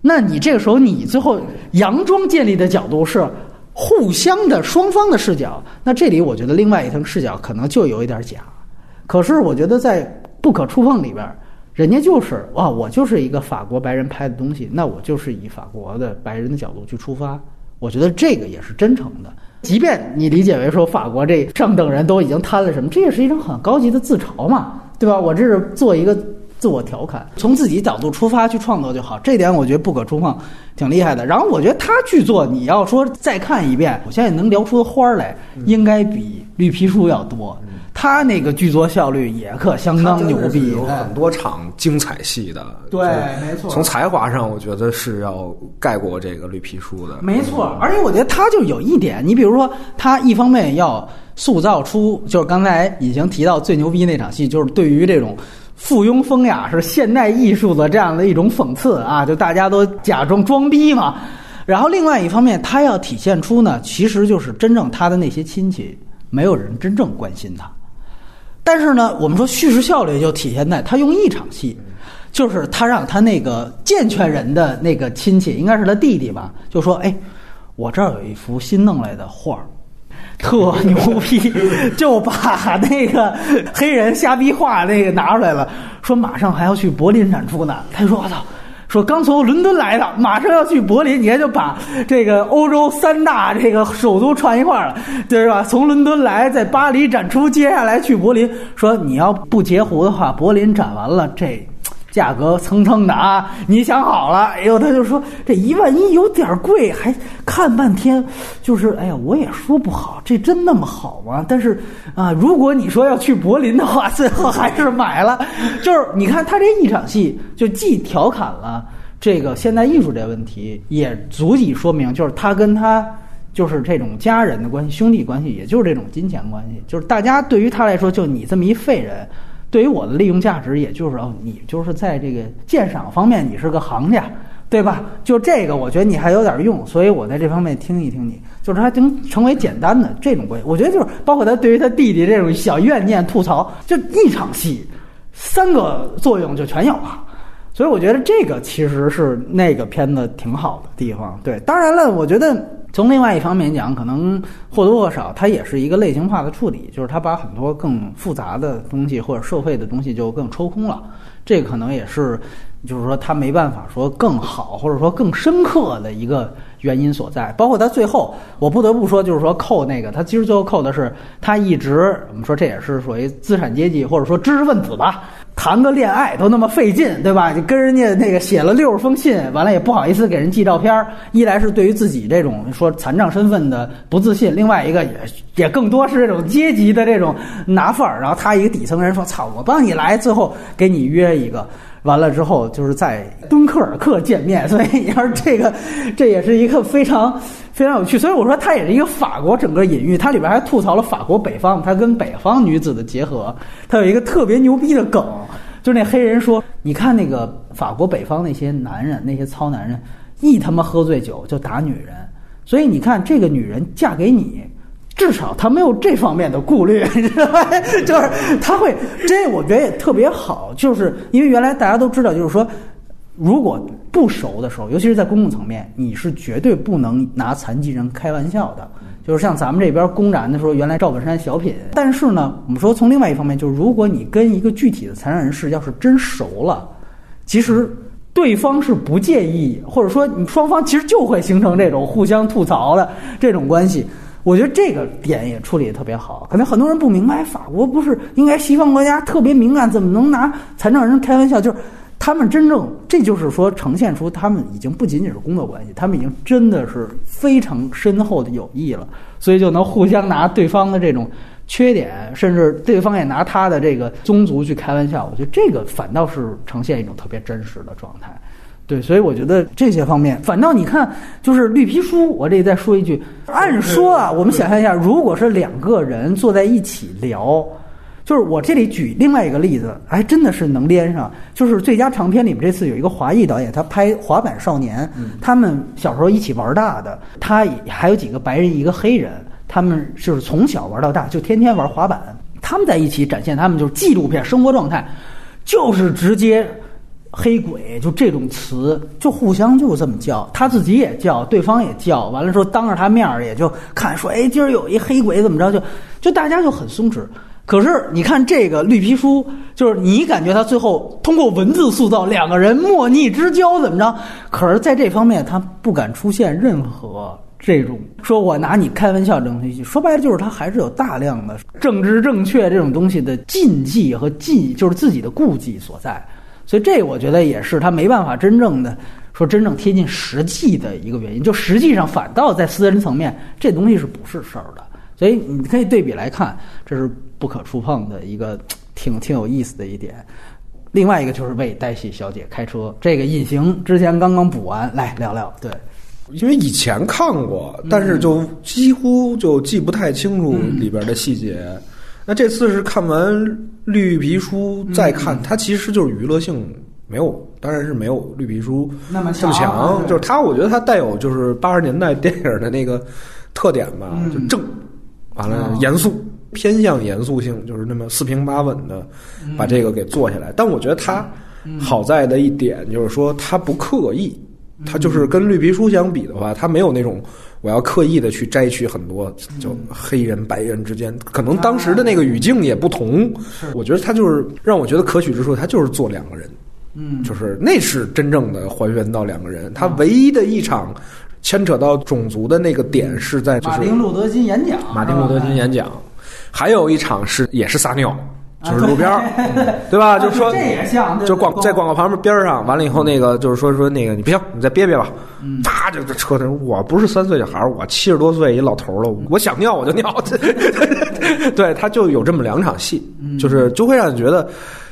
那你这个时候你最后佯装建立的角度是互相的双方的视角，那这里我觉得另外一层视角可能就有一点假。可是我觉得在《不可触碰》里边。人家就是哇，我就是一个法国白人拍的东西，那我就是以法国的白人的角度去出发，我觉得这个也是真诚的。即便你理解为说法国这上等人都已经贪了什么，这也是一种很高级的自嘲嘛，对吧？我这是做一个自我调侃，从自己角度出发去创作就好。这点我觉得不可触碰，挺厉害的。然后我觉得他剧作，你要说再看一遍，我现在能聊出的花来，应该比绿皮书要多。他那个剧作效率也可相当牛逼，有很多场精彩戏的。对，没错。从才华上，我觉得是要盖过这个绿皮书的。没错，而且我觉得他就有一点，你比如说，他一方面要塑造出，就是刚才已经提到最牛逼那场戏，就是对于这种附庸风雅是现代艺术的这样的一种讽刺啊，就大家都假装装逼嘛。然后另外一方面，他要体现出呢，其实就是真正他的那些亲戚，没有人真正关心他。但是呢，我们说叙事效率就体现在他用一场戏，就是他让他那个健全人的那个亲戚，应该是他弟弟吧，就说：“哎，我这儿有一幅新弄来的画儿，特牛逼，就把那个黑人瞎逼话那个拿出来了，说马上还要去柏林展出呢。”他说：“我操。”说刚从伦敦来的，马上要去柏林，你看就把这个欧洲三大这个首都串一块儿了，对吧？从伦敦来，在巴黎展出，接下来去柏林。说你要不截胡的话，柏林展完了这。价格蹭蹭的啊！你想好了？哎呦，他就说这一万一有点贵，还看半天，就是哎呀，我也说不好，这真那么好吗？但是啊，如果你说要去柏林的话，最后还是买了。就是你看他这一场戏，就既调侃了这个现代艺术这问题，也足以说明，就是他跟他就是这种家人的关系、兄弟关系，也就是这种金钱关系，就是大家对于他来说，就你这么一废人。对于我的利用价值，也就是哦，你就是在这个鉴赏方面，你是个行家，对吧？就这个，我觉得你还有点用，所以我在这方面听一听你，就是他能成为简单的这种关系。我觉得就是包括他对于他弟弟这种小怨念吐槽，就一场戏，三个作用就全有了。所以我觉得这个其实是那个片子挺好的地方。对，当然了，我觉得。从另外一方面讲，可能或多或少，它也是一个类型化的处理，就是它把很多更复杂的东西或者社会的东西就更抽空了。这可能也是，就是说它没办法说更好或者说更深刻的一个原因所在。包括它最后，我不得不说，就是说扣那个，它其实最后扣的是他一直我们说这也是属于资产阶级或者说知识分子吧。谈个恋爱都那么费劲，对吧？就跟人家那个写了六十封信，完了也不好意思给人寄照片。一来是对于自己这种说残障身份的不自信，另外一个也也更多是这种阶级的这种拿范儿。然后他一个底层人说：“操，我帮你来，最后给你约一个。”完了之后就是在敦刻尔克见面。所以你要是这个，这也是一个非常。非常有趣，所以我说它也是一个法国整个隐喻，它里边还吐槽了法国北方，它跟北方女子的结合，它有一个特别牛逼的梗，就是那黑人说，你看那个法国北方那些男人，那些糙男人，一他妈喝醉酒就打女人，所以你看这个女人嫁给你，至少他没有这方面的顾虑，你知道吧？就是他会，这我觉得也特别好，就是因为原来大家都知道，就是说。如果不熟的时候，尤其是在公共层面，你是绝对不能拿残疾人开玩笑的。就是像咱们这边公然的说，原来赵本山小品。但是呢，我们说从另外一方面，就是如果你跟一个具体的残障人士要是真熟了，其实对方是不介意，或者说你双方其实就会形成这种互相吐槽的这种关系。我觉得这个点也处理得特别好。可能很多人不明白，法国不是应该西方国家特别敏感，怎么能拿残障人开玩笑？就是。他们真正，这就是说，呈现出他们已经不仅仅是工作关系，他们已经真的是非常深厚的友谊了，所以就能互相拿对方的这种缺点，甚至对方也拿他的这个宗族去开玩笑。我觉得这个反倒是呈现一种特别真实的状态。对，所以我觉得这些方面，反倒你看，就是绿皮书，我这里再说一句，按说啊，我们想象一下，如果是两个人坐在一起聊。就是我这里举另外一个例子，还真的是能连上。就是最佳长片里面这次有一个华裔导演，他拍《滑板少年》，他们小时候一起玩大的，他还有几个白人一个黑人，他们就是从小玩到大，就天天玩滑板。他们在一起展现他们就是纪录片生活状态，就是直接黑鬼就这种词，就互相就这么叫，他自己也叫，对方也叫，完了之后当着他面儿也就看说，哎，今儿有一黑鬼怎么着，就就大家就很松弛。可是你看这个绿皮书，就是你感觉他最后通过文字塑造两个人莫逆之交怎么着？可是在这方面他不敢出现任何这种说我拿你开玩笑这种东西，说白了就是他还是有大量的政治正确这种东西的禁忌和忌，就是自己的顾忌所在。所以这我觉得也是他没办法真正的说真正贴近实际的一个原因。就实际上反倒在私人层面，这东西是不是事儿的？所以你可以对比来看，这是不可触碰的一个 挺挺有意思的一点。另外一个就是为黛西小姐开车，这个隐形之前刚刚补完，来聊聊。对，因为以前看过，但是就几乎就记不太清楚里边的细节。那这次是看完绿皮书再看，它其实就是娱乐性没有，当然是没有绿皮书那么这么强。就是它，我觉得它带有就是八十年代电影的那个特点吧，嗯。就正，完了哦。严肃，偏向严肃性，就是那么四平八稳的嗯。把这个给做下来。但我觉得它好在的一点就是说，它不刻意，嗯它就是跟绿皮书相比的话，它没有那种我要刻意的去摘取很多嗯就黑人白人之间，可能当时的那个语境也不同。我觉得它就是让我觉得可取之处，它就是做两个人。嗯，就是那是真正的还原到两个人。他唯一的一场牵扯到种族的那个点是在就是马丁路德金演讲，马丁路德金演讲，还有一场是也是撒尿，就是路边儿，对对吧？就是说这也像，就广在广告旁边边儿上，完了以后那个就是说说那个你不行，你再憋憋吧，嗯啪就这车头，我不是三岁小孩儿，我七十多岁一老头儿了，我想尿我就尿，对，他就有这么两场戏，嗯就是就会让你觉得。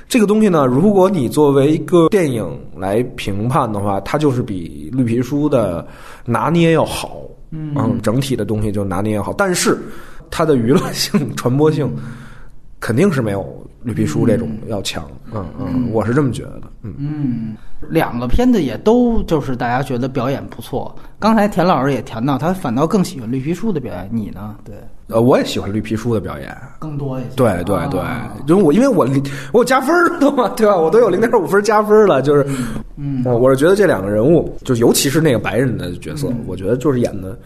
这个东西呢，如果你作为一个电影来评判的话，它就是比绿皮书的拿捏要好，嗯，整体的东西就拿捏要好，但是它的娱乐性、传播性肯定是没有绿皮书这种要强，嗯嗯，我是这么觉得的，嗯。嗯，两个片子也都就是大家觉得表演不错。刚才田老师也谈到，他反倒更喜欢绿皮书的表演，你呢？对，呃，我也喜欢绿皮书的表演。更多一些。对对对啊，就是我，因为我我有加分儿了嘛，对吧？我都有零点五分加分了，就是，嗯，我是觉得这两个人物，就尤其是那个白人的角色，我觉得就是演的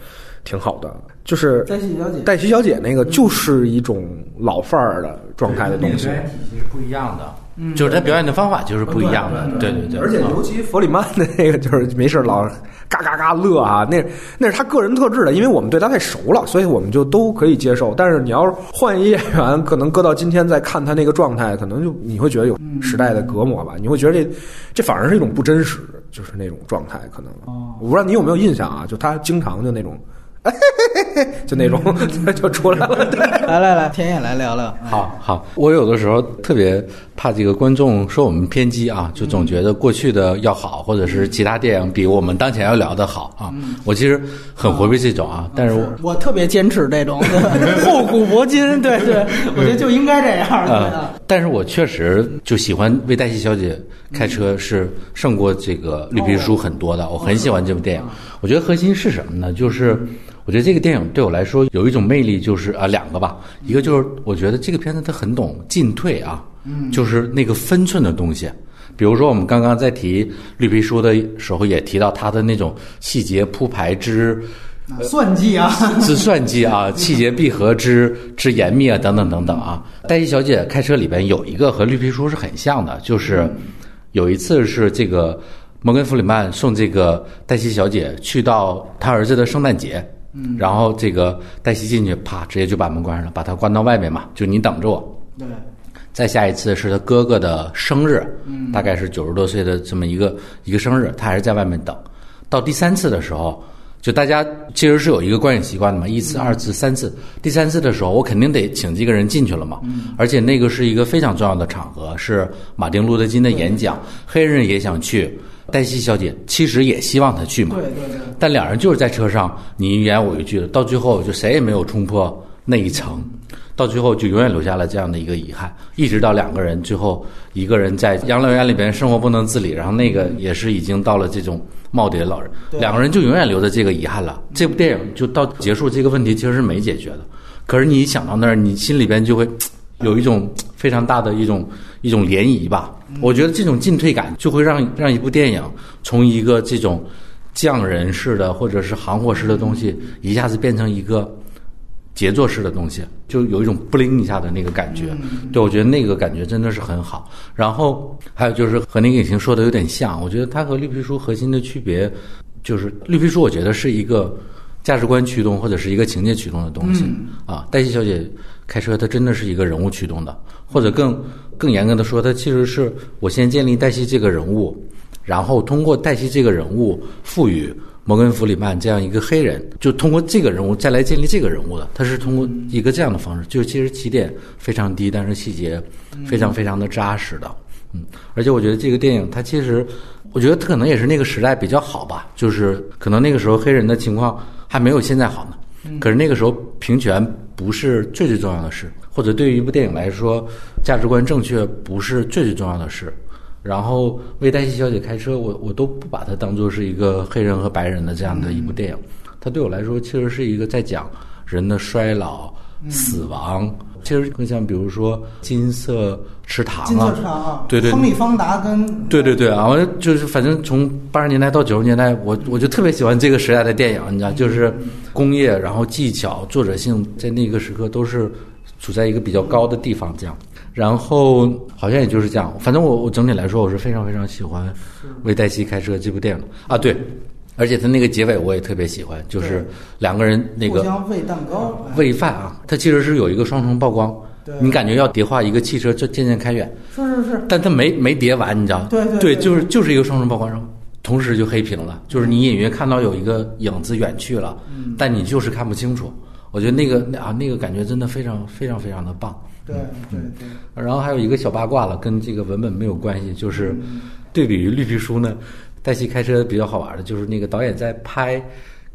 挺好的，就是黛西小姐。黛西小姐那个就是一种老范儿的状态的东西。表，演体系是不一样的，嗯。就是他表演的方法就是不一样的，对对对，而且啊尤其弗里曼的那个，就是没事老嘎嘎嘎乐啊，那那是他个人特质的，因为我们对他太熟了，所以我们就都可以接受。但是你要是换一演员，可能搁到今天再看他那个状态，可能就你会觉得有时代的隔膜吧，你会觉得这这反而是一种不真实，就是那种状态。可能。我不知道你有没有印象啊？就他经常就那种，就那种 就出来了。对 来来来，田野来聊聊。好好，我有的时候特别怕这个观众说我们偏激啊，就总觉得过去的要好，或者是其他电影比我们当前要聊的好啊。我其实很回避这种啊，但是我我特别坚持这种厚古薄今，对对，我觉得就应该这样。但是我确实就喜欢为黛西小姐开车是胜过这个绿皮书很多的，我很喜欢这部电影。我觉得核心是什么呢？就是我觉得这个电影对我来说有一种魅力，就是啊两个吧，一个就是我觉得这个片子它很懂进退啊，就是那个分寸的东西。比如说，我们刚刚在提绿皮书的时候，也提到他的那种细节铺排之算计啊，之算计啊，细节闭合之之严密啊，等等等等啊。黛西小姐开车里边有一个和绿皮书是很像的，就是有一次是这个摩根弗里曼送这个黛西小姐去到他儿子的圣诞节，然后这个黛西进去，啪，直接就把门关上了，把他关到外面嘛，就你等着我。对，再下一次是他哥哥的生日，大概是九十多岁的这么一个一个生日，他还是在外面等。到第三次的时候，就大家其实是有一个观影习惯的嘛，一次、二次、三次，第三次的时候，我肯定得请这个人进去了嘛。而且那个是一个非常重要的场合，是马丁路德金的演讲，黑人也想去，黛西小姐其实也希望他去嘛。对对对，但两人就是在车上你一言我一句的，到最后就谁也没有冲破那一层。到最后就永远留下了这样的一个遗憾，一直到两个人最后一个人在养老院里边生活不能自理，然后那个也是已经到了这种耄耋老人，两个人就永远留着这个遗憾了。这部电影就到结束这个问题其实是没解决的，可是你一想到那儿，你心里边就会有一种非常大的一种一种涟漪吧。我觉得这种进退感就会让让一部电影从一个这种匠人式的或者是行货式的东西，一下子变成一个。杰作式的东西，就有一种不灵一下的那个感觉。对我觉得那个感觉真的是很好。然后还有就是和那个影星说的有点像，我觉得它和绿皮书核心的区别就是绿皮书，我觉得是一个价值观驱动或者是一个情节驱动的东西啊。黛西小姐开车，它真的是一个人物驱动的，或者更更严格的说，它其实是我先建立黛西这个人物，然后通过黛西这个人物赋予。摩根·弗里曼这样一个黑人，就通过这个人物再来建立这个人物的，他是通过一个这样的方式，就其实起点非常低，但是细节非常非常的扎实的，嗯，而且我觉得这个电影它其实，我觉得它可能也是那个时代比较好吧，就是可能那个时候黑人的情况还没有现在好呢，可是那个时候平权不是最最重要的事，或者对于一部电影来说，价值观正确不是最最重要的事。然后为黛西小姐开车，我我都不把它当做是一个黑人和白人的这样的一部电影，它对我来说其实是一个在讲人的衰老、死亡，其实更像比如说金色池塘啊，金色池塘啊，对对，亨利·方达跟对对对啊，我就是反正从八十年代到九十年代，我我就特别喜欢这个时代的电影，你知道，就是工业，然后技巧、作者性在那个时刻都是处在一个比较高的地方，这样。然后好像也就是这样，反正我我整体来说我是非常非常喜欢《为黛西开车》这部电影。啊，对，而且他那个结尾我也特别喜欢，就是两个人那个喂蛋糕、喂饭啊，它其实是有一个双重曝光，你感觉要叠化一个汽车就渐渐开远，是是是，但它没没叠完，你知道？对对对，就是就是一个双重曝光，然后同时就黑屏了，就是你隐约看到有一个影子远去了，但你就是看不清楚。我觉得那个啊那个感觉真的非常非常非常的棒。对对对，然后还有一个小八卦了，跟这个文本没有关系，就是对比于绿皮书呢，黛西开车比较好玩的，就是那个导演在拍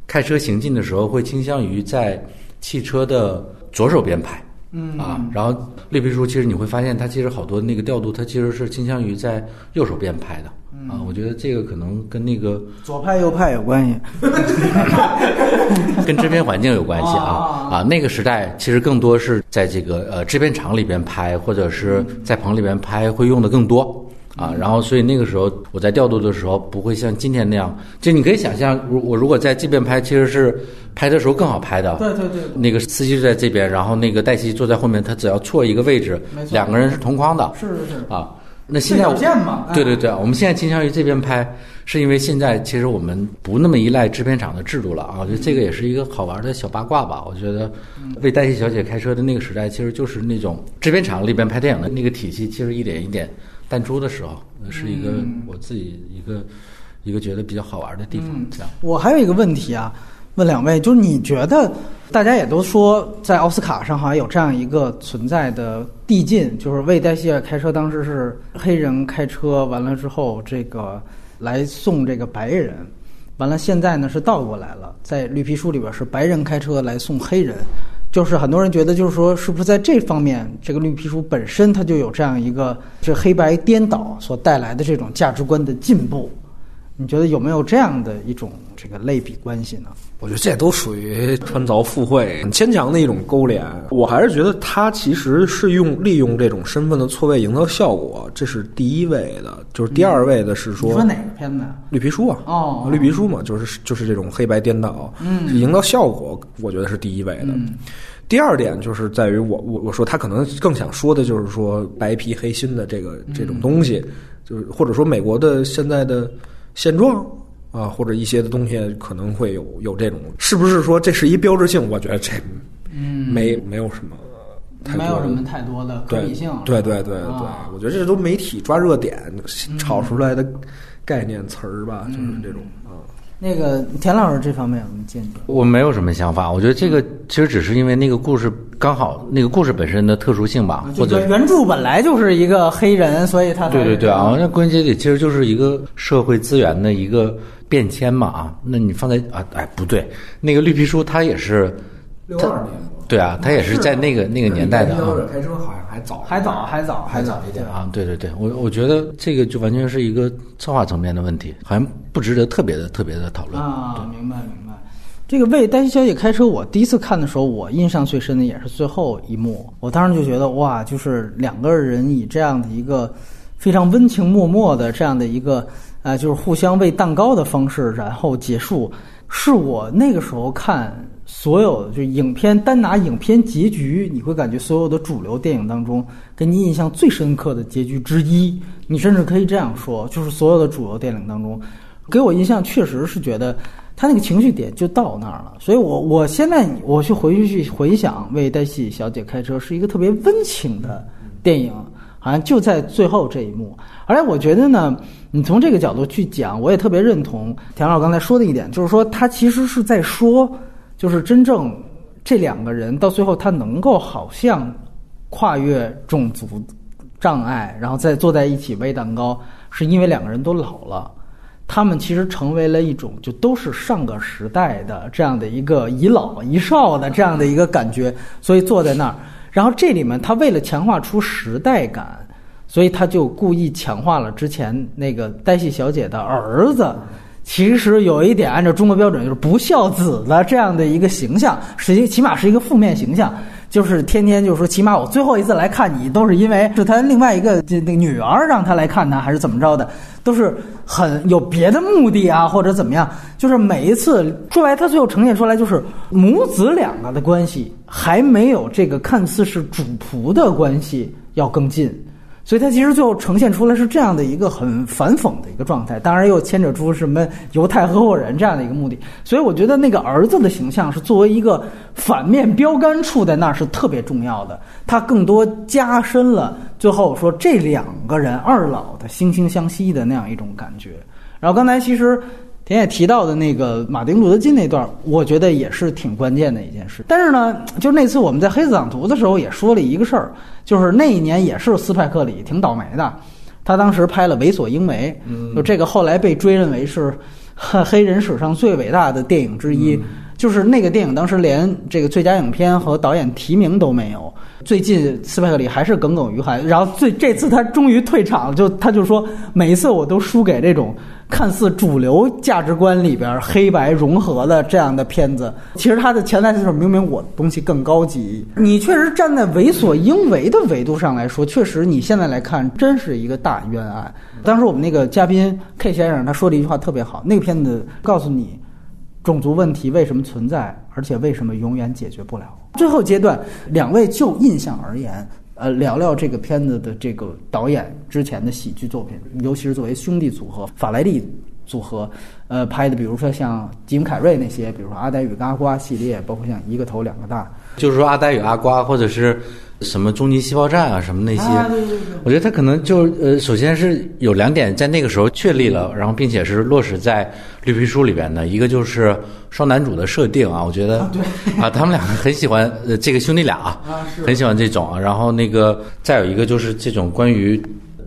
开车行进的时候，会倾向于在汽车的左手边拍，嗯。啊，然后绿皮书其实你会发现，它其实好多那个调度，它其实是倾向于在右手边拍的，啊，我觉得这个可能跟那个左派右派有关系，跟制片环境有关系啊啊，那个时代其实更多是在这个呃制片厂里边拍，或者是在棚里边拍，会用的更多啊。然后所以那个时候我在调度的时候，不会像今天那样，就你可以想象，如我如果在这边拍，其实是拍的时候更好拍的。对对对，那个司机就在这边，然后那个黛西坐在后面，他只要错一个位置两个人是同框的。是是是，啊。那现在我对角线嘛哎对对对，我们现在倾向于这边拍，是因为现在其实我们不那么依赖制片厂的制度了啊，我觉得这个也是一个好玩的小八卦吧。我觉得为黛西小姐开车的那个时代，其实就是那种制片厂里边拍电影的那个体系，其实一点一点淡出的时候，是一个我自己一个一个觉得比较好玩的地方。这样，我还有一个问题啊，问两位，就是你觉得，大家也都说在奥斯卡上好像有这样一个存在的递进，就是为黛西尔开车，当时是黑人开车，完了之后这个来送这个白人，完了现在呢是倒过来了，在绿皮书里边是白人开车来送黑人。就是很多人觉得，就是说，是不是在这方面，这个绿皮书本身它就有这样一个这黑白颠倒所带来的这种价值观的进步？你觉得有没有这样的一种这个类比关系呢？我觉得这都属于穿凿附会、很牵强的一种勾连。我还是觉得他其实是用利用这种身份的错位营造效果，这是第一位的。就是第二位的是说，你说哪个片子？绿皮书啊，哦绿皮书嘛，就是就是这种黑白颠倒，嗯营造效果，我觉得是第一位的。嗯第二点就是在于我我我说他可能更想说的就是说白皮黑心的这个这种东西，就是或者说美国的现在的现状啊，或者一些的东西可能会有有这种，是不是说这是一标志性？我觉得这嗯，没没有什么太没有什么太多的可对比性。对对对对，啊我觉得这都媒体抓热点炒出来的概念词儿吧，就是这种啊。那个田老师这方面有什么见解？我没有什么想法，我觉得这个其实只是因为那个故事刚好那个故事本身的特殊性吧，或者原著本来就是一个黑人，所以他对对对啊，那归根结底其实就是一个社会资源的一个变迁嘛啊。那你放在啊哎不对，那个绿皮书它也是六二年，对啊，它也是在那个那个年代的啊。开车好像还早，还早，还早，还早一点啊，对对对，我我觉得这个就完全是一个策划层面的问题，好像不值得特别的特别的讨论。啊，明白明白。这个为黛西小姐开车，我第一次看的时候，我印象最深的也是最后一幕。我当时就觉得，哇，就是两个人以这样的一个非常温情脉脉的这样的一个，呃，就是互相喂蛋糕的方式，然后结束，是我那个时候看所有就影片单拿影片结局，你会感觉所有的主流电影当中，给你印象最深刻的结局之一。你甚至可以这样说，就是所有的主流电影当中，给我印象确实是觉得。他那个情绪点就到那儿了，所以我我现在我去回去去回想《为黛西小姐开车》是一个特别温情的电影，好像就在最后这一幕。而且我觉得呢，你从这个角度去讲，我也特别认同田老师刚才说的一点，就是说他其实是在说，就是真正这两个人到最后他能够好像跨越种族障碍，然后再坐在一起喂蛋糕，是因为两个人都老了。他们其实成为了一种，就都是上个时代的这样的一个一老一少的这样的一个感觉，所以坐在那儿。然后这里面他为了强化出时代感，所以他就故意强化了之前那个黛西小姐的儿子，其实有一点按照中国标准就是不孝子的这样的一个形象，实际起码是一个负面形象。就是天天就说，起码我最后一次来看你，都是因为是他另外一个这那女儿让他来看他，还是怎么着的，都是很有别的目的啊，或者怎么样。就是每一次说白，他最后呈现出来就是母子两个的关系，还没有这个看似是主仆的关系要更近。所以他其实最后呈现出来是这样的一个很反讽的一个状态，当然又牵扯出什么犹太合伙人这样的一个目的。所以我觉得那个儿子的形象是作为一个反面标杆处在那儿是特别重要的，它更多加深了最后说这两个人二老的惺惺相惜的那样一种感觉。然后刚才其实。田野提到的那个马丁·路德·金那段，我觉得也是挺关键的一件事。但是呢，就那次我们在黑子党徒的时候也说了一个事儿，就是那一年也是斯派克里挺倒霉的，他当时拍了《为所应为》，就这个后来被追认为是 黑人史上最伟大的电影之一。就是那个电影当时连这个最佳影片和导演提名都没有。最近斯派克里还是耿耿于怀，然后最这次他终于退场了，就他就说每一次我都输给这种。看似主流价值观里边黑白融合的这样的片子，其实他的潜台词就是明明我的东西更高级。你确实站在为所应为的维度上来说，确实你现在来看真是一个大冤案。当时我们那个嘉宾 K 先生他说了一句话特别好，那个片子告诉你种族问题为什么存在，而且为什么永远解决不了。最后阶段，两位就印象而言。呃，聊聊这个片子的这个导演之前的喜剧作品，尤其是作为兄弟组合法莱利组合，呃拍的，比如说像吉姆凯瑞那些，比如说阿呆与阿瓜系列，包括像一个头两个大，就是说阿呆与阿瓜，或者是。什么终极细胞战啊，什么那些，我觉得他可能就呃，首先是有两点在那个时候确立了，然后并且是落实在绿皮书里边的，一个就是双男主的设定啊，我觉得啊，他们两个很喜欢呃这个兄弟俩啊，很喜欢这种，然后那个再有一个就是这种关于。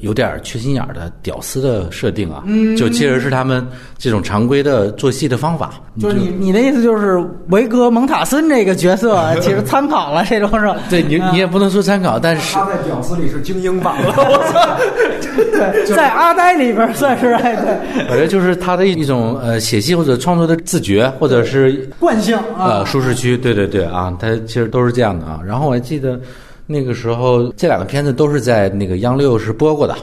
有点缺心眼儿的屌丝的设定啊，就其实是他们这种常规的做戏的方法。就是你你的意思就是维格蒙塔森这个角色 其实参考了这种是吧？对你你也不能说参考，但是他在屌丝里是精英版了。我操！对，在阿呆里边算是哎对。我觉得就是他的一种呃写戏或者创作的自觉，或者是惯性呃舒适区。对对对啊，他其实都是这样的啊。然后我还记得。那个时候，这两个片子都是在那个央六是播过的，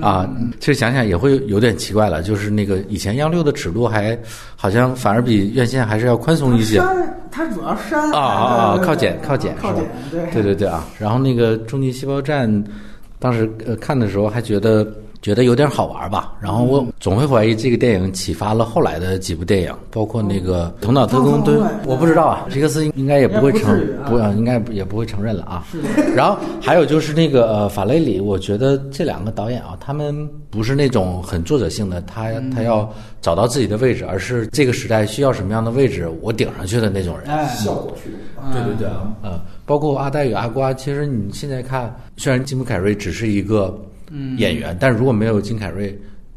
啊，其实想想也会有点奇怪了，就是那个以前央六的尺度还好像反而比院线还是要宽松一些。删，它主要删啊啊啊，靠剪靠剪靠剪，对对对对啊。然后那个《终极细胞战》，当时呃看的时候还觉得。觉得有点好玩吧，然后我总会怀疑这个电影启发了后来的几部电影，包括那个《头脑特工队》，我不知道啊，皮克斯应该也不会承不，应该也不会承认了啊。然后还有就是那个呃法雷里，我觉得这两个导演啊，他们不是那种很作者性的，他他要找到自己的位置，而是这个时代需要什么样的位置，我顶上去的那种人。效果驱动。对对对啊，嗯，包括阿呆与阿瓜，其实你现在看，虽然吉姆凯瑞只是一个。演员，但是如果没有金凯瑞，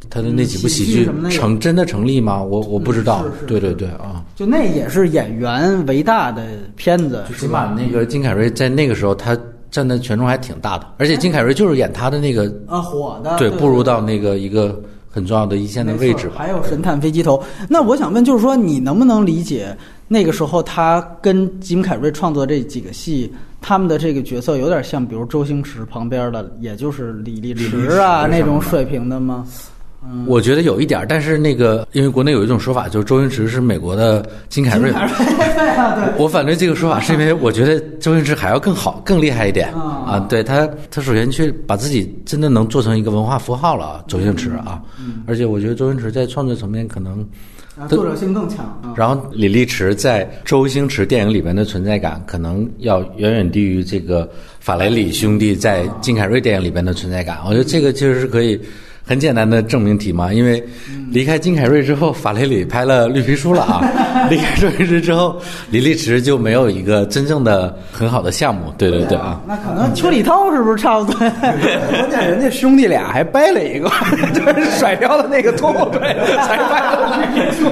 他的那几部喜喜剧成真的成立吗？我我不知道是。是对对对啊，就那也是演员为大的片子，起码那个金凯瑞在那个时候他占的权重还挺大的，而且金凯瑞就是演他的那个，啊火的，对，步入到那个一个很重要的一线的位置吧。还有神探飞机头。那我想问，就是说你能不能理解那个时候他跟金凯瑞创作这几个戏，他们的这个角色有点像，比如周星驰旁边的，也就是李立池啊那种水平的吗？嗯，我觉得有一点儿，但是那个，因为国内有一种说法，就是周星驰是美国的金凯瑞。对啊，对。我反对这个说法，是因为我觉得周星驰还要更好、更厉害一点啊啊！对他，他首先去把自己真的能做成一个文化符号了啊，周星驰啊！而且我觉得周星驰在创作层面可能，啊作者性更强啊。然后李立池在周星驰电影里面的存在感，可能要远远低于这个法雷里兄弟在金凯瑞电影里边的存在感。我觉得这个其实是可以很简单的证明题嘛，因为离开金凯瑞之后，法雷里拍了《绿皮书》了啊，离开周星驰之后，李立池就没有一个真正的很好的项目。对对对啊。那可能邱礼涛是不是差不多？关键人家兄弟俩还掰了一个，就是甩掉了那个拖后腿，才掰了绿皮书。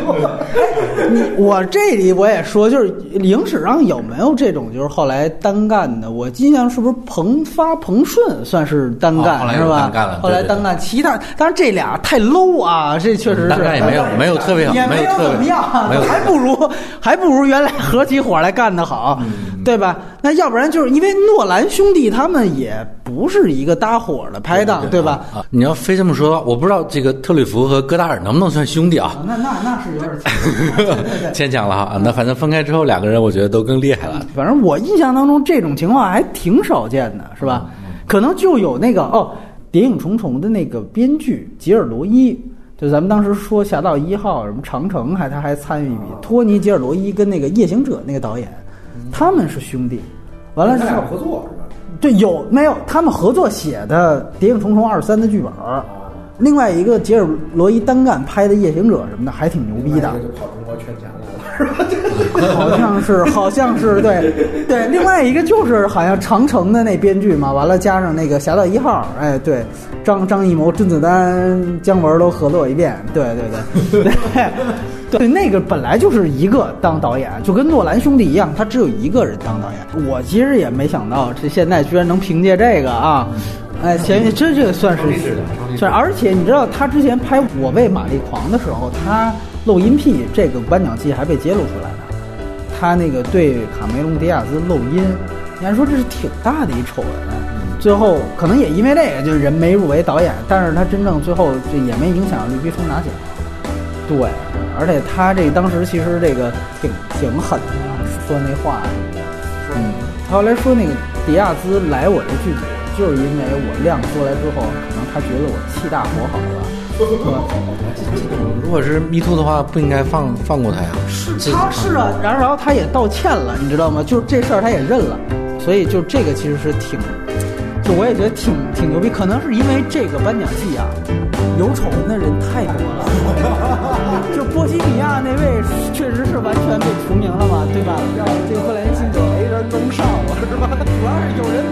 你我这里我也说，就是影史上有没有这种就是后来单干的？我印象是不是彭发、彭顺算是单干、哦后来有是吧？单干后来单干，其他当然这俩太 low 啊，这确实是单干也没有没有特别好也没没有怎么样，没有还不如还不如原来合起伙来干的好，嗯对吧？那要不然就是因为诺兰兄弟他们也不是一个搭伙的拍档，对吧？啊，你要非这么说，我不知道这个特吕弗和戈达尔能不能算兄弟啊？那那那是有点 牵强了哈。啊那反正分开之后，两个人我觉得都更厉害了。反正我印象当中这种情况还挺少见的，是吧？可能就有那个哦，《谍影重重》的那个编剧吉尔罗伊，就咱们当时说《侠盗一号》什么长城，还他还参与一笔。托尼·吉尔罗伊跟那个《夜行者》那个导演，他们是兄弟。完了之后，合作是吧？对，有没有他们合作写的《谍影重重二三》的剧本儿？另外一个吉尔罗伊单干拍的《夜行者》什么的，还挺牛逼的。就跑中国圈钱了，是吧？好像是，好像是，对，对。另外一个就是好像长城的那编剧嘛，完了加上那个《侠盗一号》，哎，对，张张艺谋、甄子丹、姜文都合作一遍，对对对 对对，那个本来就是一个当导演，就跟诺兰兄弟一样，他只有一个人当导演。我其实也没想到，这现在居然能凭借这个啊。哎，前这这个算是算，而且你知道他之前拍《我为玛丽狂》的时候，他漏音癖这个颁奖季还被揭露出来了。他那个对卡梅隆·迪亚兹漏音，你还说这是挺大的一丑闻。最后可能也因为这个，就是人没入围导演，但是他真正最后就也没影响绿皮书拿奖。对，而且他这当时其实这个挺挺狠的，说那话。嗯，他后来说那个迪亚兹来我这剧组，就是因为我亮出来之后，可能他觉得我气大活好了。如果是 Me Too 的话，不应该放放过他呀。是他是啊，然后然后他也道歉了，你知道吗？就是这事儿他也认了，所以就这个其实是挺，就我也觉得挺挺牛逼。可能是因为这个颁奖季啊，有丑闻的人太多了。就波西米亚那位确实是完全被除名了嘛，对吧？让这个赫连辛德没人能上了，是吧？主要是有人